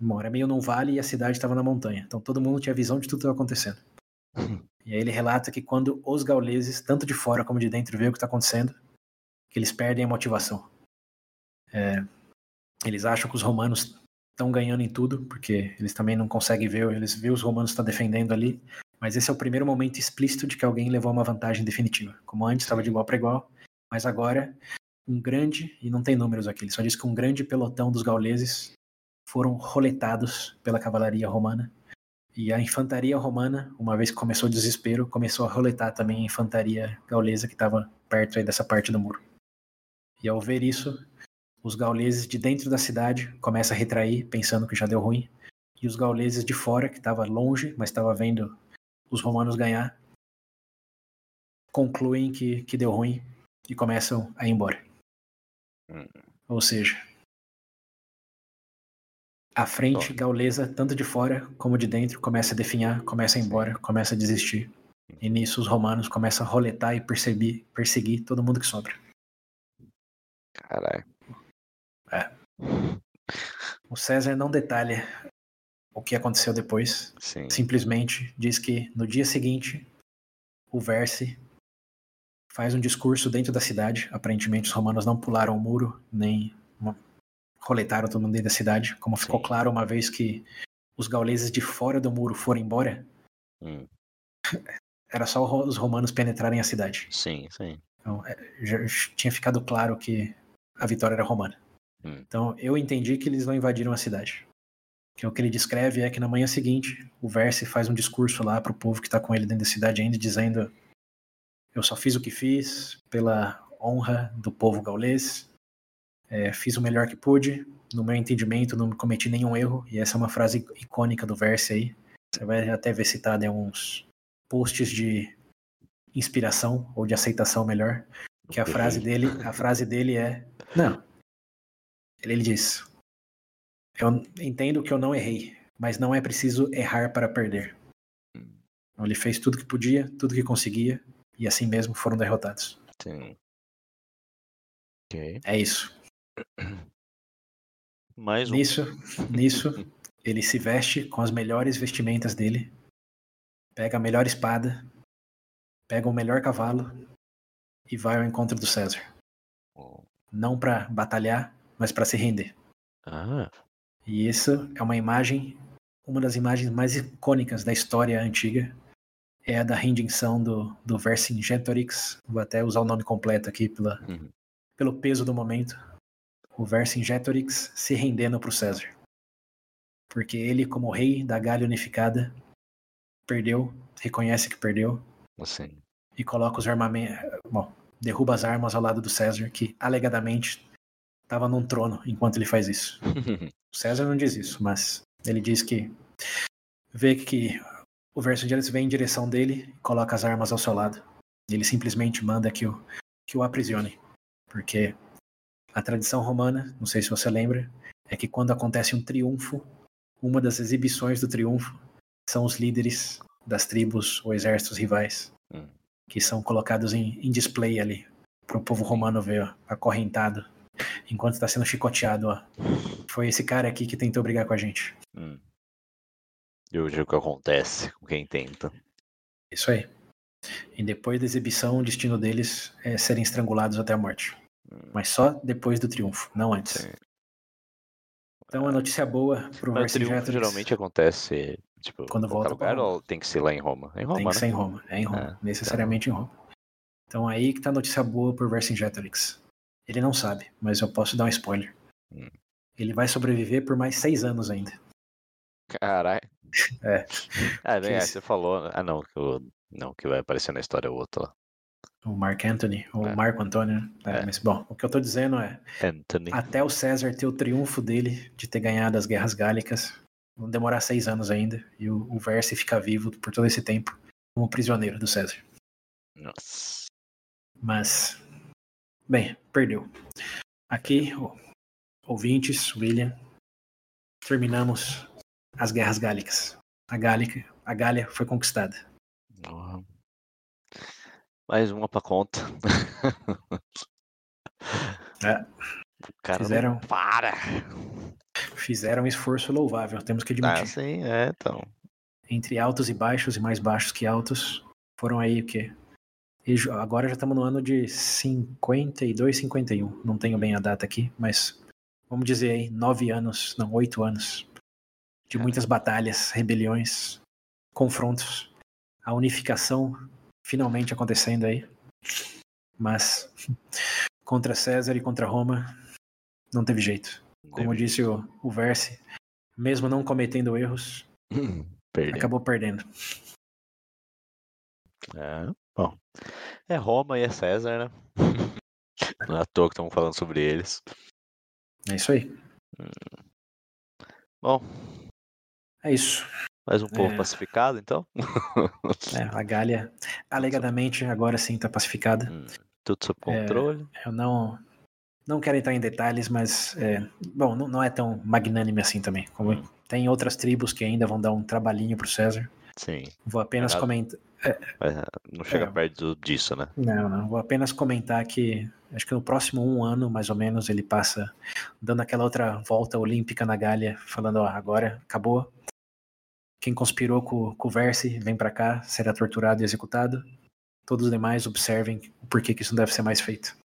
B: Bom, era meio num vale e a cidade estava na montanha. Então todo mundo tinha visão de tudo que estava acontecendo. E aí ele relata que quando os gauleses, tanto de fora como de dentro, veem o que está acontecendo, que eles perdem a motivação. É, eles acham que os romanos estão ganhando em tudo, porque eles também não conseguem ver, eles veem os romanos estão defendendo ali, mas esse é o primeiro momento explícito de que alguém levou uma vantagem definitiva. Como antes estava de igual para igual, mas agora um grande, e não tem números aqui, ele só diz que um grande pelotão dos gauleses foram roletados pela cavalaria romana. E a infantaria romana, uma vez que começou o desespero, começou a roletar também a infantaria gaulesa que estava perto dessa parte do muro. E ao ver isso, os gauleses de dentro da cidade começam a retrair, pensando que já deu ruim. E os gauleses de fora, que estava longe, mas estava vendo os romanos ganhar, concluem que, que deu ruim e começam a ir embora. Hum. Ou seja, a frente gaulesa, tanto de fora como de dentro, começa a definhar, começa a ir embora, começa a desistir. E nisso os romanos começam a roletar e perseguir, perseguir todo mundo que sobra.
A: Caralho.
B: É. O César não detalha o que aconteceu depois.
A: Sim.
B: Simplesmente diz que no dia seguinte o Verse faz um discurso dentro da cidade. Aparentemente os romanos não pularam o muro, nem roletaram todo mundo dentro da cidade. Como Sim. ficou claro uma vez que os gauleses de fora do muro foram embora, hum. era só os romanos penetrarem a cidade.
A: Sim, sim.
B: Então, é, já tinha ficado claro que a vitória era romana. Hum. Então eu entendi que eles não invadiram a cidade. Que o que ele descreve é que na manhã seguinte o Verse faz um discurso lá para o povo que está com ele dentro da cidade ainda, dizendo: Eu só fiz o que fiz pela honra do povo gaulês, é, fiz o melhor que pude, no meu entendimento, não cometi nenhum erro, e essa é uma frase icônica do verso aí. Você vai até ver citada em uns posts de inspiração ou de aceitação melhor, que a frase dele, a frase dele é: "Não. Ele, ele diz: Eu entendo que eu não errei, mas não é preciso errar para perder. Então, ele fez tudo que podia, tudo que conseguia, e assim mesmo foram derrotados.
A: Sim.
B: Okay. É isso.
A: Mais um.
B: Nisso, nisso, ele se veste com as melhores vestimentas dele, pega a melhor espada, pega o melhor cavalo e vai ao encontro do César. Oh. Não para batalhar, mas para se render.
A: Ah.
B: E isso é uma imagem, uma das imagens mais icônicas da história antiga. É a da rendição do, do Vercingetorix. Vou até usar o nome completo aqui pela, uhum. pelo peso do momento o Vercingetorix se rendendo para o César. Porque ele, como rei da Gália unificada, perdeu, reconhece que perdeu.
A: Assim.
B: E coloca os armamentos. Bom, derruba as armas ao lado do César, que alegadamente estava num trono enquanto ele faz isso. César não diz isso, mas ele diz que vê que o Vercingetorix vem em direção dele e coloca as armas ao seu lado. Ele simplesmente manda que o, que o aprisione. Porque a tradição romana, não sei se você lembra, é que quando acontece um triunfo, uma das exibições do triunfo são os líderes das tribos ou exércitos rivais,
A: Hum.
B: que são colocados em, em display ali, para o povo romano ver, ó, acorrentado, enquanto está sendo chicoteado. Ó. Foi esse cara aqui que tentou brigar com a gente.
A: Hum. E hoje é o que acontece com quem tenta.
B: Isso aí. E depois da exibição, o destino deles é serem estrangulados até a morte.
A: Hum.
B: Mas só depois do triunfo, não antes.
A: Sim.
B: Então a notícia boa pro
A: Mas o triunfo geralmente acontece tipo,
B: Quando volta pra
A: lugar
B: Roma.
A: ou tem que ser lá em Roma? É em Roma,
B: tem
A: né?
B: que ser em Roma. É em Roma.
A: É,
B: necessariamente em Roma. Então aí que tá a notícia boa pro Vercingetorix. Ele não sabe, mas eu posso dar um spoiler.
A: Hum.
B: Ele vai sobreviver por mais seis anos ainda.
A: Caralho.
B: É.
A: Ah,
B: Que
A: é, você falou. né? Ah, não, que não, que vai aparecer na história o outro lá.
B: O Mark Anthony, ou
A: É.
B: Marco Antônio. né? É,
A: É.
B: Mas, bom, o que eu tô dizendo é,
A: Anthony.
B: até o César ter o triunfo dele de ter ganhado as guerras gálicas, vão demorar seis anos ainda, e o, o Verse ficar vivo por todo esse tempo como prisioneiro do César.
A: Nossa.
B: Mas, bem, perdeu. Aqui, ouvintes, William, terminamos as guerras gálicas. A Gálica, a Gália foi conquistada.
A: Porra. Mais uma pra conta.
B: É. Fizeram-
A: não para.
B: Fizeram um esforço louvável, temos que
A: Ah,
B: admitir.
A: sim, é, então.
B: Entre altos e baixos, e mais baixos que altos, foram aí o quê? E agora já estamos no ano de 52, 51. Não tenho bem a data aqui, mas vamos dizer aí, nove anos, não, oito anos. De
A: Cara.
B: muitas batalhas, rebeliões, confrontos. A unificação finalmente acontecendo aí. Mas contra César e contra Roma, não teve jeito. Como
A: Deve-
B: disse o, o Verse, mesmo não cometendo erros,
A: Perdeu.
B: acabou perdendo.
A: É, bom. É Roma e é César, né? Não é à toa que estamos falando sobre eles.
B: É isso aí.
A: Bom,
B: É isso.
A: mais um povo
B: É.
A: pacificado, então.
B: É, a Gália, alegadamente, agora sim está pacificada.
A: Hum, Tudo sob
B: É.
A: controle.
B: Eu não não quero entrar em detalhes, mas é, bom, não, não é tão magnânime assim também. Como
A: Hum.
B: tem outras tribos que ainda vão dar um trabalhinho pro César.
A: Sim.
B: Vou apenas comentar.
A: Mas, ah, não chega
B: É.
A: perto disso, né?
B: Não, não. Vou apenas comentar que acho que no próximo um ano, mais ou menos, ele passa dando aquela outra volta olímpica na Gália, falando, ó, agora acabou. Quem conspirou com, com o Verse vem pra cá, será torturado e executado. Todos os demais observem o porquê que isso não deve ser mais feito.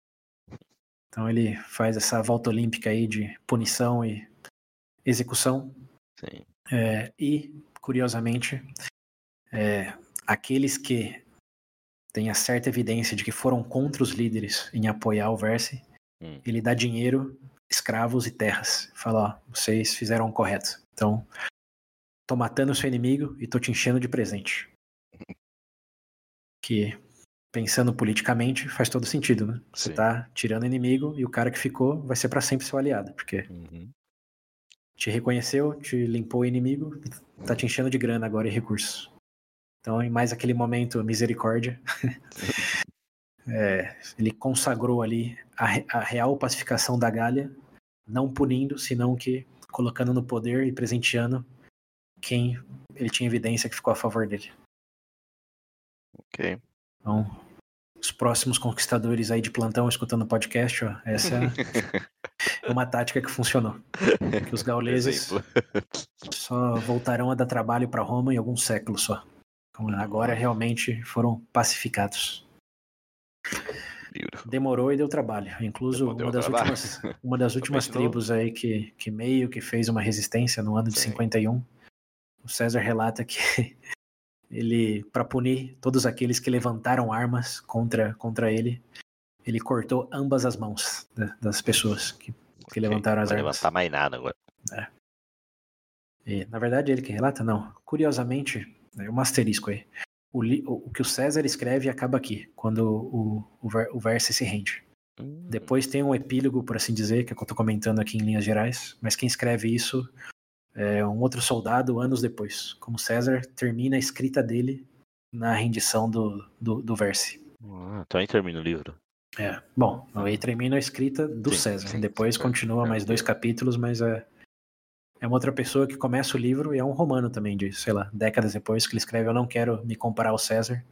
B: Então ele faz essa volta olímpica aí de punição e execução.
A: Sim.
B: É, e, curiosamente, é, aqueles que têm a certa evidência de que foram contra os líderes em apoiar o Verse,
A: Hum.
B: ele dá dinheiro, escravos e terras. Fala, ó, vocês fizeram o correto. Então, tô matando o seu inimigo e tô te enchendo de presente. Que, pensando politicamente, faz todo sentido, né? Você
A: Sim.
B: tá tirando o inimigo e o cara que ficou vai ser para sempre seu aliado, porque
A: Uhum.
B: te reconheceu, te limpou o inimigo, tá te enchendo de grana agora e recursos. Então, em mais aquele momento, misericórdia, é, ele consagrou ali a, a real pacificação da Gália, não punindo, senão que colocando no poder e presenteando quem ele tinha evidência que ficou a favor dele.
A: Ok.
B: Então, os próximos conquistadores aí de plantão escutando o podcast, ó, essa é uma tática que funcionou. Que os gauleses só voltarão a dar trabalho para Roma em alguns séculos só. Agora realmente foram pacificados. Demorou e deu trabalho. Incluso uma das
A: trabalho.
B: últimas, uma das últimas tribos aí que, que meio que fez uma resistência no ano de
A: Sim.
B: 51. O César relata que ele, para punir todos aqueles que levantaram armas contra, contra ele, ele cortou ambas as mãos da- das pessoas que, que levantaram as
A: Vai
B: armas.
A: levantar mais nada agora.
B: E, na verdade, ele que relata, não. Curiosamente, é um asterisco aí. O, o- que o César escreve acaba aqui, quando o, o, o verso se rende.
A: Hum,
B: Depois tem um epílogo, por assim dizer, que é o que eu tô comentando aqui em linhas gerais, mas quem escreve isso é um outro soldado anos depois. Como César termina a escrita dele na rendição do, do, do Verse.
A: Ah, então aí termina o livro.
B: É, bom, aí termina a escrita do
A: Sim,
B: César.
A: sim,
B: Depois
A: sim.
B: continua
A: É,
B: mais dois
A: ok.
B: capítulos, mas é, é uma outra pessoa que começa o livro e é um romano também, de, sei lá, décadas depois, que ele escreve Eu não quero me comparar ao César,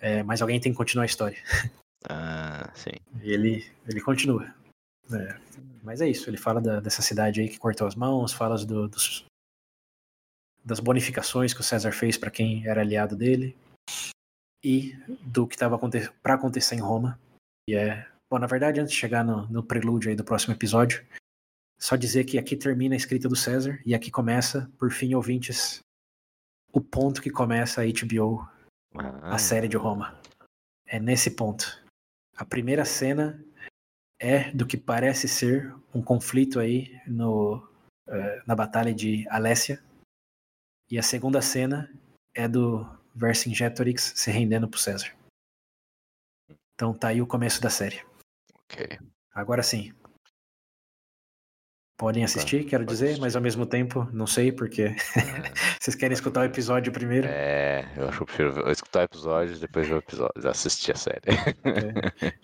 B: é, mas alguém tem que continuar a história.
A: Ah, sim.
B: E ele, ele continua. É, mas é isso, ele fala da- dessa cidade aí que cortou as mãos, fala do- dos, das bonificações que o César fez para quem era aliado dele e do que estava para acontecer em Roma. E é, bom, na verdade, antes de chegar no, no prelúdio aí do próximo episódio, só dizer que aqui termina a escrita do César e aqui começa, por fim, ouvintes, o ponto que começa a HBO
A: Ah,
B: a série de Roma. É nesse ponto. A primeira cena é do que parece ser um conflito aí no, eh, na batalha de Alessia. E a segunda cena é do Vercingetorix se rendendo pro César. Então tá aí o começo da série.
A: ok.
B: Agora sim. Podem assistir, quero
A: pode
B: dizer,
A: assistir.
B: mas ao mesmo tempo, não sei, porque vocês querem escutar o episódio primeiro.
A: É, eu acho que eu prefiro escutar o episódio depois ver o episódio, assistir a série.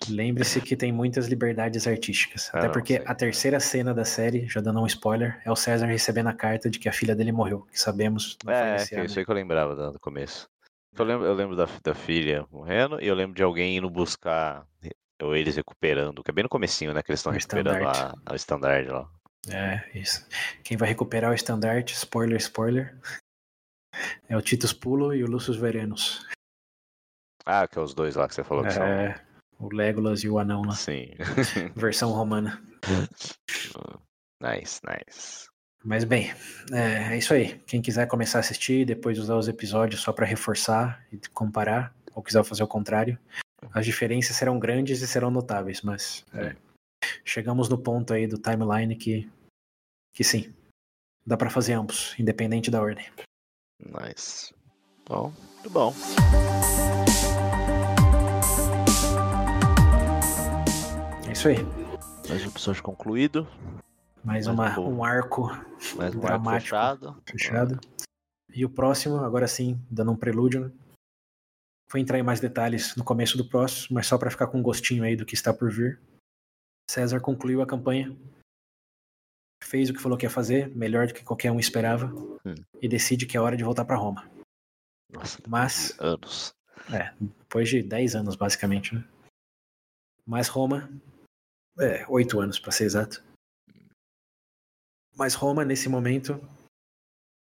B: Lembre-se que tem muitas liberdades artísticas.
A: Ah,
B: Até
A: não,
B: porque
A: sim.
B: a terceira cena da série, já dando um spoiler, é o César recebendo a carta de que a filha dele morreu, que sabemos
A: É, é isso aí que eu lembrava do, do começo. Eu lembro, eu lembro da, da filha morrendo e eu lembro de alguém indo buscar, ou eles recuperando, que é bem no comecinho, né? Que eles estão recuperando a, a estandarte lá.
B: É, isso. Quem vai recuperar o estandarte, spoiler, spoiler, é o Titus Pulo e o Lucius Verenos.
A: Ah, que é os dois lá que você falou que são.
B: É, o Legolas e o Anão lá.
A: Sim.
B: Versão romana.
A: nice, nice.
B: Mas bem, é, é isso aí. Quem quiser começar a assistir, depois usar os episódios só para reforçar e comparar, ou quiser fazer o contrário, as diferenças serão grandes e serão notáveis, mas é, chegamos no ponto aí do timeline que, que sim, dá para fazer ambos, independente da ordem.
A: Nice. Bom, muito bom.
B: É isso aí.
A: Mais um episódio concluído.
B: Mais
A: Mais
B: uma,
A: um
B: um arco
A: Mais um arco
B: Dramático.
A: fechado.
B: fechado. E o próximo, agora sim, dando um prelúdio, né? Vou entrar em mais detalhes no começo do próximo, mas só para ficar com um gostinho aí do que está por vir. César concluiu a campanha, fez o que falou que ia fazer, melhor do que qualquer um esperava,
A: Hum.
B: e decide que é hora de voltar para Roma.
A: Nossa,
B: Mas,
A: anos.
B: é, depois de 10 anos, basicamente, né? Mas Roma, é, 8 anos para ser exato. Mas Roma, nesse momento,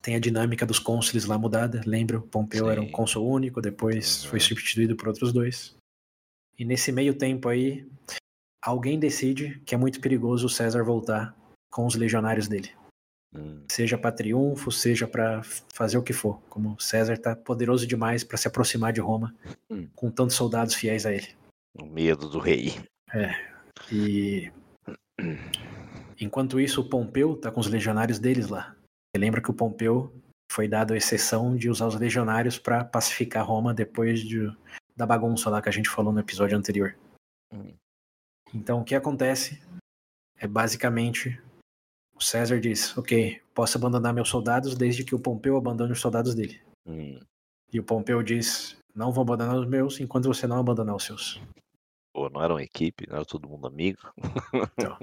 B: tem a dinâmica dos cônsules lá mudada. Lembra? Pompeu era um
A: Sim.
B: cônsul único, depois
A: Uhum.
B: foi substituído por outros dois. E nesse meio tempo aí, alguém decide que é muito perigoso o César voltar com os legionários dele.
A: Hum,
B: Seja para triunfo, seja para fazer o que for. Como César tá poderoso demais para se aproximar de Roma
A: Hum.
B: com tantos soldados fiéis a ele.
A: o medo do rei.
B: E enquanto isso, o Pompeu tá com os legionários deles lá. Você lembra que o Pompeu foi dado a exceção de usar os legionários para pacificar Roma depois de, da bagunça lá que a gente falou no episódio anterior.
A: Hum.
B: Então, o que acontece é basicamente o César diz: Ok, posso abandonar meus soldados desde que o Pompeu abandone os soldados dele.
A: Hum,
B: E o Pompeu diz: Não vou abandonar os meus enquanto você não abandonar os seus.
A: Pô, não era uma equipe, não era todo mundo amigo.
B: Então,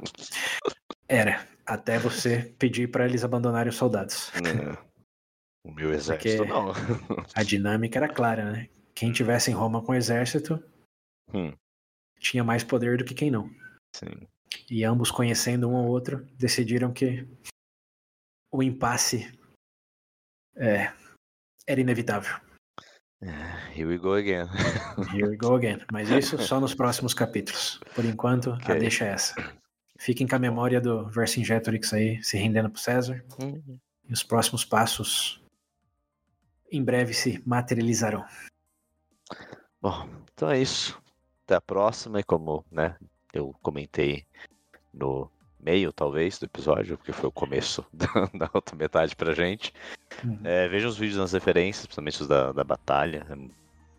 B: era, até você pedir para eles abandonarem os soldados.
A: É. O meu exército
B: Porque-
A: não.
B: A dinâmica era clara, né? Quem tivesse em Roma com exército
A: Hum,
B: tinha mais poder do que quem não.
A: sim.
B: E ambos, conhecendo um ao outro, decidiram que o impasse é, era inevitável.
A: É, Here we go again.
B: Here we go again. Mas isso só nos próximos capítulos. Por enquanto, a
A: Ok.
B: deixa é essa. Fiquem com a memória do Vercingetorix aí se rendendo pro César.
A: Hum,
B: E os próximos passos em breve se materializarão.
A: Bom, então é isso. Até a próxima. E como né, eu comentei no meio, talvez, do episódio, porque foi o começo da, da outra metade pra gente.
B: Uhum.
A: É, vejam os vídeos nas referências, principalmente os da, da batalha. É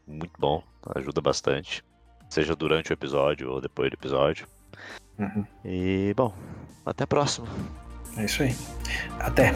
A: muito bom, ajuda bastante. Seja durante o episódio ou depois do episódio.
B: Uhum.
A: E, bom, até a próxima.
B: É isso aí. Até.